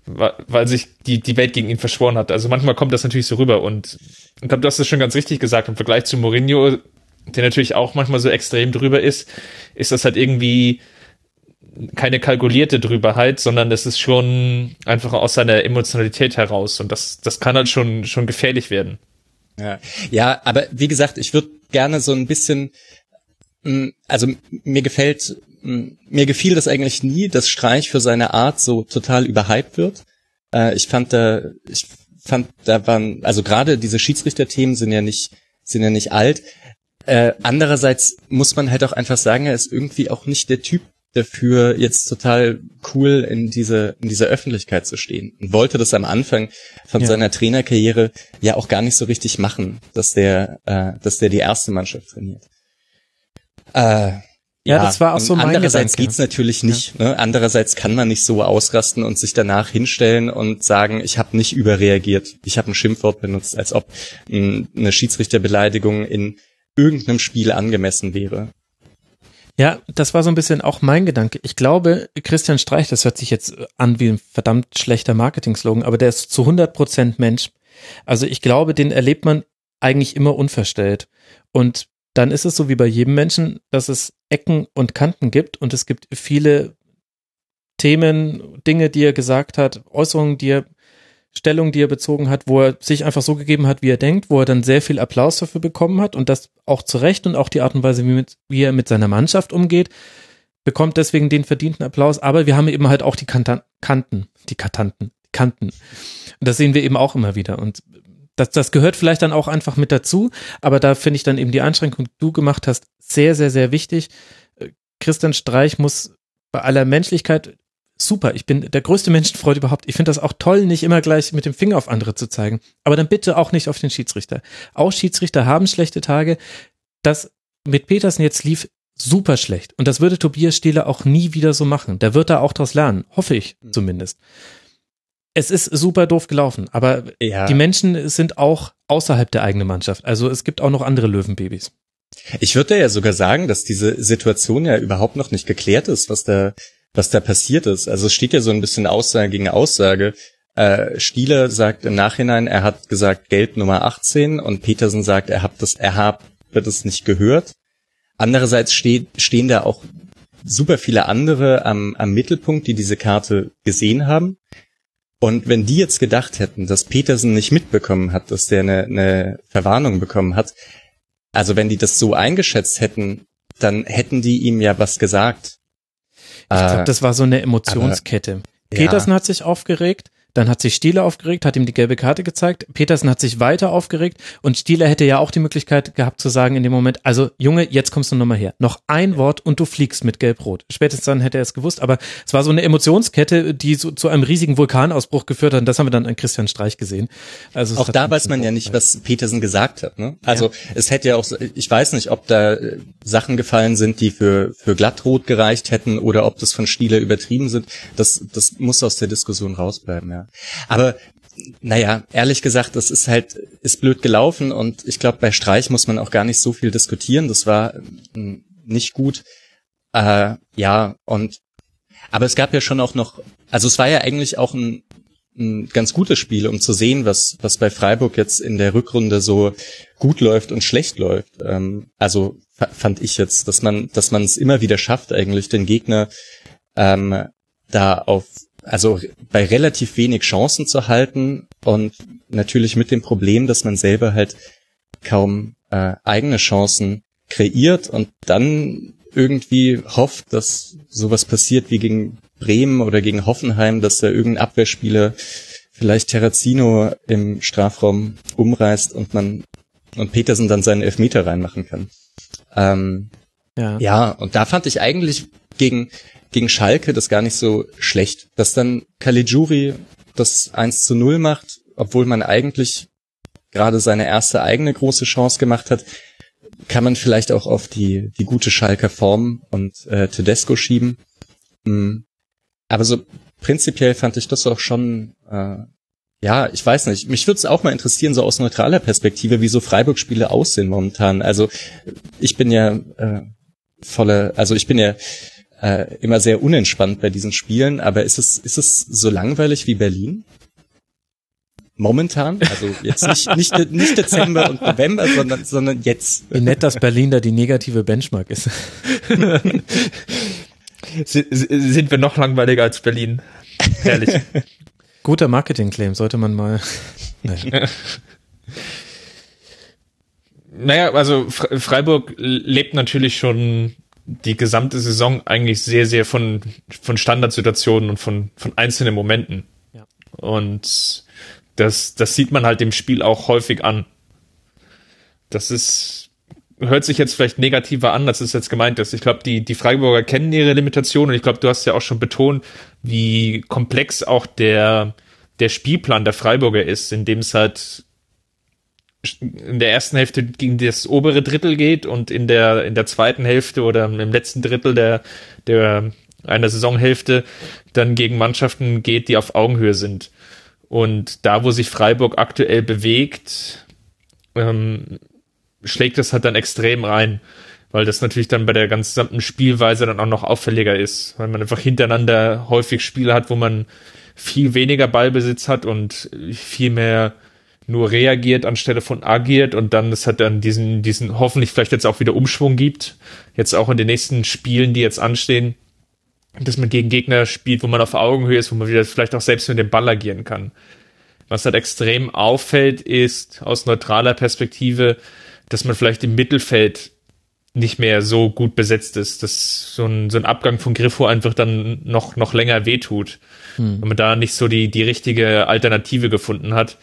Weil, sich die, die Welt gegen ihn verschworen hat. Also manchmal kommt das natürlich so rüber und ich glaube, du hast das schon ganz richtig gesagt. Im Vergleich zu Mourinho, der natürlich auch manchmal so extrem drüber ist, ist das halt irgendwie keine kalkulierte Drüberheit, sondern es ist schon einfach aus seiner Emotionalität heraus und das, das kann halt schon, schon gefährlich werden. Ja, ja aber wie gesagt, ich würde gerne so ein bisschen, mm, also mir gefällt, mm, mir gefiel das eigentlich nie, dass Streich für seine Art so total überhyped wird. Äh, ich fand da, ich fand, da waren, also gerade diese Schiedsrichterthemen sind ja nicht, sind ja nicht alt. Äh, andererseits muss man halt auch einfach sagen, er ist irgendwie auch nicht der Typ dafür, jetzt total cool in diese, in dieser Öffentlichkeit zu stehen. Und wollte das am Anfang von ja. seiner Trainerkarriere ja auch gar nicht so richtig machen, dass der, äh, dass der die erste Mannschaft trainiert. Äh, ja, ja, das war auch so mein Andererseits Gedanke. geht's natürlich nicht. Ja. Ne? Andererseits kann man nicht so ausrasten und sich danach hinstellen und sagen, ich habe nicht überreagiert. Ich habe ein Schimpfwort benutzt, als ob eine Schiedsrichterbeleidigung in irgendeinem Spiel angemessen wäre. Ja, das war so ein bisschen auch mein Gedanke. Ich glaube, Christian Streich, das hört sich jetzt an wie ein verdammt schlechter Marketing-Slogan, aber der ist zu 100 Prozent Mensch. Also ich glaube, den erlebt man eigentlich immer unverstellt. Und dann ist es so wie bei jedem Menschen, dass es Ecken und Kanten gibt und es gibt viele Themen, Dinge, die er gesagt hat, Äußerungen, die er Stellung, die er bezogen hat, wo er sich einfach so gegeben hat, wie er denkt, wo er dann sehr viel Applaus dafür bekommen hat und das auch zu Recht und auch die Art und Weise, wie, mit, wie er mit seiner Mannschaft umgeht, bekommt deswegen den verdienten Applaus. Aber wir haben eben halt auch die Kantan Kanten, die Katanten, Kanten. Und das sehen wir eben auch immer wieder. Und das, das gehört vielleicht dann auch einfach mit dazu. Aber da finde ich dann eben die Einschränkung, die du gemacht hast, sehr, sehr, sehr wichtig. Christian Streich muss bei aller Menschlichkeit super, ich bin der größte Menschenfreund überhaupt. Ich finde das auch toll, nicht immer gleich mit dem Finger auf andere zu zeigen. Aber dann bitte auch nicht auf den Schiedsrichter. Auch Schiedsrichter haben schlechte Tage. Das mit Petersen jetzt lief super schlecht. Und das würde Tobias Stieler auch nie wieder so machen. Der wird da auch daraus lernen. Hoffe ich hm. zumindest. Es ist super doof gelaufen, aber ja. die Menschen sind auch außerhalb der eigenen Mannschaft. Also es gibt auch noch andere Löwenbabys. Ich würde ja sogar sagen, dass diese Situation ja überhaupt noch nicht geklärt ist, was da was da passiert ist. Also es steht ja so ein bisschen Aussage gegen Aussage. Äh, Stieler sagt im Nachhinein, er hat gesagt Geld Nummer 18 und Petersen sagt, er hat das, er habe das nicht gehört. andererseits steht, stehen da auch super viele andere am, am Mittelpunkt, die diese Karte gesehen haben. Und wenn die jetzt gedacht hätten, dass Petersen nicht mitbekommen hat, dass der eine, eine Verwarnung bekommen hat, also wenn die das so eingeschätzt hätten, dann hätten die ihm ja was gesagt. Ich glaube, das war so eine Emotionskette. Aber, Petersen ja. hat sich aufgeregt, dann hat sich Stieler aufgeregt, hat ihm die gelbe Karte gezeigt. Petersen hat sich weiter aufgeregt und Stieler hätte ja auch die Möglichkeit gehabt zu sagen in dem Moment, also Junge, jetzt kommst du nochmal her. Noch ein Wort und du fliegst mit Gelb-Rot. Spätestens dann hätte er es gewusst, aber es war so eine Emotionskette, die so, zu einem riesigen Vulkanausbruch geführt hat und das haben wir dann an Christian Streich gesehen. Also auch da weiß man ja nicht, was Petersen gesagt hat. Ne? Also ja. es hätte ja auch, ich weiß nicht, ob da äh, Sachen gefallen sind, die für, für Glattrot gereicht hätten oder ob das von Stieler übertrieben sind. Das, das muss aus der Diskussion rausbleiben, ja. Aber naja, ehrlich gesagt, das ist halt, ist blöd gelaufen und ich glaube, bei Streich muss man auch gar nicht so viel diskutieren. Das war hm, nicht gut. Äh, ja, und aber es gab ja schon auch noch, also es war ja eigentlich auch ein, ein ganz gutes Spiel, um zu sehen, was, was bei Freiburg jetzt in der Rückrunde so gut läuft und schlecht läuft. Ähm, also fand ich jetzt, dass man, dass man es immer wieder schafft, eigentlich den Gegner ähm, da auf also bei relativ wenig Chancen zu halten und natürlich mit dem Problem, dass man selber halt kaum äh, eigene Chancen kreiert und dann irgendwie hofft, dass sowas passiert wie gegen Bremen oder gegen Hoffenheim, dass da irgendein Abwehrspieler vielleicht Terrazino im Strafraum umreißt und man und Petersen dann seinen Elfmeter reinmachen kann. Ähm, ja. ja, und da fand ich eigentlich gegen gegen Schalke das gar nicht so schlecht, dass dann Caligiuri das 1 zu 0 macht, obwohl man eigentlich gerade seine erste eigene große Chance gemacht hat, kann man vielleicht auch auf die, die gute Schalker Form und äh, Tedesco schieben. Mhm. Aber so prinzipiell fand ich das auch schon, äh, ja, ich weiß nicht. Mich würde es auch mal interessieren, so aus neutraler Perspektive, wie so Freiburg-Spiele aussehen momentan. Also ich bin ja äh, volle, also ich bin ja äh, immer sehr unentspannt bei diesen Spielen, aber ist es, ist es so langweilig wie Berlin? Momentan, also jetzt nicht, nicht, nicht Dezember und November, sondern, sondern jetzt. Wie nett, dass Berlin da die negative Benchmark ist. Sind wir noch langweiliger als Berlin? Herrlich. Guter Marketing-Claim, sollte man mal. naja, also Freiburg lebt natürlich schon die gesamte Saison eigentlich sehr, sehr von, von Standardsituationen und von, von einzelnen Momenten. Ja. Und das, das sieht man halt dem Spiel auch häufig an. Das ist, hört sich jetzt vielleicht negativer an, als es jetzt gemeint ist. Ich glaube, die, die Freiburger kennen ihre Limitationen und ich glaube, du hast ja auch schon betont, wie komplex auch der, der Spielplan der Freiburger ist, in dem es halt in der ersten Hälfte gegen das obere Drittel geht und in der in der zweiten Hälfte oder im letzten Drittel der der einer Saisonhälfte dann gegen Mannschaften geht, die auf Augenhöhe sind. Und da, wo sich Freiburg aktuell bewegt, ähm, schlägt das halt dann extrem rein, weil das natürlich dann bei der gesamten Spielweise dann auch noch auffälliger ist, weil man einfach hintereinander häufig Spiele hat, wo man viel weniger Ballbesitz hat und viel mehr nur reagiert anstelle von agiert und dann es hat dann diesen, diesen hoffentlich vielleicht jetzt auch wieder Umschwung gibt. Jetzt auch in den nächsten Spielen, die jetzt anstehen, dass man gegen Gegner spielt, wo man auf Augenhöhe ist, wo man wieder vielleicht auch selbst mit dem Ball agieren kann. Was halt extrem auffällt, ist aus neutraler Perspektive, dass man vielleicht im Mittelfeld nicht mehr so gut besetzt ist, dass so ein, so ein Abgang von Griffo einfach dann noch, noch länger wehtut. Hm. Wenn man da nicht so die, die richtige Alternative gefunden hat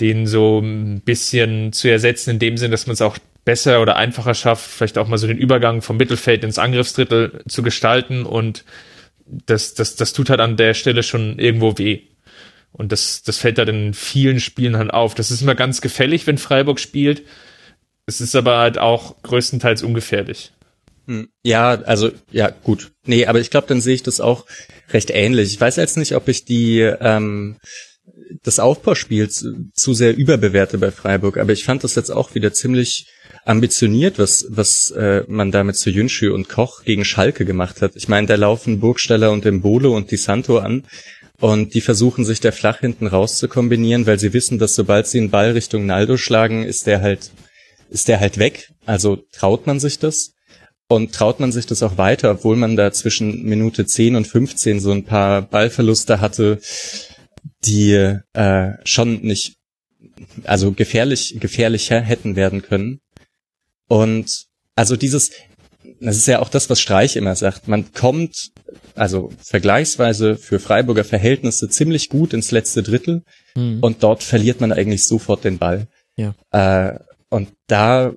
den so ein bisschen zu ersetzen, in dem Sinn, dass man es auch besser oder einfacher schafft, vielleicht auch mal so den Übergang vom Mittelfeld ins Angriffsdrittel zu gestalten und das, das, das tut halt an der Stelle schon irgendwo weh. Und das, das fällt halt in vielen Spielen halt auf. Das ist immer ganz gefällig, wenn Freiburg spielt. Es ist aber halt auch größtenteils ungefährlich. Hm. Ja, also ja, gut. Nee, aber ich glaube, dann sehe ich das auch recht ähnlich. Ich weiß jetzt nicht, ob ich die ähm, das Aufbauspiel zu, zu sehr überbewerte bei Freiburg, aber ich fand das jetzt auch wieder ziemlich ambitioniert, was, was äh, man damit zu Jünschü und Koch gegen Schalke gemacht hat. Ich meine, da laufen Burgsteller und Embolo und Di Santo an und die versuchen sich da flach hinten raus zu kombinieren, weil sie wissen, dass sobald sie einen Ball Richtung Naldo schlagen, ist der halt, ist der halt weg. Also traut man sich das. Und traut man sich das auch weiter, obwohl man da zwischen Minute 10 und 15 so ein paar Ballverluste hatte, die äh, schon nicht, also gefährlich, gefährlicher hätten werden können. Und also dieses, das ist ja auch das, was Streich immer sagt. Man kommt, also vergleichsweise für Freiburger Verhältnisse ziemlich gut ins letzte Drittel mhm. und dort verliert man eigentlich sofort den Ball. Ja. Äh, und da,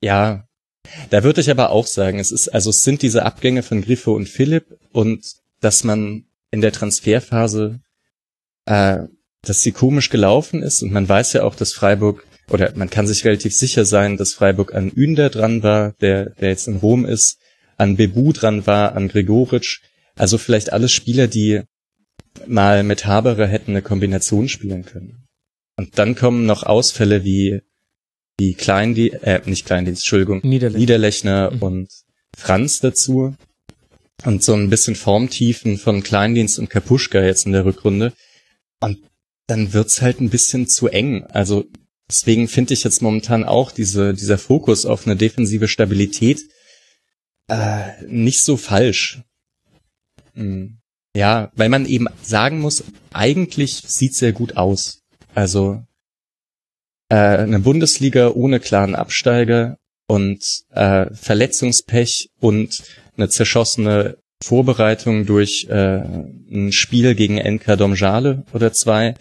ja, da würde ich aber auch sagen, es ist, also es sind diese Abgänge von Griffo und Philipp und dass man in der Transferphase, äh, dass sie komisch gelaufen ist und man weiß ja auch, dass Freiburg oder man kann sich relativ sicher sein, dass Freiburg an Ünder dran war, der, der jetzt in Rom ist, an Bebu dran war, an Gregoritsch. Also vielleicht alles Spieler, die mal mit Haberer hätten eine Kombination spielen können. Und dann kommen noch Ausfälle wie, wie Kleindienst, äh, nicht Kleindienst, Entschuldigung, Niederlechner, Niederlechner mhm. und Franz dazu. Und so ein bisschen Formtiefen von Kleindienst und Kapuschka jetzt in der Rückrunde. Und dann wird's halt ein bisschen zu eng. Also Deswegen finde ich jetzt momentan auch diese, dieser Fokus auf eine defensive Stabilität äh, nicht so falsch. Hm. Ja, weil man eben sagen muss, eigentlich sieht sehr gut aus. Also äh, eine Bundesliga ohne klaren Absteiger und äh, Verletzungspech und eine zerschossene Vorbereitung durch äh, ein Spiel gegen NK Domjale oder zwei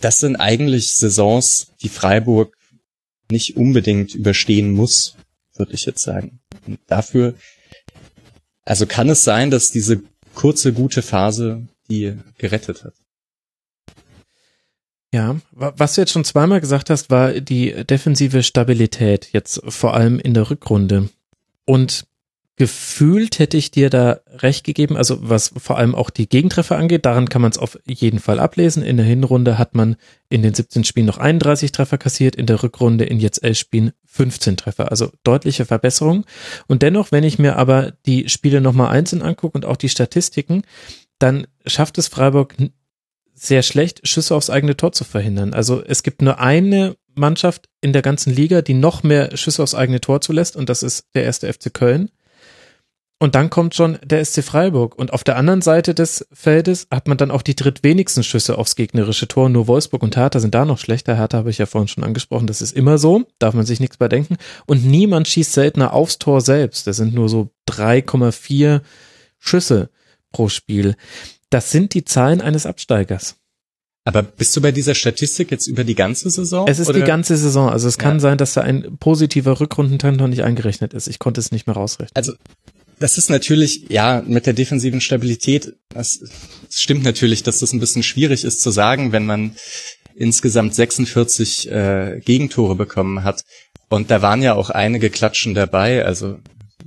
das sind eigentlich Saisons, die Freiburg nicht unbedingt überstehen muss, würde ich jetzt sagen. Und dafür, also kann es sein, dass diese kurze gute Phase die gerettet hat. Ja, was du jetzt schon zweimal gesagt hast, war die defensive Stabilität, jetzt vor allem in der Rückrunde. Und gefühlt hätte ich dir da recht gegeben, also was vor allem auch die Gegentreffer angeht, daran kann man es auf jeden Fall ablesen. In der Hinrunde hat man in den 17 Spielen noch 31 Treffer kassiert, in der Rückrunde in jetzt 11 Spielen 15 Treffer, also deutliche Verbesserung. Und dennoch, wenn ich mir aber die Spiele nochmal einzeln angucke und auch die Statistiken, dann schafft es Freiburg sehr schlecht, Schüsse aufs eigene Tor zu verhindern. Also es gibt nur eine Mannschaft in der ganzen Liga, die noch mehr Schüsse aufs eigene Tor zulässt und das ist der erste FC Köln. Und dann kommt schon der SC Freiburg. Und auf der anderen Seite des Feldes hat man dann auch die drittwenigsten Schüsse aufs gegnerische Tor. Nur Wolfsburg und Hertha sind da noch schlechter. Hertha habe ich ja vorhin schon angesprochen. Das ist immer so. Darf man sich nichts bei denken. Und niemand schießt seltener aufs Tor selbst. Das sind nur so 3,4 Schüsse pro Spiel. Das sind die Zahlen eines Absteigers. Aber bist du bei dieser Statistik jetzt über die ganze Saison? Es ist oder? die ganze Saison. Also es kann ja. sein, dass da ein positiver Rückrundentrend noch nicht eingerechnet ist. Ich konnte es nicht mehr rausrechnen. Also das ist natürlich, ja, mit der defensiven Stabilität, das, das stimmt natürlich, dass das ein bisschen schwierig ist zu sagen, wenn man insgesamt 46 äh, Gegentore bekommen hat. Und da waren ja auch einige Klatschen dabei. Also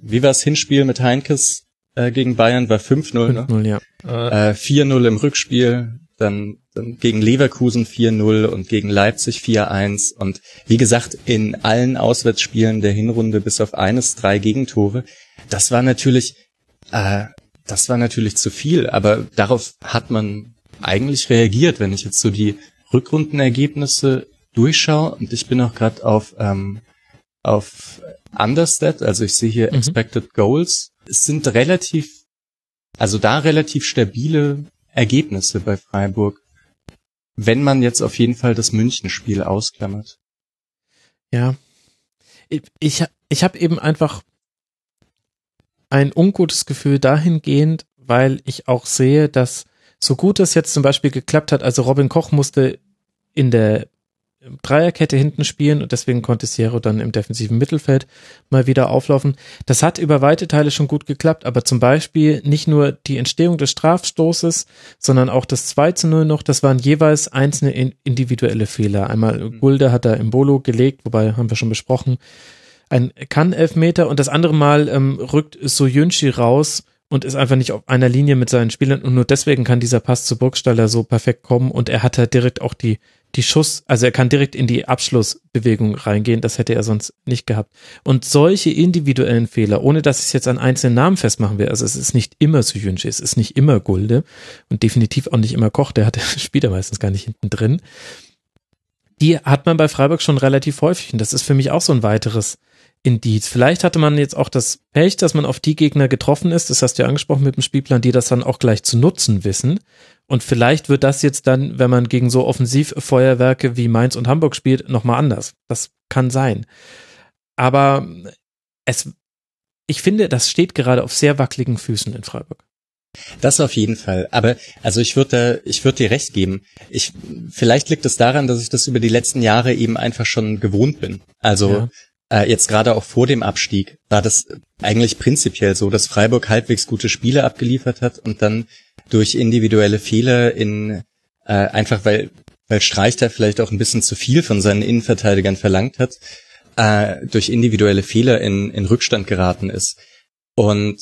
wie war das Hinspiel mit Heinkes äh, gegen Bayern? War 5-0, 5-0 ne? ja. Äh, 4-0 im Rückspiel, dann, dann gegen Leverkusen 4-0 und gegen Leipzig 4-1. Und wie gesagt, in allen Auswärtsspielen der Hinrunde bis auf eines drei Gegentore. Das war natürlich, äh, das war natürlich zu viel, aber darauf hat man eigentlich reagiert, wenn ich jetzt so die Rückrundenergebnisse durchschaue und ich bin auch gerade auf ähm, auf Understat, also ich sehe hier mhm. Expected Goals. Es sind relativ, also da relativ stabile Ergebnisse bei Freiburg, wenn man jetzt auf jeden Fall das Münchenspiel ausklammert. Ja, ich ich, ich habe eben einfach ein ungutes Gefühl dahingehend, weil ich auch sehe, dass so gut es jetzt zum Beispiel geklappt hat, also Robin Koch musste in der Dreierkette hinten spielen und deswegen konnte Sierra dann im defensiven Mittelfeld mal wieder auflaufen. Das hat über weite Teile schon gut geklappt, aber zum Beispiel nicht nur die Entstehung des Strafstoßes, sondern auch das 2 zu 0 noch, das waren jeweils einzelne individuelle Fehler. Einmal Gulde hat er im Bolo gelegt, wobei haben wir schon besprochen, ein Kann-Elfmeter und das andere Mal ähm, rückt Soyunchi raus und ist einfach nicht auf einer Linie mit seinen Spielern und nur deswegen kann dieser Pass zu Burgstaller so perfekt kommen und er hat halt direkt auch die die Schuss, also er kann direkt in die Abschlussbewegung reingehen, das hätte er sonst nicht gehabt. Und solche individuellen Fehler, ohne dass ich es jetzt an einzelnen Namen festmachen will, also es ist nicht immer Suyunchi, es ist nicht immer Gulde und definitiv auch nicht immer Koch, der hat, spielt er meistens gar nicht hinten drin. Die hat man bei Freiburg schon relativ häufig und das ist für mich auch so ein weiteres Indiz. Vielleicht hatte man jetzt auch das Pech, dass man auf die Gegner getroffen ist, das hast du ja angesprochen mit dem Spielplan, die das dann auch gleich zu nutzen wissen. Und vielleicht wird das jetzt dann, wenn man gegen so Offensivfeuerwerke wie Mainz und Hamburg spielt, nochmal anders. Das kann sein. Aber es, ich finde, das steht gerade auf sehr wackeligen Füßen in Freiburg. Das auf jeden Fall. Aber also ich würde, ich würde dir recht geben. Ich vielleicht liegt es daran, dass ich das über die letzten Jahre eben einfach schon gewohnt bin. Also ja äh, jetzt gerade auch vor dem Abstieg war das eigentlich prinzipiell so, dass Freiburg halbwegs gute Spiele abgeliefert hat und dann durch individuelle Fehler in äh, einfach weil weil Streich da vielleicht auch ein bisschen zu viel von seinen Innenverteidigern verlangt hat, äh, durch individuelle Fehler in, in Rückstand geraten ist. Und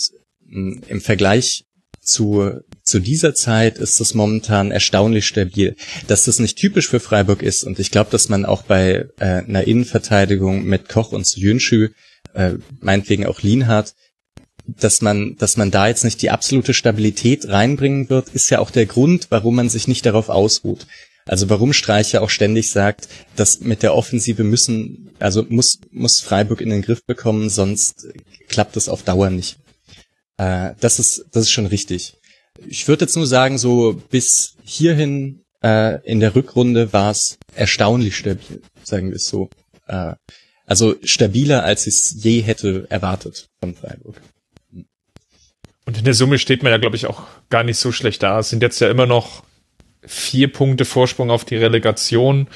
im Vergleich zu, zu dieser Zeit ist es momentan erstaunlich stabil. Dass das nicht typisch für Freiburg ist und ich glaube, dass man auch bei äh, einer Innenverteidigung mit Koch und Jünschü, äh, meinetwegen auch Lienhardt, dass man, dass man da jetzt nicht die absolute Stabilität reinbringen wird, ist ja auch der Grund, warum man sich nicht darauf ausruht. Also warum Streicher auch ständig sagt, dass mit der Offensive müssen, also muss, muss Freiburg in den Griff bekommen, sonst klappt es auf Dauer nicht. Äh, das ist, das ist schon richtig. Ich würde jetzt nur sagen, so bis hierhin äh, in der Rückrunde war es erstaunlich stabil, sagen wir es so. Äh, also stabiler, als ich es je hätte erwartet von Freiburg. Und in der Summe steht man ja, glaube ich, auch gar nicht so schlecht da. Es sind jetzt ja immer noch vier Punkte Vorsprung auf die Relegation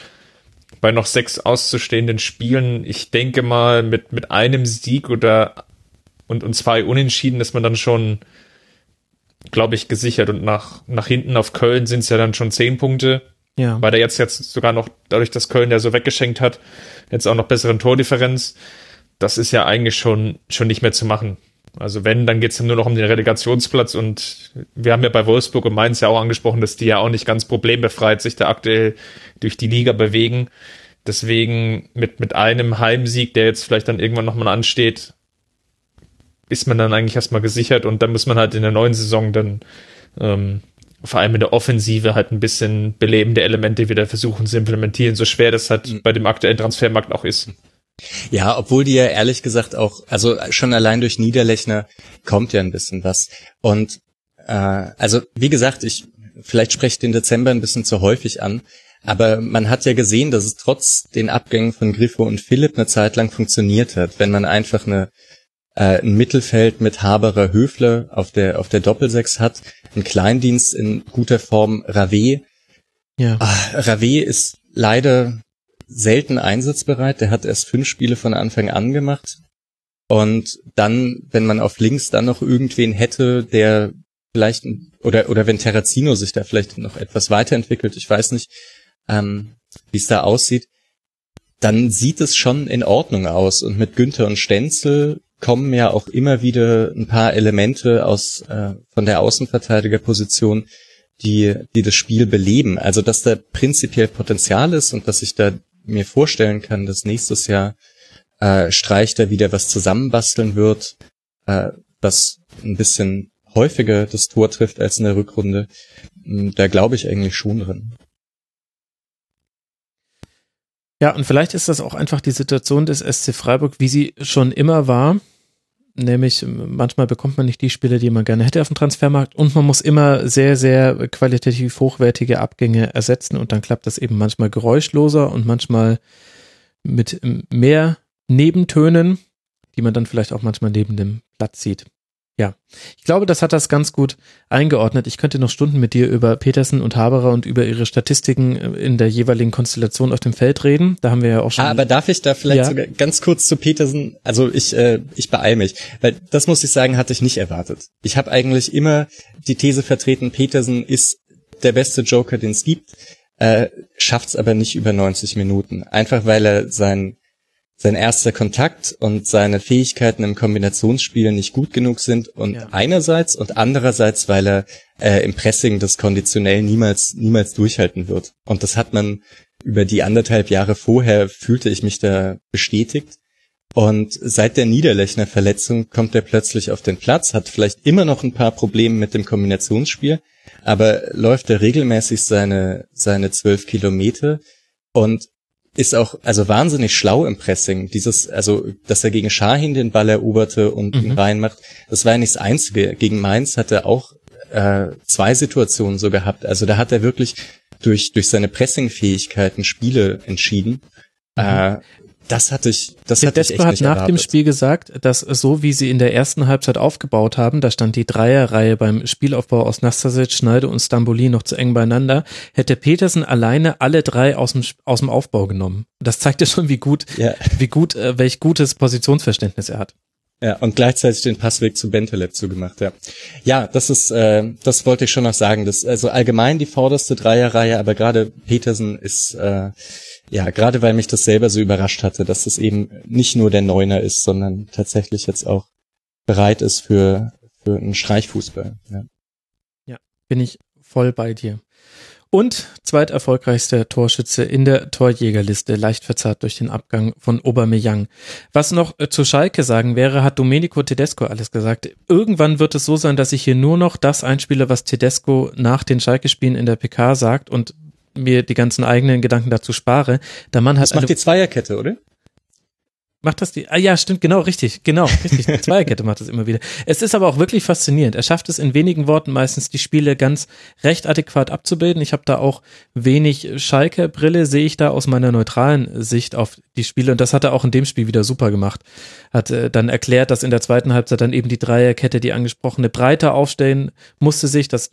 bei noch sechs auszustehenden Spielen. Ich denke mal, mit, mit einem Sieg oder und, und zwei Unentschieden ist man dann schon, glaube ich, gesichert. Und nach, nach hinten auf Köln sind es ja dann schon zehn Punkte. Ja. Weil der jetzt, jetzt sogar noch, dadurch, dass Köln der so weggeschenkt hat, jetzt auch noch besseren Tordifferenz. Das ist ja eigentlich schon, schon nicht mehr zu machen. Also wenn, dann geht's dann nur noch um den Relegationsplatz und wir haben ja bei Wolfsburg und Mainz ja auch angesprochen, dass die ja auch nicht ganz problembefreit sich da aktuell durch die Liga bewegen. Deswegen mit, mit einem Heimsieg, der jetzt vielleicht dann irgendwann nochmal ansteht, ist man dann eigentlich erstmal gesichert und dann muss man halt in der neuen Saison dann ähm, vor allem in der Offensive halt ein bisschen belebende Elemente wieder versuchen zu implementieren, so schwer das halt mhm. bei dem aktuellen Transfermarkt auch ist. Ja, obwohl die ja ehrlich gesagt auch, also schon allein durch Niederlechner kommt ja ein bisschen was. Und äh, also wie gesagt, ich vielleicht spreche ich den Dezember ein bisschen zu häufig an, aber man hat ja gesehen, dass es trotz den Abgängen von Griffo und Philipp eine Zeit lang funktioniert hat, wenn man einfach eine äh, ein Mittelfeld mit Haberer Höfle auf der auf der Doppelsechs hat, ein Kleindienst in guter Form Rave. Ja. Ah, Rave ist leider selten einsatzbereit. Der hat erst fünf Spiele von Anfang an gemacht. Und dann, wenn man auf links dann noch irgendwen hätte, der vielleicht oder oder wenn Terrazino sich da vielleicht noch etwas weiterentwickelt, ich weiß nicht, ähm, wie es da aussieht, dann sieht es schon in Ordnung aus. Und mit Günther und Stenzel kommen ja auch immer wieder ein paar Elemente aus äh, von der Außenverteidigerposition, die die das Spiel beleben. Also dass da prinzipiell Potenzial ist und dass ich da mir vorstellen kann, dass nächstes Jahr äh, Streich da wieder was zusammenbasteln wird, äh, was ein bisschen häufiger das Tor trifft als in der Rückrunde. Hm, da glaube ich eigentlich schon drin. Ja, und vielleicht ist das auch einfach die Situation des SC Freiburg, wie sie schon immer war. Nämlich, manchmal bekommt man nicht die Spiele, die man gerne hätte auf dem Transfermarkt und man muss immer sehr, sehr qualitativ hochwertige Abgänge ersetzen und dann klappt das eben manchmal geräuschloser und manchmal mit mehr Nebentönen, die man dann vielleicht auch manchmal neben dem Platz sieht. Ja, ich glaube, das hat das ganz gut eingeordnet. Ich könnte noch Stunden mit dir über Petersen und Haberer und über ihre Statistiken äh, in der jeweiligen Konstellation auf dem Feld reden. Da haben wir ja auch schon. Ah, aber darf ich da vielleicht ja. sogar ganz kurz zu Petersen? Also ich, äh, ich beeil mich, weil das muss ich sagen, hatte ich nicht erwartet. Ich habe eigentlich immer die These vertreten, Petersen ist der beste Joker, den es gibt, äh, schafft's aber nicht über 90 Minuten. Einfach weil er sein sein erster Kontakt und seine Fähigkeiten im Kombinationsspiel nicht gut genug sind und ja. einerseits und andererseits, weil er äh, im Pressing das konditionell niemals niemals durchhalten wird. Und das hat man über die anderthalb Jahre vorher fühlte ich mich da bestätigt. Und seit der Niederlechner Verletzung kommt er plötzlich auf den Platz, hat vielleicht immer noch ein paar Probleme mit dem Kombinationsspiel, aber läuft er regelmäßig seine, seine zwölf Kilometer und ist auch also wahnsinnig schlau im Pressing. Dieses, also dass er gegen Schahin den Ball eroberte und mhm. ihn reinmacht, das war ja nicht das Einzige. Gegen Mainz hat er auch äh, zwei Situationen so gehabt. Also da hat er wirklich durch durch seine Pressingfähigkeiten Spiele entschieden. Mhm. Äh, das hatte ich, das hatte ich echt hat nach erwartet. dem Spiel gesagt, dass so wie sie in der ersten Halbzeit aufgebaut haben, da stand die Dreierreihe beim Spielaufbau aus Nastasic, Schneide und Stamboli noch zu eng beieinander, hätte Petersen alleine alle drei aus dem, aus dem Aufbau genommen. Das zeigt ja schon, wie gut, Ja. wie gut, äh, welch gutes Positionsverständnis er hat. Ja, und gleichzeitig den Passweg zu Bentelet zugemacht, ja. Ja, das ist, äh, das wollte ich schon noch sagen. Das, also allgemein die vorderste Dreierreihe, aber gerade Petersen ist, äh, ja, gerade weil mich das selber so überrascht hatte, dass es eben nicht nur der Neuner ist, sondern tatsächlich jetzt auch bereit ist für, für einen Streichfußball. Ja. Bin ich voll bei dir. Und zweiterfolgreichster Torschütze in der Torjägerliste, leicht verzerrt durch den Abgang von Aubameyang. Was noch äh, zu Schalke sagen wäre, hat Domenico Tedesco alles gesagt. Irgendwann wird es so sein, dass ich hier nur noch das einspiele, was Tedesco nach den Schalke-Spielen in der PK sagt und mir die ganzen eigenen Gedanken dazu spare. Der Mann hat Das macht die Zweierkette, oder? Macht das die? Ah ja, stimmt, genau, richtig, genau, richtig. Die Zweierkette macht das immer wieder. Es ist aber auch wirklich faszinierend. Er schafft es in wenigen Worten meistens die Spiele ganz recht adäquat abzubilden. Ich habe da auch wenig Schalke-Brille, sehe ich da aus meiner neutralen Sicht auf die Spiele und das hat er auch in dem Spiel wieder super gemacht. Hat äh, dann erklärt, dass in der zweiten Halbzeit dann eben die Dreierkette, die angesprochene, breiter aufstellen musste sich, das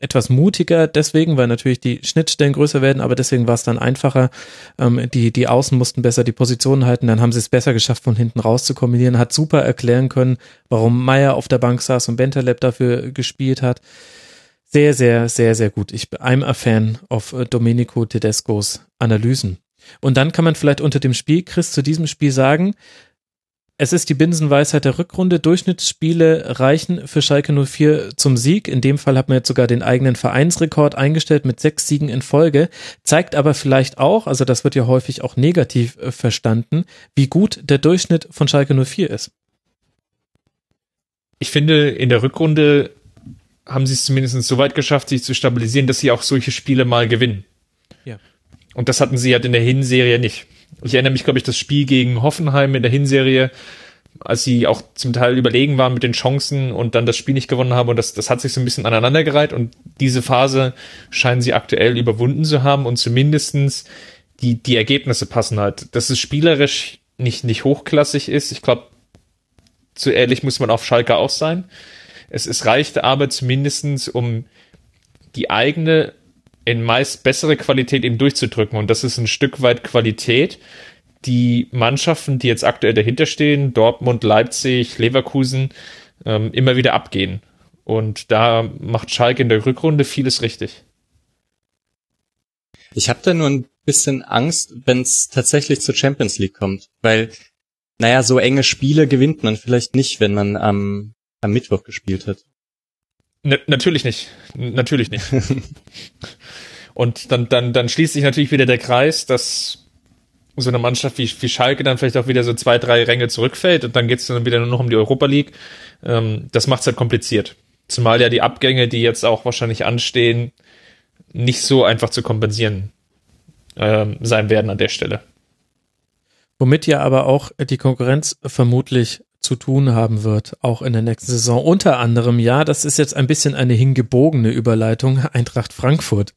etwas mutiger deswegen, weil natürlich die Schnittstellen größer werden, aber deswegen war es dann einfacher. Ähm, die, die Außen mussten besser die Positionen halten, dann haben sie es besser geschafft, von hinten raus zu kombinieren, hat super erklären können, warum Meier auf der Bank saß und Bentaleb dafür gespielt hat. Sehr, sehr, sehr, sehr gut. Ich bin I'm fan of äh, Domenico Tedescos Analysen. Und dann kann man vielleicht unter dem Spiel, Chris, zu diesem Spiel sagen, es ist die Binsenweisheit der Rückrunde. Durchschnittsspiele reichen für Schalke 04 zum Sieg. In dem Fall hat man jetzt sogar den eigenen Vereinsrekord eingestellt mit sechs Siegen in Folge. Zeigt aber vielleicht auch, also das wird ja häufig auch negativ äh, verstanden, wie gut der Durchschnitt von Schalke 04 ist. Ich finde, in der Rückrunde haben sie es zumindest so weit geschafft, sich zu stabilisieren, dass sie auch solche Spiele mal gewinnen. Ja. Und das hatten sie halt in der Hinserie nicht. Ich erinnere mich, glaube ich, das Spiel gegen Hoffenheim in der Hinserie, als sie auch zum Teil überlegen waren mit den Chancen und dann das Spiel nicht gewonnen haben und das, das hat sich so ein bisschen aneinandergereiht und diese Phase scheinen sie aktuell überwunden zu haben und zumindestens die, die Ergebnisse passen halt. Dass es spielerisch nicht, nicht hochklassig ist, ich glaube, zu ehrlich muss man auf Schalke auch sein. Es, es reichte aber zumindestens, um die eigene in meist bessere Qualität eben durchzudrücken. Und das ist ein Stück weit Qualität, die Mannschaften, die jetzt aktuell dahinter stehen, Dortmund, Leipzig, Leverkusen, ähm, immer wieder abgehen. Und da macht Schalke in der Rückrunde vieles richtig. Ich habe da nur ein bisschen Angst, wenn es tatsächlich zur Champions League kommt, weil, naja, so enge Spiele gewinnt man vielleicht nicht, wenn man am, am Mittwoch gespielt hat. Na, natürlich nicht. Natürlich nicht. Und dann, dann, dann schließt sich natürlich wieder der Kreis, dass so eine Mannschaft wie, wie Schalke dann vielleicht auch wieder so zwei, drei Ränge zurückfällt und dann geht's dann wieder nur noch um die Europa League. Ähm, das macht's halt kompliziert. Zumal ja die Abgänge, die jetzt auch wahrscheinlich anstehen, nicht so einfach zu kompensieren ähm, sein werden an der Stelle. Womit ja aber auch die Konkurrenz vermutlich zu tun haben wird, auch in der nächsten Saison. Unter anderem, ja, das ist jetzt ein bisschen eine hingebogene Überleitung, Eintracht Frankfurt,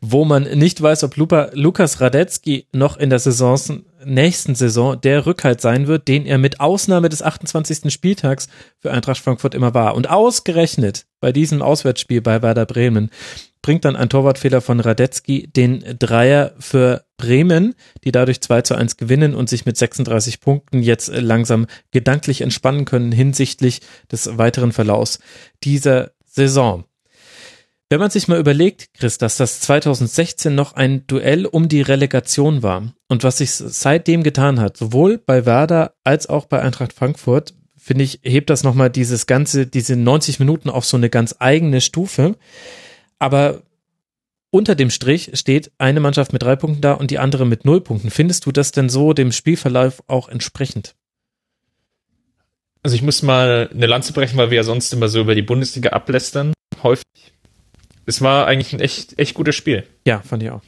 wo man nicht weiß, ob Lupa, Lukas Radetzky noch in der Saison, nächsten Saison der Rückhalt sein wird, den er mit Ausnahme des 28. Spieltags für Eintracht Frankfurt immer war. Und ausgerechnet bei diesem Auswärtsspiel bei Werder Bremen bringt dann ein Torwartfehler von Radetzky den Dreier für Bremen, die dadurch 2 zu 1 gewinnen und sich mit 36 Punkten jetzt langsam gedanklich entspannen können hinsichtlich des weiteren Verlaufs dieser Saison. Wenn man sich mal überlegt, Chris, dass das 2016 noch ein Duell um die Relegation war und was sich seitdem getan hat, sowohl bei Werder als auch bei Eintracht Frankfurt, finde ich, hebt das nochmal dieses ganze, diese 90 Minuten auf so eine ganz eigene Stufe. Aber unter dem Strich steht eine Mannschaft mit drei Punkten da und die andere mit null Punkten. Findest du das denn so dem Spielverlauf auch entsprechend? Also ich muss mal eine Lanze brechen, weil wir ja sonst immer so über die Bundesliga ablästern, häufig. Es war eigentlich ein echt, echt gutes Spiel. Ja, fand ich auch.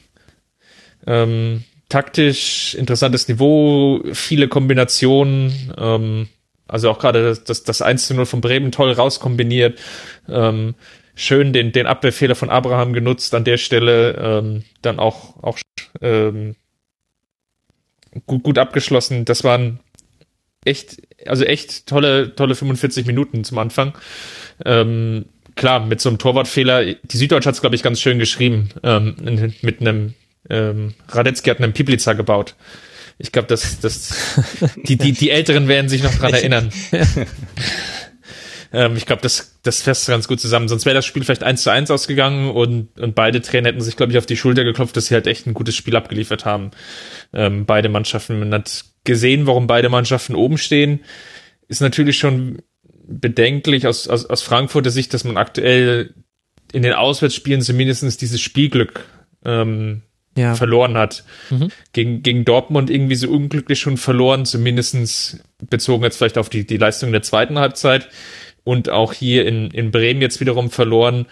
Ähm, taktisch interessantes Niveau, viele Kombinationen, ähm, also auch gerade das, das, das 1 zu 0 von Bremen toll rauskombiniert. Ähm, schön den, den Abwehrfehler von Abraham genutzt an der Stelle, ähm, dann auch, auch ähm, gut, gut abgeschlossen. Das waren echt, also echt tolle, tolle 45 Minuten zum Anfang. Ähm, klar, mit so einem Torwartfehler, die Süddeutsche hat es, glaube ich, ganz schön geschrieben, ähm, mit einem ähm, Radetzky hat einen Piplica gebaut. Ich glaube, dass das, die, die, die Älteren werden sich noch dran erinnern. ähm, ich glaube, das, das fässt ganz gut zusammen. Sonst wäre das Spiel vielleicht eins zu eins ausgegangen und, und beide Trainer hätten sich, glaube ich, auf die Schulter geklopft, dass sie halt echt ein gutes Spiel abgeliefert haben. Ähm, beide Mannschaften. Man hat gesehen, warum beide Mannschaften oben stehen. Ist natürlich schon bedenklich aus, aus, aus Frankfurter Sicht, dass man aktuell in den Auswärtsspielen zumindest dieses Spielglück ähm, ja. verloren hat. Mhm. Gegen, gegen Dortmund irgendwie so unglücklich schon verloren, zumindestens bezogen jetzt vielleicht auf die, die Leistung der zweiten Halbzeit. Und auch hier in, in Bremen jetzt wiederum verloren,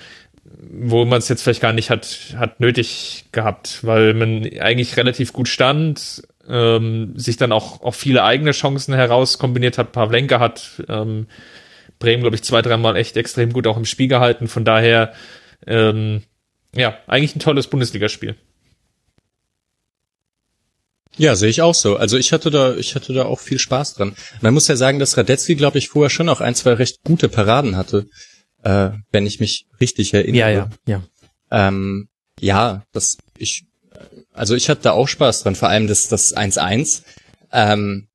wo man es jetzt vielleicht gar nicht hat, hat nötig gehabt, weil man eigentlich relativ gut stand, ähm, sich dann auch, auch viele eigene Chancen herauskombiniert hat. Pavlenka hat ähm, Bremen, glaube ich, zwei, dreimal echt extrem gut auch im Spiel gehalten. Von daher, ähm, ja, eigentlich ein tolles Bundesligaspiel. Ja, sehe ich auch so. Also ich hatte da, ich hatte da auch viel Spaß dran. Man muss ja sagen, dass Radetzky, glaube ich, vorher schon auch ein, zwei recht gute Paraden hatte, äh, wenn ich mich richtig erinnere. Ja, ja, ja. Ähm, ja, das, ich, also ich hatte da auch Spaß dran, vor allem das, das 1-1 ähm,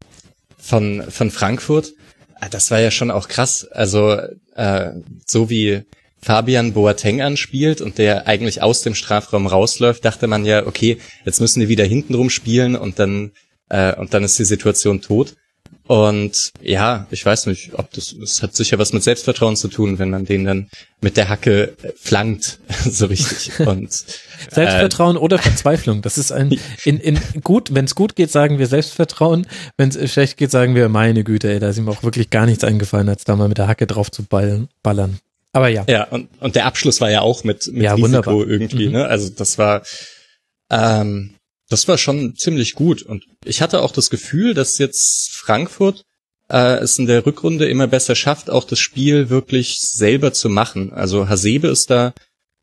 von, von Frankfurt. Ah, das war ja schon auch krass. Also äh, so wie Fabian Boateng anspielt und der eigentlich aus dem Strafraum rausläuft, dachte man ja, okay, jetzt müssen die wieder hintenrum spielen und dann äh, und dann ist die Situation tot. Und ja, ich weiß nicht, ob das, das hat sicher was mit Selbstvertrauen zu tun, wenn man den dann mit der Hacke äh, flankt, so richtig. Und Selbstvertrauen äh, oder Verzweiflung. Das ist ein in, in gut, wenn es gut geht, sagen wir Selbstvertrauen. Wenn es schlecht geht, sagen wir meine Güte, ey, da ist ihm auch wirklich gar nichts eingefallen, als da mal mit der Hacke drauf zu ballen, ballern. Aber ja. Ja, und, und der Abschluss war ja auch mit, mit ja, Risiko wunderbar. irgendwie, mhm. ne? Also das war, ähm, das war schon ziemlich gut. Und ich hatte auch das Gefühl, dass jetzt Frankfurt äh, es in der Rückrunde immer besser schafft, auch das Spiel wirklich selber zu machen. Also Hasebe ist da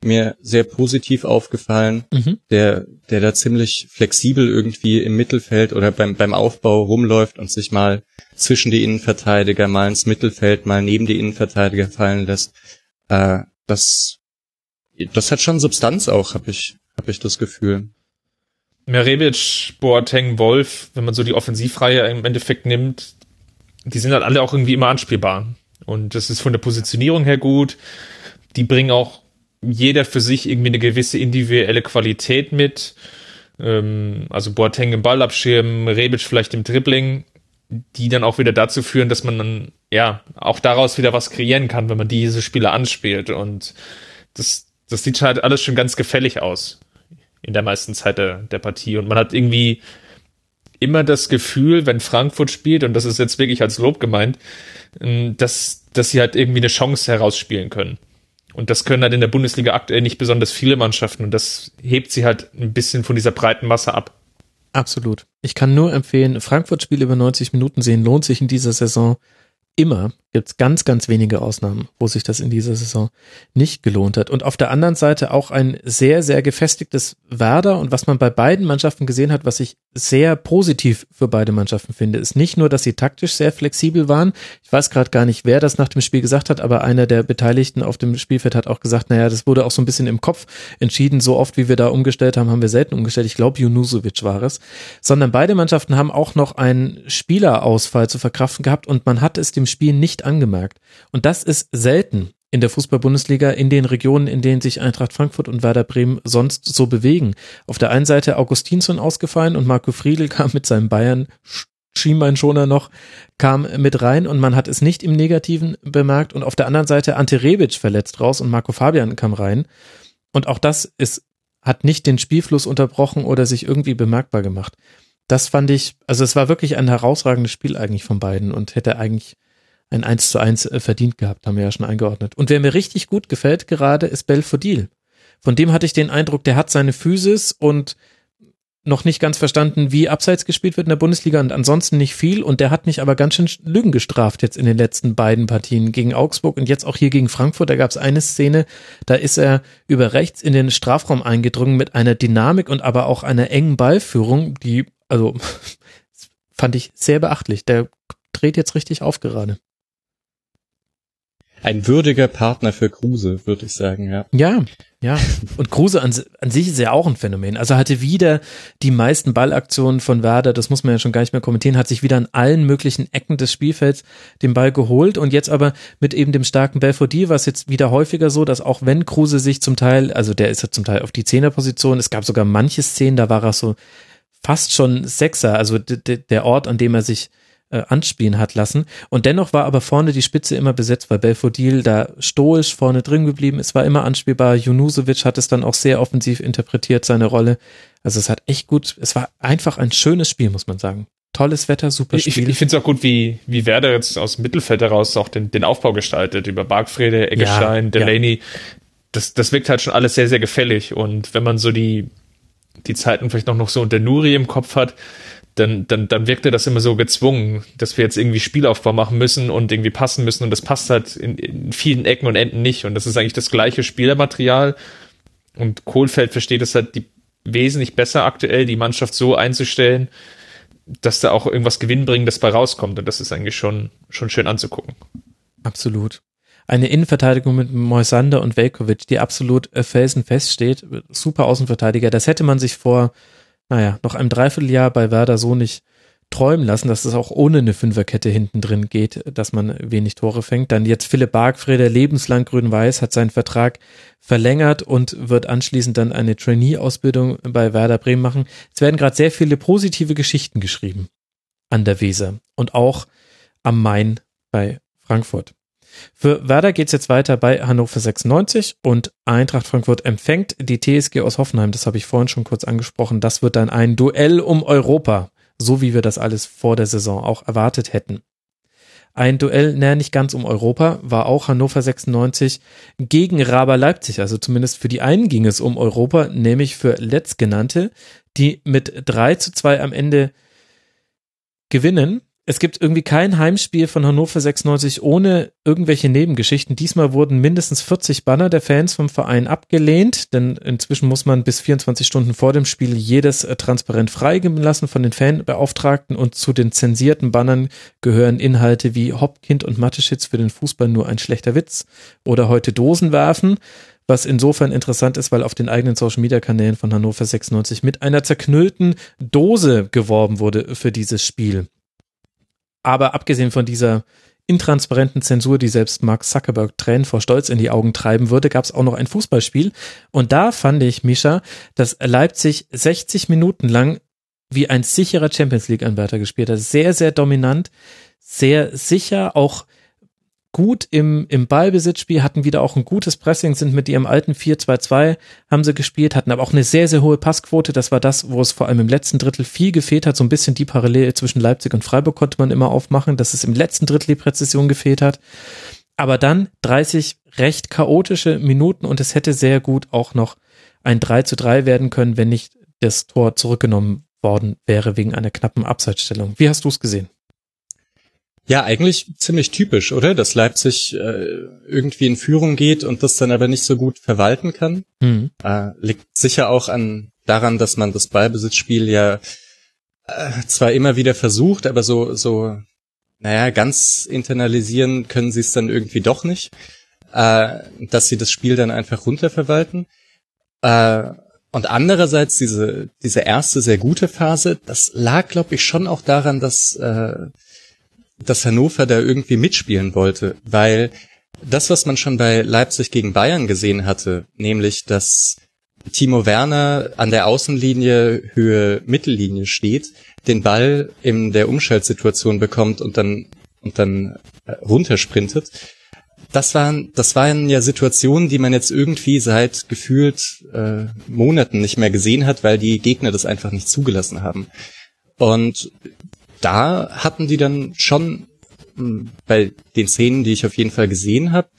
mir sehr positiv aufgefallen, mhm. der, der da ziemlich flexibel irgendwie im Mittelfeld oder beim, beim Aufbau rumläuft und sich mal zwischen die Innenverteidiger, mal ins Mittelfeld, mal neben die Innenverteidiger fallen lässt äh, das, das hat schon Substanz auch, habe ich, hab ich das Gefühl. Merebic, Boateng, Wolf, wenn man so die Offensivreihe im Endeffekt nimmt, die sind halt alle auch irgendwie immer anspielbar. Und das ist von der Positionierung her gut. Die bringen auch jeder für sich irgendwie eine gewisse individuelle Qualität mit. Ähm, also Boateng im Ball abschirmen, Rebic vielleicht im Dribbling die dann auch wieder dazu führen, dass man dann, ja, auch daraus wieder was kreieren kann, wenn man diese Spiele anspielt. Und das, das sieht halt alles schon ganz gefällig aus in der meisten Zeit der, der Partie. Und man hat irgendwie immer das Gefühl, wenn Frankfurt spielt, und das ist jetzt wirklich als Lob gemeint, ähm, dass, dass sie halt irgendwie eine Chance herausspielen können. Und das können halt in der Bundesliga aktuell nicht besonders viele Mannschaften. Und das hebt sie halt ein bisschen von dieser breiten Masse ab. Absolut. Ich kann nur empfehlen, Frankfurt-Spiel über 90 Minuten sehen lohnt sich in dieser Saison immer gibt es ganz, ganz wenige Ausnahmen, wo sich das in dieser Saison nicht gelohnt hat. Und auf der anderen Seite auch ein sehr, sehr gefestigtes Werder und was man bei beiden Mannschaften gesehen hat, was ich sehr positiv für beide Mannschaften finde, ist nicht nur, dass sie taktisch sehr flexibel waren. Ich weiß gerade gar nicht, wer das nach dem Spiel gesagt hat, aber einer der Beteiligten auf dem Spielfeld hat auch gesagt, naja, das wurde auch so ein bisschen im Kopf entschieden. So oft, wie wir da umgestellt haben, haben wir selten umgestellt. Ich glaube, Junusovic war es. Sondern beide Mannschaften haben auch noch einen Spielerausfall zu verkraften gehabt und man hat es dem Spiel nicht nicht angemerkt. Und das ist selten in der Fußball-Bundesliga in den Regionen, in denen sich Eintracht Frankfurt und Werder Bremen sonst so bewegen. Auf der einen Seite Augustinsson ausgefallen und Marco Friedl kam mit seinem Bayern Schienbeinschoner noch, kam mit rein und man hat es nicht im Negativen bemerkt und auf der anderen Seite Ante Rebic verletzt raus und Marco Fabian kam rein und auch das ist, hat nicht den Spielfluss unterbrochen oder sich irgendwie bemerkbar gemacht. Das fand ich, also es war wirklich ein herausragendes Spiel eigentlich von beiden und hätte eigentlich ein 1 zu 1 äh, verdient gehabt, haben wir ja schon eingeordnet. Und wer mir richtig gut gefällt gerade, ist Belfodil. Von dem hatte ich den Eindruck, der hat seine Physis und noch nicht ganz verstanden, wie abseits gespielt wird in der Bundesliga und ansonsten nicht viel. Und der hat mich aber ganz schön Lügen gestraft jetzt in den letzten beiden Partien gegen Augsburg und jetzt auch hier gegen Frankfurt. Da gab es eine Szene, da ist er über rechts in den Strafraum eingedrungen mit einer Dynamik und aber auch einer engen Ballführung, die, also fand ich sehr beachtlich. Der dreht jetzt richtig auf gerade. Ein würdiger Partner für Kruse, würde ich sagen, ja. Ja, ja. Und Kruse an, an, sich ist ja auch ein Phänomen. Also hatte wieder die meisten Ballaktionen von Werder, das muss man ja schon gar nicht mehr kommentieren, hat sich wieder an allen möglichen Ecken des Spielfelds den Ball geholt und jetzt aber mit eben dem starken Belfodil war es jetzt wieder häufiger so, dass auch wenn Kruse sich zum Teil, also der ist ja zum Teil auf die Zehnerposition, es gab sogar manche Szenen, da war er so fast schon Sechser, also der Ort, an dem er sich äh, anspielen hat lassen. Und dennoch war aber vorne die Spitze immer besetzt, weil Belfodil da stoisch vorne drin geblieben ist, war immer anspielbar. Junusovic hat es dann auch sehr offensiv interpretiert, seine Rolle. Also es hat echt gut, es war einfach ein schönes Spiel, muss man sagen. Tolles Wetter, super Spiel. Ich, ich finde es auch gut, wie, wie Werder jetzt aus dem Mittelfeld heraus auch den, den Aufbau gestaltet, über Bargfrede, Eggestein, ja, Delaney. Ja. Das, das wirkt halt schon alles sehr, sehr gefällig. Und wenn man so die, die Zeiten vielleicht noch, noch so unter Nuri im Kopf hat, dann, dann, dann wirkte das immer so gezwungen, dass wir jetzt irgendwie Spielaufbau machen müssen und irgendwie passen müssen und das passt halt in, in vielen Ecken und Enden nicht und das ist eigentlich das gleiche Spielermaterial und Kohlfeld versteht es halt die, wesentlich besser aktuell, die Mannschaft so einzustellen, dass da auch irgendwas Gewinnbringendes bei rauskommt und das ist eigentlich schon, schon schön anzugucken. Absolut. Eine Innenverteidigung mit Moisander und Velkovic, die absolut äh, felsenfest steht. Super Außenverteidiger. Das hätte man sich vor naja, noch einem Dreivierteljahr bei Werder so nicht träumen lassen, dass es auch ohne eine Fünferkette hinten drin geht, dass man wenig Tore fängt. Dann jetzt Philipp Bargfrede, lebenslang grün-weiß, hat seinen Vertrag verlängert und wird anschließend dann eine Trainee-Ausbildung bei Werder Bremen machen. Es werden gerade sehr viele positive Geschichten geschrieben an der Weser und auch am Main bei Frankfurt. Für Werder geht's jetzt weiter bei Hannover 96 und Eintracht Frankfurt empfängt die TSG aus Hoffenheim. Das habe ich vorhin schon kurz angesprochen. Das wird dann ein Duell um Europa, so wie wir das alles vor der Saison auch erwartet hätten. Ein Duell, näher nicht ganz um Europa, war auch Hannover 96 gegen Raber Leipzig. Also zumindest für die einen ging es um Europa, nämlich für Letztgenannte, die mit 3 zu 2 am Ende gewinnen es gibt irgendwie kein Heimspiel von Hannover 96 ohne irgendwelche Nebengeschichten. Diesmal wurden mindestens 40 Banner der Fans vom Verein abgelehnt, denn inzwischen muss man bis 24 Stunden vor dem Spiel jedes äh, transparent freigeben lassen von den Fanbeauftragten und zu den zensierten Bannern gehören Inhalte wie Hopkind und Mateschitz für den Fußball nur ein schlechter Witz oder heute Dosen werfen was insofern interessant ist, weil auf den eigenen Social Media Kanälen von Hannover 96 mit einer zerknüllten Dose geworben wurde für dieses Spiel. Aber abgesehen von dieser intransparenten Zensur, die selbst Mark Zuckerberg Tränen vor Stolz in die Augen treiben würde, gab es auch noch ein Fußballspiel. Und da fand ich, Misha, dass Leipzig 60 Minuten lang wie ein sicherer Champions League-Anwärter gespielt hat. Sehr, sehr dominant, sehr sicher, auch gut im, im Ballbesitzspiel, hatten wieder auch ein gutes Pressing, sind mit ihrem alten 4-2-2 haben sie gespielt, hatten aber auch eine sehr, sehr hohe Passquote. Das war das, wo es vor allem im letzten Drittel viel gefehlt hat. So ein bisschen die Parallele zwischen Leipzig und Freiburg konnte man immer aufmachen, dass es im letzten Drittel die Präzision gefehlt hat. Aber dann 30 recht chaotische Minuten und es hätte sehr gut auch noch ein 3 zu 3 werden können, wenn nicht das Tor zurückgenommen worden wäre wegen einer knappen Abseitsstellung. Wie hast du es gesehen? Ja, eigentlich ziemlich typisch, oder? Dass Leipzig äh, irgendwie in Führung geht und das dann aber nicht so gut verwalten kann. Mhm. Äh, liegt sicher auch an daran, dass man das Ballbesitzspiel ja äh, zwar immer wieder versucht, aber so, so, naja, ganz internalisieren können sie es dann irgendwie doch nicht, äh, dass sie das Spiel dann einfach runterverwalten. Äh, und andererseits diese, diese erste sehr gute Phase, das lag, glaube ich, schon auch daran, dass äh, dass Hannover da irgendwie mitspielen wollte, weil das, was man schon bei Leipzig gegen Bayern gesehen hatte, nämlich dass Timo Werner an der Außenlinie Höhe Mittellinie steht, den Ball in der Umschaltsituation bekommt und dann und dann äh, runtersprintet. Das waren das waren ja Situationen, die man jetzt irgendwie seit gefühlt äh, Monaten nicht mehr gesehen hat, weil die Gegner das einfach nicht zugelassen haben. Und da hatten die dann schon hm, bei den Szenen, die ich auf jeden Fall gesehen habe,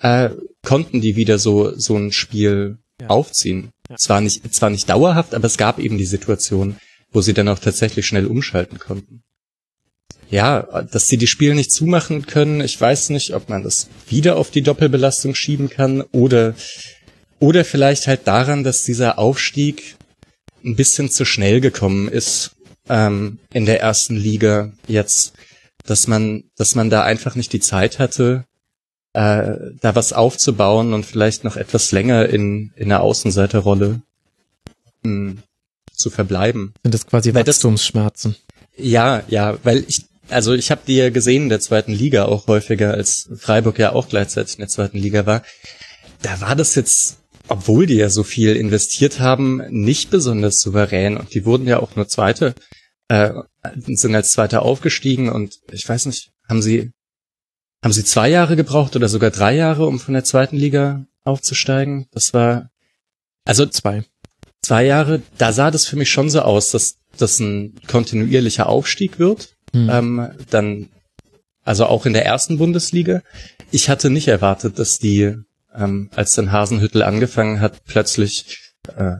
äh, konnten die wieder so so ein Spiel ja. aufziehen. Ja. Zwar nicht, zwar nicht dauerhaft, aber es gab eben die Situation, wo sie dann auch tatsächlich schnell umschalten konnten. Ja, dass sie die Spiele nicht zumachen können, ich weiß nicht, ob man das wieder auf die Doppelbelastung schieben kann oder, oder vielleicht halt daran, dass dieser Aufstieg ein bisschen zu schnell gekommen ist ähm, in der ersten Liga jetzt, dass man, dass man da einfach nicht die Zeit hatte, äh, da was aufzubauen und vielleicht noch etwas länger in, in der Außenseiterrolle mh, hm, zu verbleiben. Sind das quasi weil Wachstumsschmerzen? Das, ja, ja, weil ich, also ich habe die ja gesehen in der zweiten Liga auch häufiger, als Freiburg ja auch gleichzeitig in der zweiten Liga war. Da war das jetzt, obwohl die ja so viel investiert haben, nicht besonders souverän und die wurden ja auch nur Zweite, äh, sind als Zweiter aufgestiegen und ich weiß nicht, haben sie haben sie zwei Jahre gebraucht oder sogar drei Jahre, um von der zweiten Liga aufzusteigen? Das war also zwei. Zwei Jahre. Da sah das für mich schon so aus, dass das ein kontinuierlicher Aufstieg wird. Hm. Ähm, dann also auch in der ersten Bundesliga. Ich hatte nicht erwartet, dass die, ähm, als dann Hasenhüttel angefangen hat, plötzlich äh,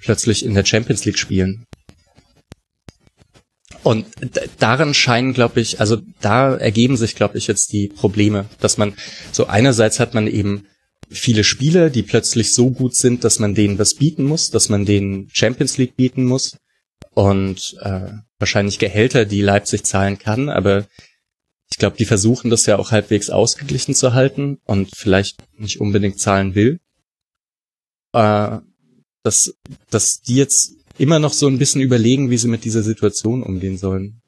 plötzlich in der Champions League spielen. Und daran scheinen, glaube ich, also da ergeben sich, glaube ich, jetzt die Probleme, dass man so einerseits hat man eben viele Spieler, die plötzlich so gut sind, dass man denen was bieten muss, dass man denen Champions League bieten muss und äh, wahrscheinlich Gehälter, die Leipzig zahlen kann, aber ich glaube, die versuchen das ja auch halbwegs ausgeglichen zu halten und vielleicht nicht unbedingt zahlen will. Äh, dass, dass die jetzt immer noch so ein bisschen überlegen, wie sie mit dieser Situation umgehen sollen.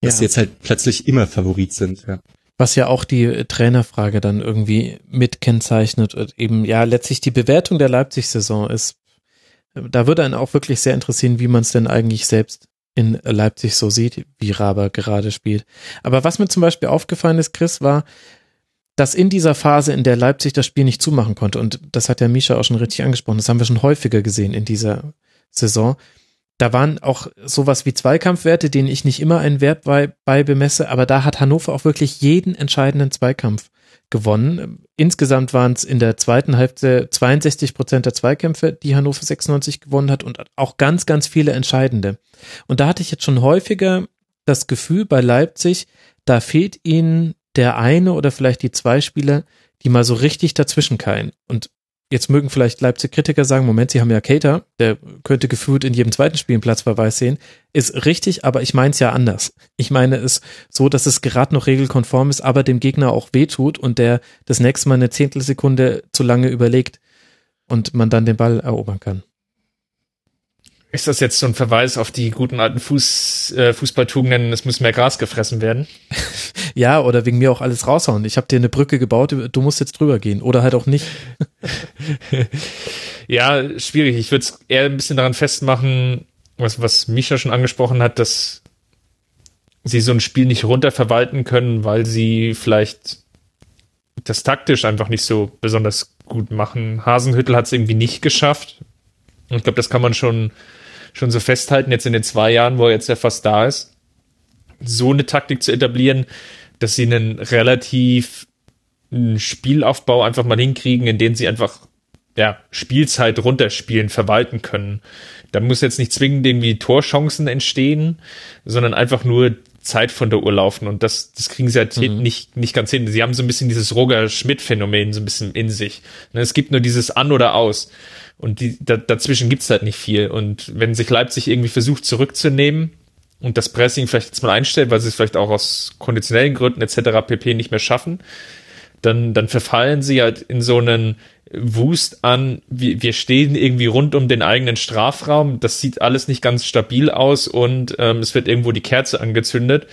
Dass ja. sie jetzt halt plötzlich immer Favorit sind, ja. Was ja auch die Trainerfrage dann irgendwie mit kennzeichnet und eben ja letztlich die Bewertung der Leipzig-Saison ist. Da würde einen auch wirklich sehr interessieren, wie man es denn eigentlich selbst in Leipzig so sieht, wie Raber gerade spielt. Aber was mir zum Beispiel aufgefallen ist, Chris, war, dass in dieser Phase, in der Leipzig das Spiel nicht zumachen konnte, und das hat ja Misha auch schon richtig angesprochen, das haben wir schon häufiger gesehen in dieser Saison, da waren auch sowas wie Zweikampfwerte, denen ich nicht immer einen Wert bei, bei bemesse, aber da hat Hannover auch wirklich jeden entscheidenden Zweikampf gewonnen. Insgesamt waren es in der zweiten Hälfte 62 Prozent der Zweikämpfe, die Hannover 96 gewonnen hat und auch ganz, ganz viele entscheidende. Und da hatte ich jetzt schon häufiger das Gefühl bei Leipzig, da fehlt ihnen der eine oder vielleicht die zwei Spieler, die mal so richtig dazwischen keilen. Und jetzt mögen vielleicht Leipzig-Kritiker sagen, Moment, sie haben ja Cater, der könnte gefühlt in jedem zweiten Spiel einen Platzverweis sehen. Ist richtig, aber ich meine es ja anders. Ich meine es so, dass es gerade noch regelkonform ist, aber dem Gegner auch wehtut und der das nächste Mal eine Zehntelsekunde zu lange überlegt und man dann den Ball erobern kann. Ist das jetzt so ein Verweis auf die guten alten Fuß, äh, Fußballtugenden, es muss mehr Gras gefressen werden? ja, oder wegen mir auch alles raushauen. Ich habe dir eine Brücke gebaut, du musst jetzt drüber gehen. Oder halt auch nicht. ja, schwierig. Ich würde es eher ein bisschen daran festmachen, was, was Misha schon angesprochen hat, dass sie so ein Spiel nicht runterverwalten können, weil sie vielleicht das taktisch einfach nicht so besonders gut machen. Hasenhüttel hat es irgendwie nicht geschafft. Und ich glaube, das kann man schon schon so festhalten, jetzt in den zwei Jahren, wo er jetzt ja fast da ist, so eine Taktik zu etablieren, dass sie einen relativ Spielaufbau einfach mal hinkriegen, in dem sie einfach ja, Spielzeit runterspielen, verwalten können. Da muss jetzt nicht zwingend irgendwie Torchancen entstehen, sondern einfach nur Zeit von der Uhr laufen und das, das kriegen sie halt mhm. nicht, nicht ganz hin. Sie haben so ein bisschen dieses Roger-Schmidt-Phänomen so ein bisschen in sich. Ne, es gibt nur dieses An oder Aus. Und die, da, dazwischen gibt's halt nicht viel. Und wenn sich Leipzig irgendwie versucht zurückzunehmen und das Pressing vielleicht jetzt mal einstellt, weil sie es vielleicht auch aus konditionellen Gründen etc. pp. nicht mehr schaffen, dann, dann verfallen sie halt in so einen Wust an, wir, wir stehen irgendwie rund um den eigenen Strafraum, das sieht alles nicht ganz stabil aus und ähm, es wird irgendwo die Kerze angezündet.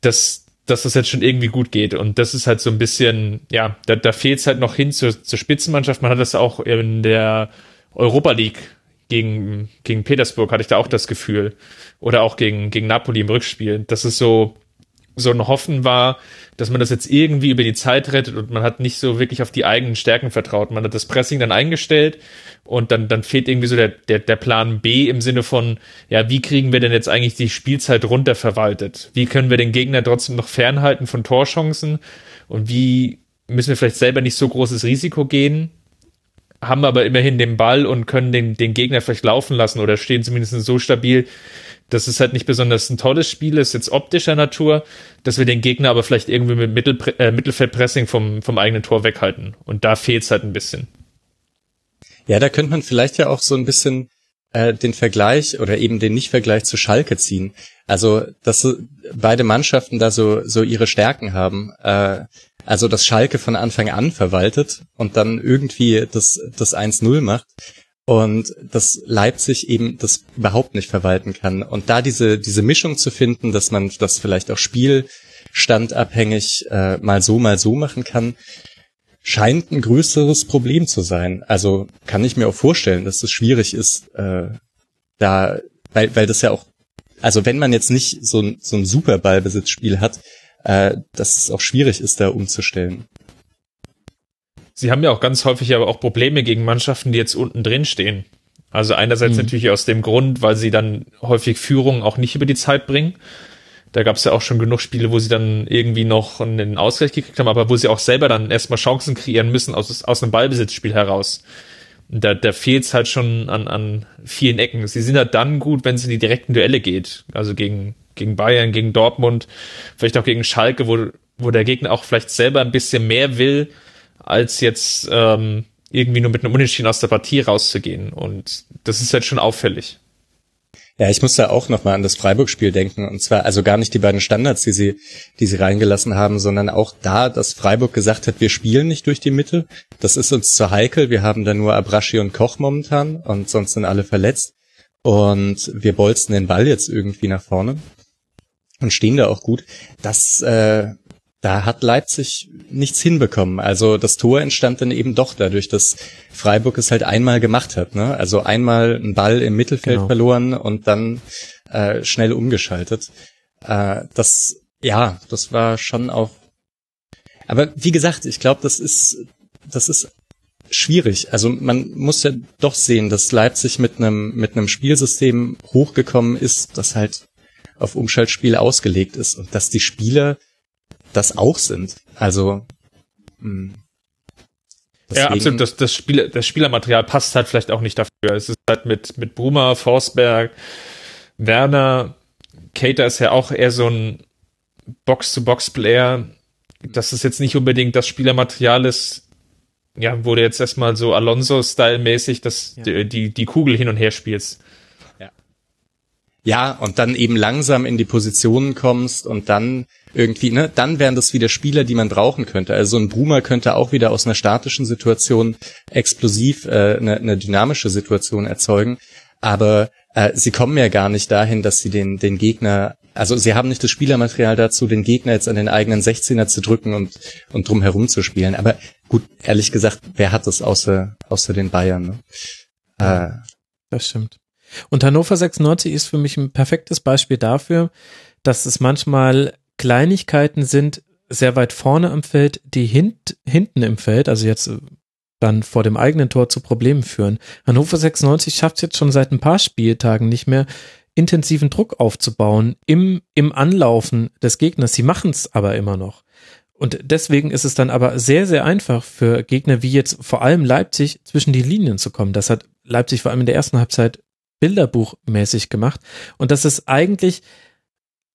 Das, dass das jetzt schon irgendwie gut geht. Und das ist halt so ein bisschen, ja, da, da fehlt es halt noch hin zur, zur Spitzenmannschaft. Man hat das auch in der Europa League gegen, gegen Petersburg, hatte ich da auch das Gefühl. Oder auch gegen, gegen Napoli im Rückspiel. Dass es so, so ein Hoffen war, dass man das jetzt irgendwie über die Zeit rettet und man hat nicht so wirklich auf die eigenen Stärken vertraut. Man hat das Pressing dann eingestellt und dann, dann fehlt irgendwie so der, der, der Plan B im Sinne von, ja, wie kriegen wir denn jetzt eigentlich die Spielzeit runterverwaltet? Wie können wir den Gegner trotzdem noch fernhalten von Torchancen? Und wie müssen wir vielleicht selber nicht so großes Risiko gehen? haben aber immerhin den Ball und können den, den Gegner vielleicht laufen lassen oder stehen zumindest so stabil, dass es halt nicht besonders ein tolles Spiel ist, jetzt optischer Natur, dass wir den Gegner aber vielleicht irgendwie mit Mittel, äh, Mittelfeldpressing vom, vom eigenen Tor weghalten. Und da fehlt es halt ein bisschen. Ja, da könnte man vielleicht ja auch so ein bisschen äh, den Vergleich oder eben den Nicht-Vergleich zu Schalke ziehen. Also, dass beide Mannschaften da so, so ihre Stärken haben. Äh, also, dass Schalke von Anfang an verwaltet und dann irgendwie das, das 1-0 macht und dass Leipzig eben das überhaupt nicht verwalten kann. Und da diese, diese Mischung zu finden, dass man das vielleicht auch spielstandabhängig äh, mal so, mal so machen kann, scheint ein größeres Problem zu sein. Also kann ich mir auch vorstellen, dass es schwierig ist, äh, da, weil, weil das ja auch, also wenn man jetzt nicht so ein, so ein super Ballbesitzspiel hat, äh, dass es auch schwierig ist, da umzustellen. Sie haben ja auch ganz häufig aber auch Probleme gegen Mannschaften, die jetzt unten drin stehen. Also einerseits mhm. natürlich aus dem Grund, weil sie dann häufig Führungen auch nicht über die Zeit bringen. Da gab es ja auch schon genug Spiele, wo sie dann irgendwie noch einen Ausgleich gekriegt haben, aber wo sie auch selber dann erstmal Chancen kreieren müssen aus, aus einem Ballbesitzspiel heraus. Da, da fehlt es halt schon an, an vielen Ecken. Sie sind halt dann gut, wenn es in die direkten Duelle geht. Also gegen, gegen Bayern, gegen Dortmund, vielleicht auch gegen Schalke, wo, wo der Gegner auch vielleicht selber ein bisschen mehr will, als jetzt ähm, irgendwie nur mit einem Unentschieden aus der Partie rauszugehen. Und das ist halt schon auffällig. Ja, ich muss da auch nochmal an das Freiburg-Spiel denken. Und zwar also gar nicht die beiden Standards, die sie, die sie reingelassen haben, sondern auch da, dass Freiburg gesagt hat, wir spielen nicht durch die Mitte. Das ist uns zu heikel. Wir haben da nur Abraschi und Koch momentan und sonst sind alle verletzt. Und wir bolzen den Ball jetzt irgendwie nach vorne und stehen da auch gut. Das, äh, da hat Leipzig nichts hinbekommen. Also das Tor entstand dann eben doch dadurch, dass Freiburg es halt einmal gemacht hat. Ne? Also einmal einen Ball im Mittelfeld genau. verloren und dann äh, schnell umgeschaltet. Äh, das, ja, das war schon auch. Aber wie gesagt, ich glaube, das ist, das ist schwierig. Also man muss ja doch sehen, dass Leipzig mit einem mit einem Spielsystem hochgekommen ist, das halt auf Umschaltspiel ausgelegt ist und dass die Spieler das auch sind. Also mh, hm. ja, absolut. Das, das, Spiel, das Spielermaterial passt halt vielleicht auch nicht dafür. Es ist halt mit, mit Bruma, Forsberg, Werner, Cater ist ja auch eher so ein Box-to-Box-Player. Das ist jetzt nicht unbedingt das Spielermaterial ist, ja, wurde jetzt erstmal so Alonso-Style-mäßig, dass ja. die, die, die Kugel hin und her spielst. Ja, und dann eben langsam in die Positionen kommst und dann irgendwie, ne, dann wären das wieder Spieler, die man brauchen könnte. Also ein Boomer könnte auch wieder aus einer statischen Situation explosiv äh, eine, eine dynamische Situation erzeugen. Aber äh, sie kommen ja gar nicht dahin, dass sie den, den Gegner, also sie haben nicht das Spielermaterial dazu, den Gegner jetzt an den eigenen 16er zu drücken und, und drum herum zu spielen. Aber gut, ehrlich gesagt, wer hat das außer, außer den Bayern? Ne? Äh, das stimmt. Und Hannover 96 ist für mich ein perfektes Beispiel dafür, dass es manchmal Kleinigkeiten sind, sehr weit vorne am Feld, die hint, hinten im Feld, also jetzt äh, dann vor dem eigenen Tor zu Problemen führen. Hannover 96 schafft es jetzt schon seit ein paar Spieltagen nicht mehr, intensiven Druck aufzubauen im, im Anlaufen des Gegners. Sie machen es aber immer noch. Und deswegen ist es dann aber sehr, sehr einfach für Gegner wie jetzt vor allem Leipzig zwischen die Linien zu kommen. Das hat Leipzig vor allem in der ersten Halbzeit bilderbuchmäßig gemacht. Und das ist eigentlich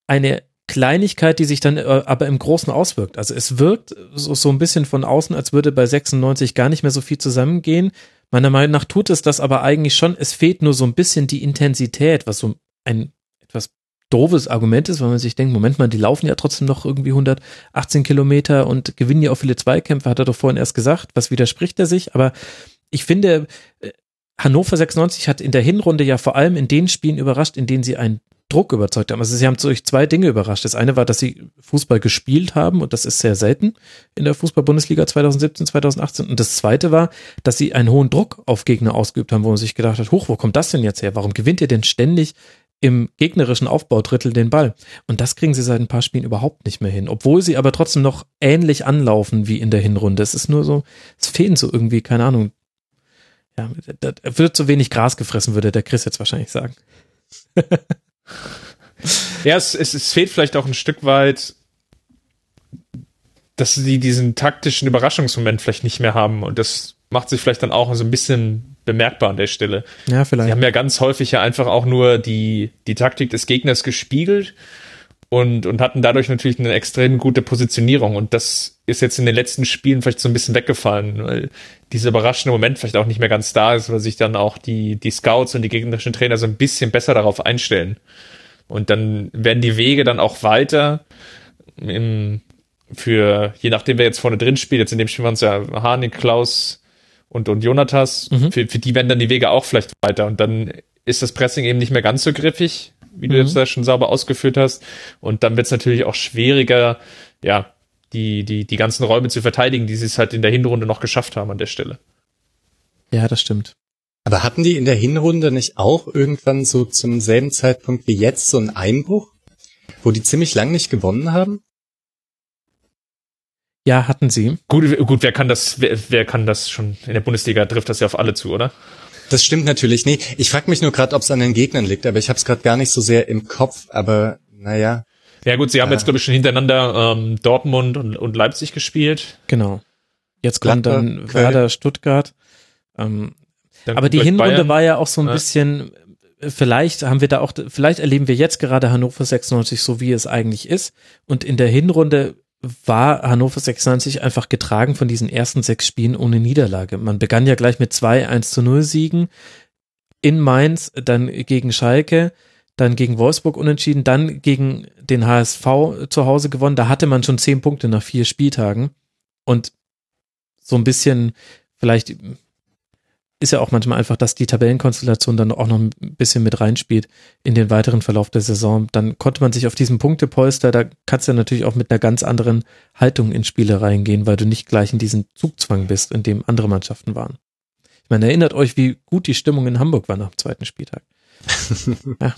eine Kleinigkeit, die sich dann äh, aber im Großen auswirkt. Also es wirkt so, so ein bisschen von außen, als würde bei 96 gar nicht mehr so viel zusammengehen. Meiner Meinung nach tut es das aber eigentlich schon. Es fehlt nur so ein bisschen die Intensität, was so ein etwas doofes Argument ist, weil man sich denkt, Moment mal, die laufen ja trotzdem noch irgendwie 118 Kilometer und gewinnen ja auch viele Zweikämpfe, hat er doch vorhin erst gesagt. Was widerspricht er sich? Aber ich finde, äh, Hannover 96 hat in der Hinrunde ja vor allem in den Spielen überrascht, in denen sie einen Druck überzeugt haben. Also sie haben durch zwei Dinge überrascht. Das eine war, dass sie Fußball gespielt haben und das ist sehr selten in der Fußball-Bundesliga 2017, 2018. Und das zweite war, dass sie einen hohen Druck auf Gegner ausgeübt haben, wo man sich gedacht hat, hoch, wo kommt das denn jetzt her? Warum gewinnt ihr denn ständig im gegnerischen Aufbaudrittel den Ball? Und das kriegen sie seit ein paar Spielen überhaupt nicht mehr hin, obwohl sie aber trotzdem noch ähnlich anlaufen wie in der Hinrunde. Es ist nur so, es fehlen so irgendwie, keine Ahnung, ja, da wird zu wenig Gras gefressen, würde der Chris jetzt wahrscheinlich sagen. ja, es, es, es fehlt vielleicht auch ein Stück weit, dass sie diesen taktischen Überraschungsmoment vielleicht nicht mehr haben und das macht sich vielleicht dann auch so ein bisschen bemerkbar an der Stelle. Ja, vielleicht. Sie haben ja ganz häufig ja einfach auch nur die, die Taktik des Gegners gespiegelt und, und hatten dadurch natürlich eine extrem gute Positionierung. Und das ist jetzt in den letzten Spielen vielleicht so ein bisschen weggefallen, weil dieser überraschende Moment vielleicht auch nicht mehr ganz da ist, weil sich dann auch die, die Scouts und die gegnerischen Trainer so ein bisschen besser darauf einstellen. Und dann werden die Wege dann auch weiter im, für, je nachdem, wer jetzt vorne drin spielt, jetzt in dem Spiel waren es ja Harnik, Klaus und, und Jonathas, mhm. für, für die werden dann die Wege auch vielleicht weiter. Und dann ist das Pressing eben nicht mehr ganz so griffig, wie mhm. du jetzt da schon sauber ausgeführt hast. Und dann wird es natürlich auch schwieriger, ja, die, die, die ganzen Räume zu verteidigen, die sie es halt in der Hinrunde noch geschafft haben an der Stelle. Ja, das stimmt. Aber hatten die in der Hinrunde nicht auch irgendwann so zum selben Zeitpunkt wie jetzt so einen Einbruch, wo die ziemlich lang nicht gewonnen haben? Ja, hatten sie. Gut, gut, wer kann das, wer, wer kann das schon in der Bundesliga trifft das ja auf alle zu, oder? Das stimmt natürlich. Nee, ich frage mich nur gerade, ob es an den Gegnern liegt, aber ich habe es gerade gar nicht so sehr im Kopf, aber naja. Ja gut, sie haben äh, jetzt, glaube ich, schon hintereinander ähm, Dortmund und, und Leipzig gespielt. Genau. Jetzt kommt dann Köln. Werder Stuttgart. Ähm, aber die Hinrunde Bayern. war ja auch so ein ja. bisschen, vielleicht haben wir da auch, vielleicht erleben wir jetzt gerade Hannover 96 so, wie es eigentlich ist. Und in der Hinrunde war Hannover 96 einfach getragen von diesen ersten sechs Spielen ohne Niederlage. Man begann ja gleich mit zwei 1 zu 0 Siegen in Mainz, dann gegen Schalke, dann gegen Wolfsburg unentschieden, dann gegen den HSV zu Hause gewonnen. Da hatte man schon zehn Punkte nach vier Spieltagen. Und so ein bisschen, vielleicht ist ja auch manchmal einfach, dass die Tabellenkonstellation dann auch noch ein bisschen mit reinspielt in den weiteren Verlauf der Saison. Dann konnte man sich auf diesen Punktepolster, da kannst du natürlich auch mit einer ganz anderen Haltung in Spiele reingehen, weil du nicht gleich in diesem Zugzwang bist, in dem andere Mannschaften waren. Ich meine, erinnert euch, wie gut die Stimmung in Hamburg war nach dem zweiten Spieltag. ja.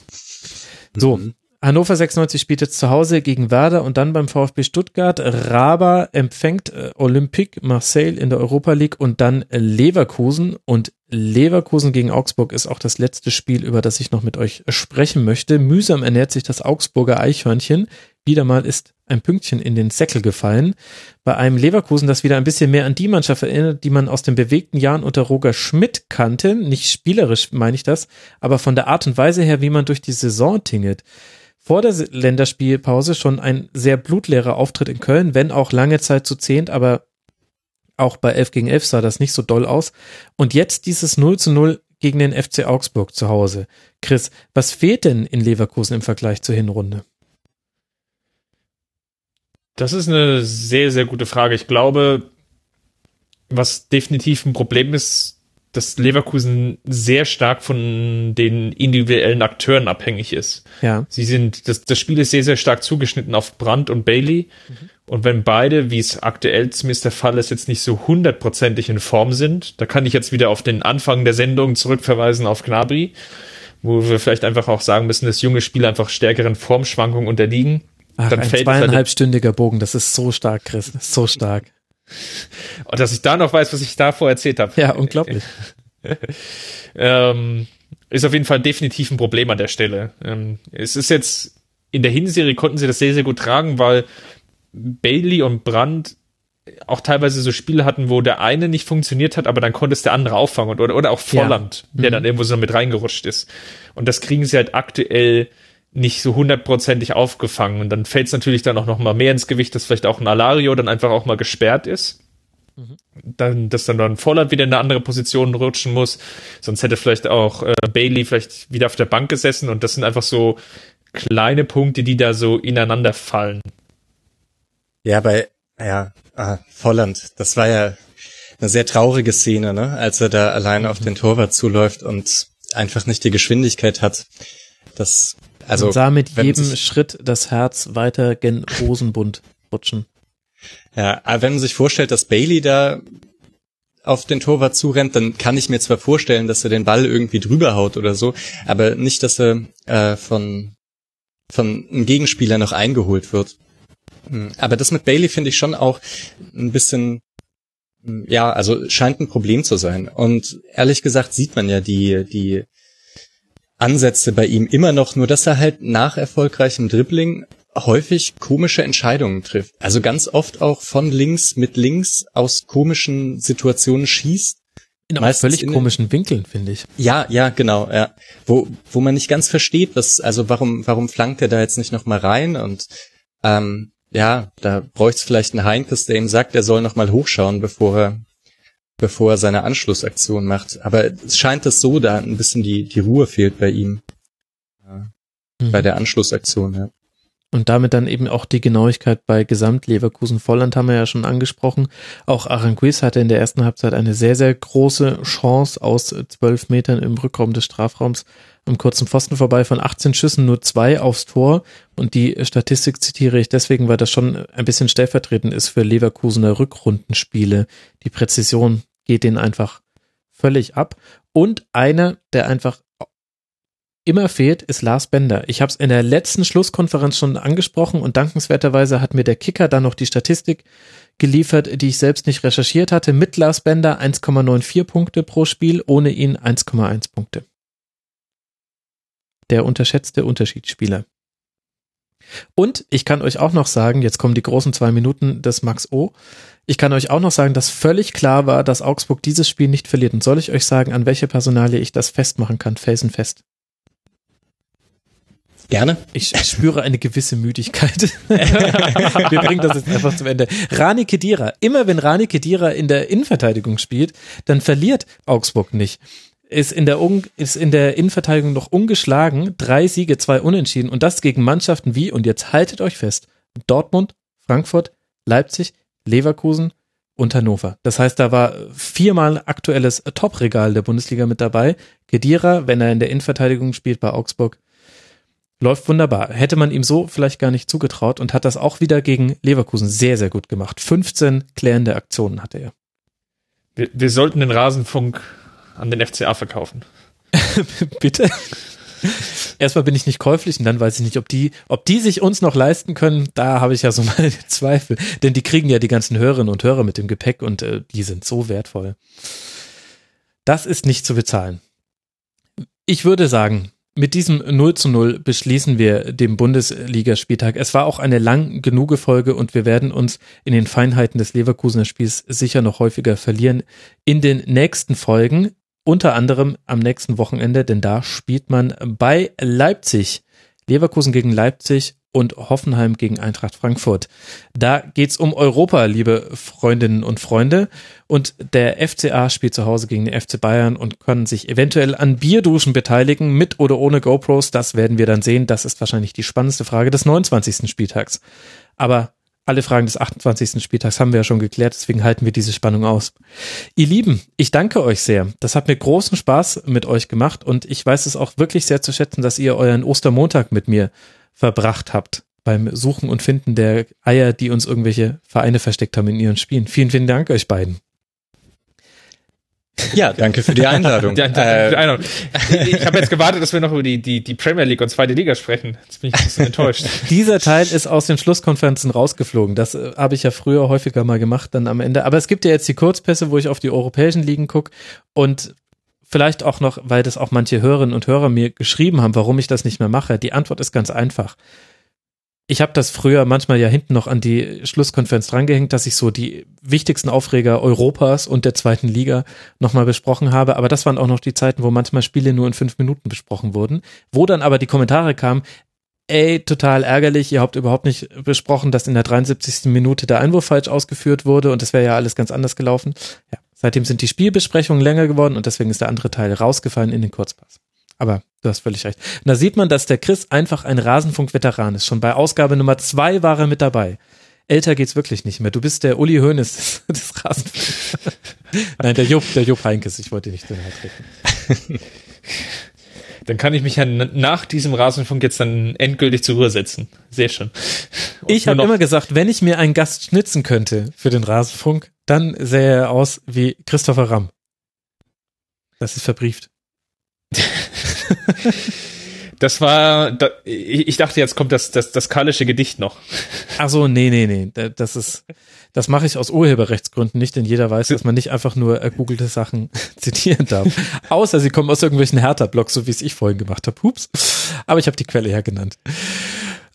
So, mhm. Hannover 96 spielt jetzt zu Hause gegen Werder und dann beim VfB Stuttgart. Raba empfängt äh, Olympique Marseille in der Europa League und dann Leverkusen. Und Leverkusen gegen Augsburg ist auch das letzte Spiel, über das ich noch mit euch sprechen möchte. Mühsam ernährt sich das Augsburger Eichhörnchen. Wieder mal ist ein Pünktchen in den Säckel gefallen. Bei einem Leverkusen, das wieder ein bisschen mehr an die Mannschaft erinnert, die man aus den bewegten Jahren unter Roger Schmidt kannte. Nicht spielerisch meine ich das, aber von der Art und Weise her, wie man durch die Saison tingelt vor der Länderspielpause schon ein sehr blutleerer Auftritt in Köln, wenn auch lange Zeit zu zehnt, aber auch bei 11 gegen 11 sah das nicht so doll aus. Und jetzt dieses 0 zu 0 gegen den FC Augsburg zu Hause. Chris, was fehlt denn in Leverkusen im Vergleich zur Hinrunde? Das ist eine sehr, sehr gute Frage. Ich glaube, was definitiv ein Problem ist, dass Leverkusen sehr stark von den individuellen Akteuren abhängig ist. Ja. Sie sind, das, das Spiel ist sehr, sehr stark zugeschnitten auf Brandt und Bailey. Mhm. Und wenn beide, wie es aktuell zumindest der Fall ist, jetzt nicht so hundertprozentig in Form sind, da kann ich jetzt wieder auf den Anfang der Sendung zurückverweisen auf Gnabry, wo wir vielleicht einfach auch sagen müssen, dass junge Spieler einfach stärkeren Formschwankungen unterliegen. Ach, dann ein fällt halt zweieinhalbstündiger Bogen, das ist so stark, Chris, so stark. Und dass ich da noch weiß, was ich davor erzählt habe. Ja, unglaublich. ähm, ist auf jeden Fall definitiv ein Problem an der Stelle. Ähm, es ist jetzt, in der Hinserie konnten sie das sehr, sehr gut tragen, weil Bailey und Brandt auch teilweise so Spiele hatten, wo der eine nicht funktioniert hat, aber dann konnte es der andere auffangen oder, oder auch Volland, ja. der mhm. dann irgendwo so mit reingerutscht ist. Und das kriegen sie halt aktuell nicht so hundertprozentig aufgefangen. Und dann fällt es natürlich dann auch noch mal mehr ins Gewicht, dass vielleicht auch ein Alario dann einfach auch mal gesperrt ist. Mhm. Dann, dass dann dann Volland wieder in eine andere Position rutschen muss. Sonst hätte vielleicht auch äh, Bailey vielleicht wieder auf der Bank gesessen. Und das sind einfach so kleine Punkte, die da so ineinander fallen. Ja, bei, ja, ah, Volland, das war ja eine sehr traurige Szene, ne? Als er da allein mhm. auf den Torwart zuläuft und einfach nicht die Geschwindigkeit hat. Das also und sah mit jedem Schritt das Herz weiter gen Hosenbund rutschen. Ja, aber wenn man sich vorstellt, dass Bailey da auf den Torwart zurennt, dann kann ich mir zwar vorstellen, dass er den Ball irgendwie drüber haut oder so, aber nicht, dass er äh, von von einem Gegenspieler noch eingeholt wird. Hm, aber das mit Bailey finde ich schon auch ein bisschen, hm, ja, also scheint ein Problem zu sein. Und ehrlich gesagt sieht man ja die die Ansätze bei ihm immer noch, nur dass er halt nach erfolgreichem Dribbling häufig komische Entscheidungen trifft. Also ganz oft auch von links mit links aus komischen Situationen schießt In Meistens völlig in komischen Winkeln, finde ich. Ja, ja, genau, ja. Wo, wo man nicht ganz versteht, was, also warum, warum flankt er da jetzt nicht noch mal rein und ähm, ja, da bräuchte es vielleicht einen Heinkes, der ihm sagt, er soll noch mal hochschauen, bevor er, bevor er seine Anschlussaktion macht. Aber es scheint es so, da ein bisschen die, die Ruhe fehlt bei ihm, bei der Anschlussaktion, ja. Und damit dann eben auch die Genauigkeit bei Gesamt Leverkusen Volland haben wir ja schon angesprochen. Auch Aranguiz hatte in der ersten Halbzeit eine sehr, sehr große Chance aus zwölf Metern im Rückraum des Strafraums am kurzen Pfosten vorbei. Von 18 Schüssen nur zwei aufs Tor. Und die Statistik zitiere ich deswegen, weil das schon ein bisschen stellvertretend ist für Leverkusener Rückrundenspiele. Die Präzision geht denen einfach völlig ab. Und einer, der einfach immer fehlt, ist Lars Bender. Ich habe es in der letzten Schlusskonferenz schon angesprochen und dankenswerterweise hat mir der Kicker dann noch die Statistik geliefert, die ich selbst nicht recherchiert hatte. Mit Lars Bender 1,94 Punkte pro Spiel, ohne ihn 1,1 Punkte. Der unterschätzte Unterschiedsspieler. Und ich kann euch auch noch sagen, jetzt kommen die großen zwei Minuten des Max O. Ich kann euch auch noch sagen, dass völlig klar war, dass Augsburg dieses Spiel nicht verliert. Und soll ich euch sagen, an welche Personalie ich das festmachen kann, felsenfest? Gerne. Ich spüre eine gewisse Müdigkeit. Wir bringen das jetzt einfach zum Ende. Rani Kedira. Immer wenn Rani Kedira in der Innenverteidigung spielt, dann verliert Augsburg nicht. Ist in der, Un ist in der Innenverteidigung noch ungeschlagen. Drei Siege, zwei Unentschieden. Und das gegen Mannschaften wie, und jetzt haltet euch fest, Dortmund, Frankfurt, Leipzig, Leverkusen und Hannover. Das heißt, da war viermal aktuelles Top-Regal der Bundesliga mit dabei. Kedira, wenn er in der Innenverteidigung spielt bei Augsburg, Läuft wunderbar. Hätte man ihm so vielleicht gar nicht zugetraut und hat das auch wieder gegen Leverkusen sehr, sehr gut gemacht. 15 klärende Aktionen hatte er. Wir, wir sollten den Rasenfunk an den FCA verkaufen. Bitte? Erstmal bin ich nicht käuflich und dann weiß ich nicht, ob die, ob die sich uns noch leisten können. Da habe ich ja so meine Zweifel. Denn die kriegen ja die ganzen Hörerinnen und Hörer mit dem Gepäck und äh, die sind so wertvoll. Das ist nicht zu bezahlen. Ich würde sagen, mit diesem 0 zu 0 beschließen wir den Bundesligaspieltag. Es war auch eine lang genug Folge und wir werden uns in den Feinheiten des Leverkusener Spiels sicher noch häufiger verlieren in den nächsten Folgen. Unter anderem am nächsten Wochenende, denn da spielt man bei Leipzig. Leverkusen gegen Leipzig und Hoffenheim gegen Eintracht Frankfurt. Da geht's um Europa, liebe Freundinnen und Freunde. Und der FCA spielt zu Hause gegen den FC Bayern und können sich eventuell an Bierduschen beteiligen, mit oder ohne GoPros. Das werden wir dann sehen. Das ist wahrscheinlich die spannendste Frage des 29. Spieltags. Aber alle Fragen des 28. Spieltags haben wir ja schon geklärt, deswegen halten wir diese Spannung aus. Ihr Lieben, ich danke euch sehr. Das hat mir großen Spaß mit euch gemacht und ich weiß es auch wirklich sehr zu schätzen, dass ihr euren Ostermontag mit mir verbracht habt beim Suchen und Finden der Eier, die uns irgendwelche Vereine versteckt haben in ihren Spielen. Vielen, vielen Dank euch beiden. Ja, danke für die Einladung. Ja, danke für die Einladung. Ich, habe jetzt gewartet, dass wir noch über die, die, die Premier League und zweite Liga sprechen. Jetzt bin ich ein bisschen enttäuscht. Dieser Teil ist aus den Schlusskonferenzen rausgeflogen. Das äh, habe ich ja früher häufiger mal gemacht dann am Ende. Aber es gibt ja jetzt die Kurzpässe, wo ich auf die europäischen Ligen gucke und vielleicht auch noch, weil das auch manche Hörerinnen und Hörer mir geschrieben haben, warum ich das nicht mehr mache. Die Antwort ist ganz einfach. Ich habe das früher manchmal ja hinten noch an die Schlusskonferenz drangehängt, dass ich so die wichtigsten Aufreger Europas und der zweiten Liga nochmal besprochen habe. Aber das waren auch noch die Zeiten, wo manchmal Spiele nur in fünf Minuten besprochen wurden, wo dann aber die Kommentare kamen, ey, total ärgerlich, ihr habt überhaupt nicht besprochen, dass in der 73. Minute der Einwurf falsch ausgeführt wurde und das wäre ja alles ganz anders gelaufen. Ja, seitdem sind die Spielbesprechungen länger geworden und deswegen ist der andere Teil rausgefallen in den Kurzpass. Aber du hast völlig recht. Und da sieht man, dass der Chris einfach ein Rasenfunk-Veteran ist. Schon bei Ausgabe Nummer zwei war er mit dabei. Älter geht's wirklich nicht mehr. Du bist der Uli Hoeneß des, des Rasenfunks. Nein, der Jupp, der Jupp Heinkes. Ich wollte nicht den treten. Dann kann ich mich ja nach diesem Rasenfunk jetzt dann endgültig zur Ruhe setzen. Sehr schön. Und Ich habe immer gesagt, wenn ich mir einen Gast schnitzen könnte für den Rasenfunk, dann sähe er aus wie Christopher Ramm. Das ist verbrieft. Das war, da, ich, dachte, jetzt kommt das, das, das kallische Gedicht noch. Ach so, nee, nee, nee. Da- Das ist, das mache ich aus Urheberrechtsgründen nicht, denn jeder weiß, dass man nicht einfach nur ergoogelte Sachen zitieren darf. Außer sie kommen aus irgendwelchen Hertha-Blogs, so wie es ich vorhin gemacht habe. Hups. Aber ich habe die Quelle ja genannt.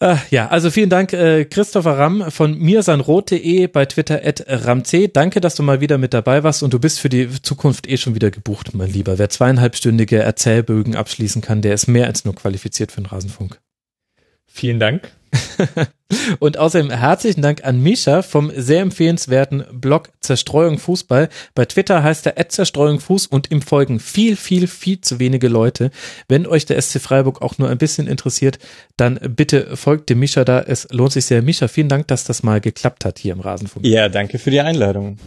Äh, ja, also vielen Dank, äh, Christopher Ramm von mirsanrot.de bei Twitter at ramc. Danke, dass du mal wieder mit dabei warst und du bist für die Zukunft eh schon wieder gebucht, mein Lieber. Wer zweieinhalbstündige Erzählbögen abschließen kann, der ist mehr als nur qualifiziert für den Rasenfunk. Vielen Dank. Und außerdem herzlichen Dank an Misha vom sehr empfehlenswerten Blog Zerstreuung Fußball. Bei Twitter heißt er Zerstreuung Fuß und ihm folgen viel, viel, viel zu wenige Leute. Wenn euch der SC Freiburg auch nur ein bisschen interessiert, dann bitte folgt dem Misha da. Es lohnt sich sehr. Misha, vielen Dank, dass das mal geklappt hat hier im Rasenfunk. Ja, danke für die Einladung.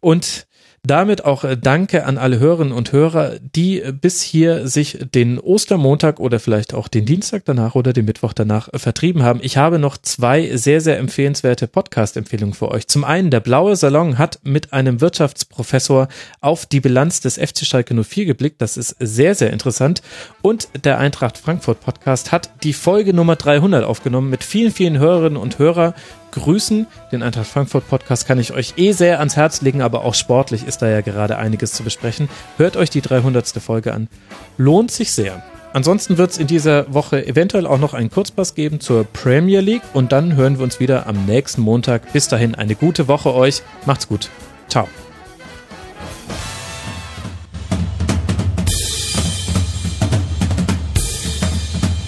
Und damit auch äh, Danke an alle Hörerinnen und Hörer, die äh, bis hier sich den Ostermontag oder vielleicht auch den Dienstag danach oder den Mittwoch danach äh, vertrieben haben. Ich habe noch zwei sehr, sehr empfehlenswerte Podcast-Empfehlungen für euch. Zum einen, der Blaue Salon hat mit einem Wirtschaftsprofessor auf die Bilanz des FC Schalke 04 geblickt. Das ist sehr, sehr interessant. Und der Eintracht Frankfurt Podcast hat die Folge Nummer 300 aufgenommen mit vielen, vielen Hörerinnen und Hörern grüßen. Den Eintracht Frankfurt Podcast kann ich euch eh sehr ans Herz legen, aber auch sportlich ist da ja gerade einiges zu besprechen. Hört euch die 300. Folge an. Lohnt sich sehr. Ansonsten wird es in dieser Woche eventuell auch noch einen Kurzpass geben zur Premier League und dann hören wir uns wieder am nächsten Montag. Bis dahin eine gute Woche euch. Macht's gut. Ciao.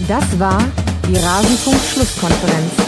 Das war die Rasenfunk-Schlusskonferenz.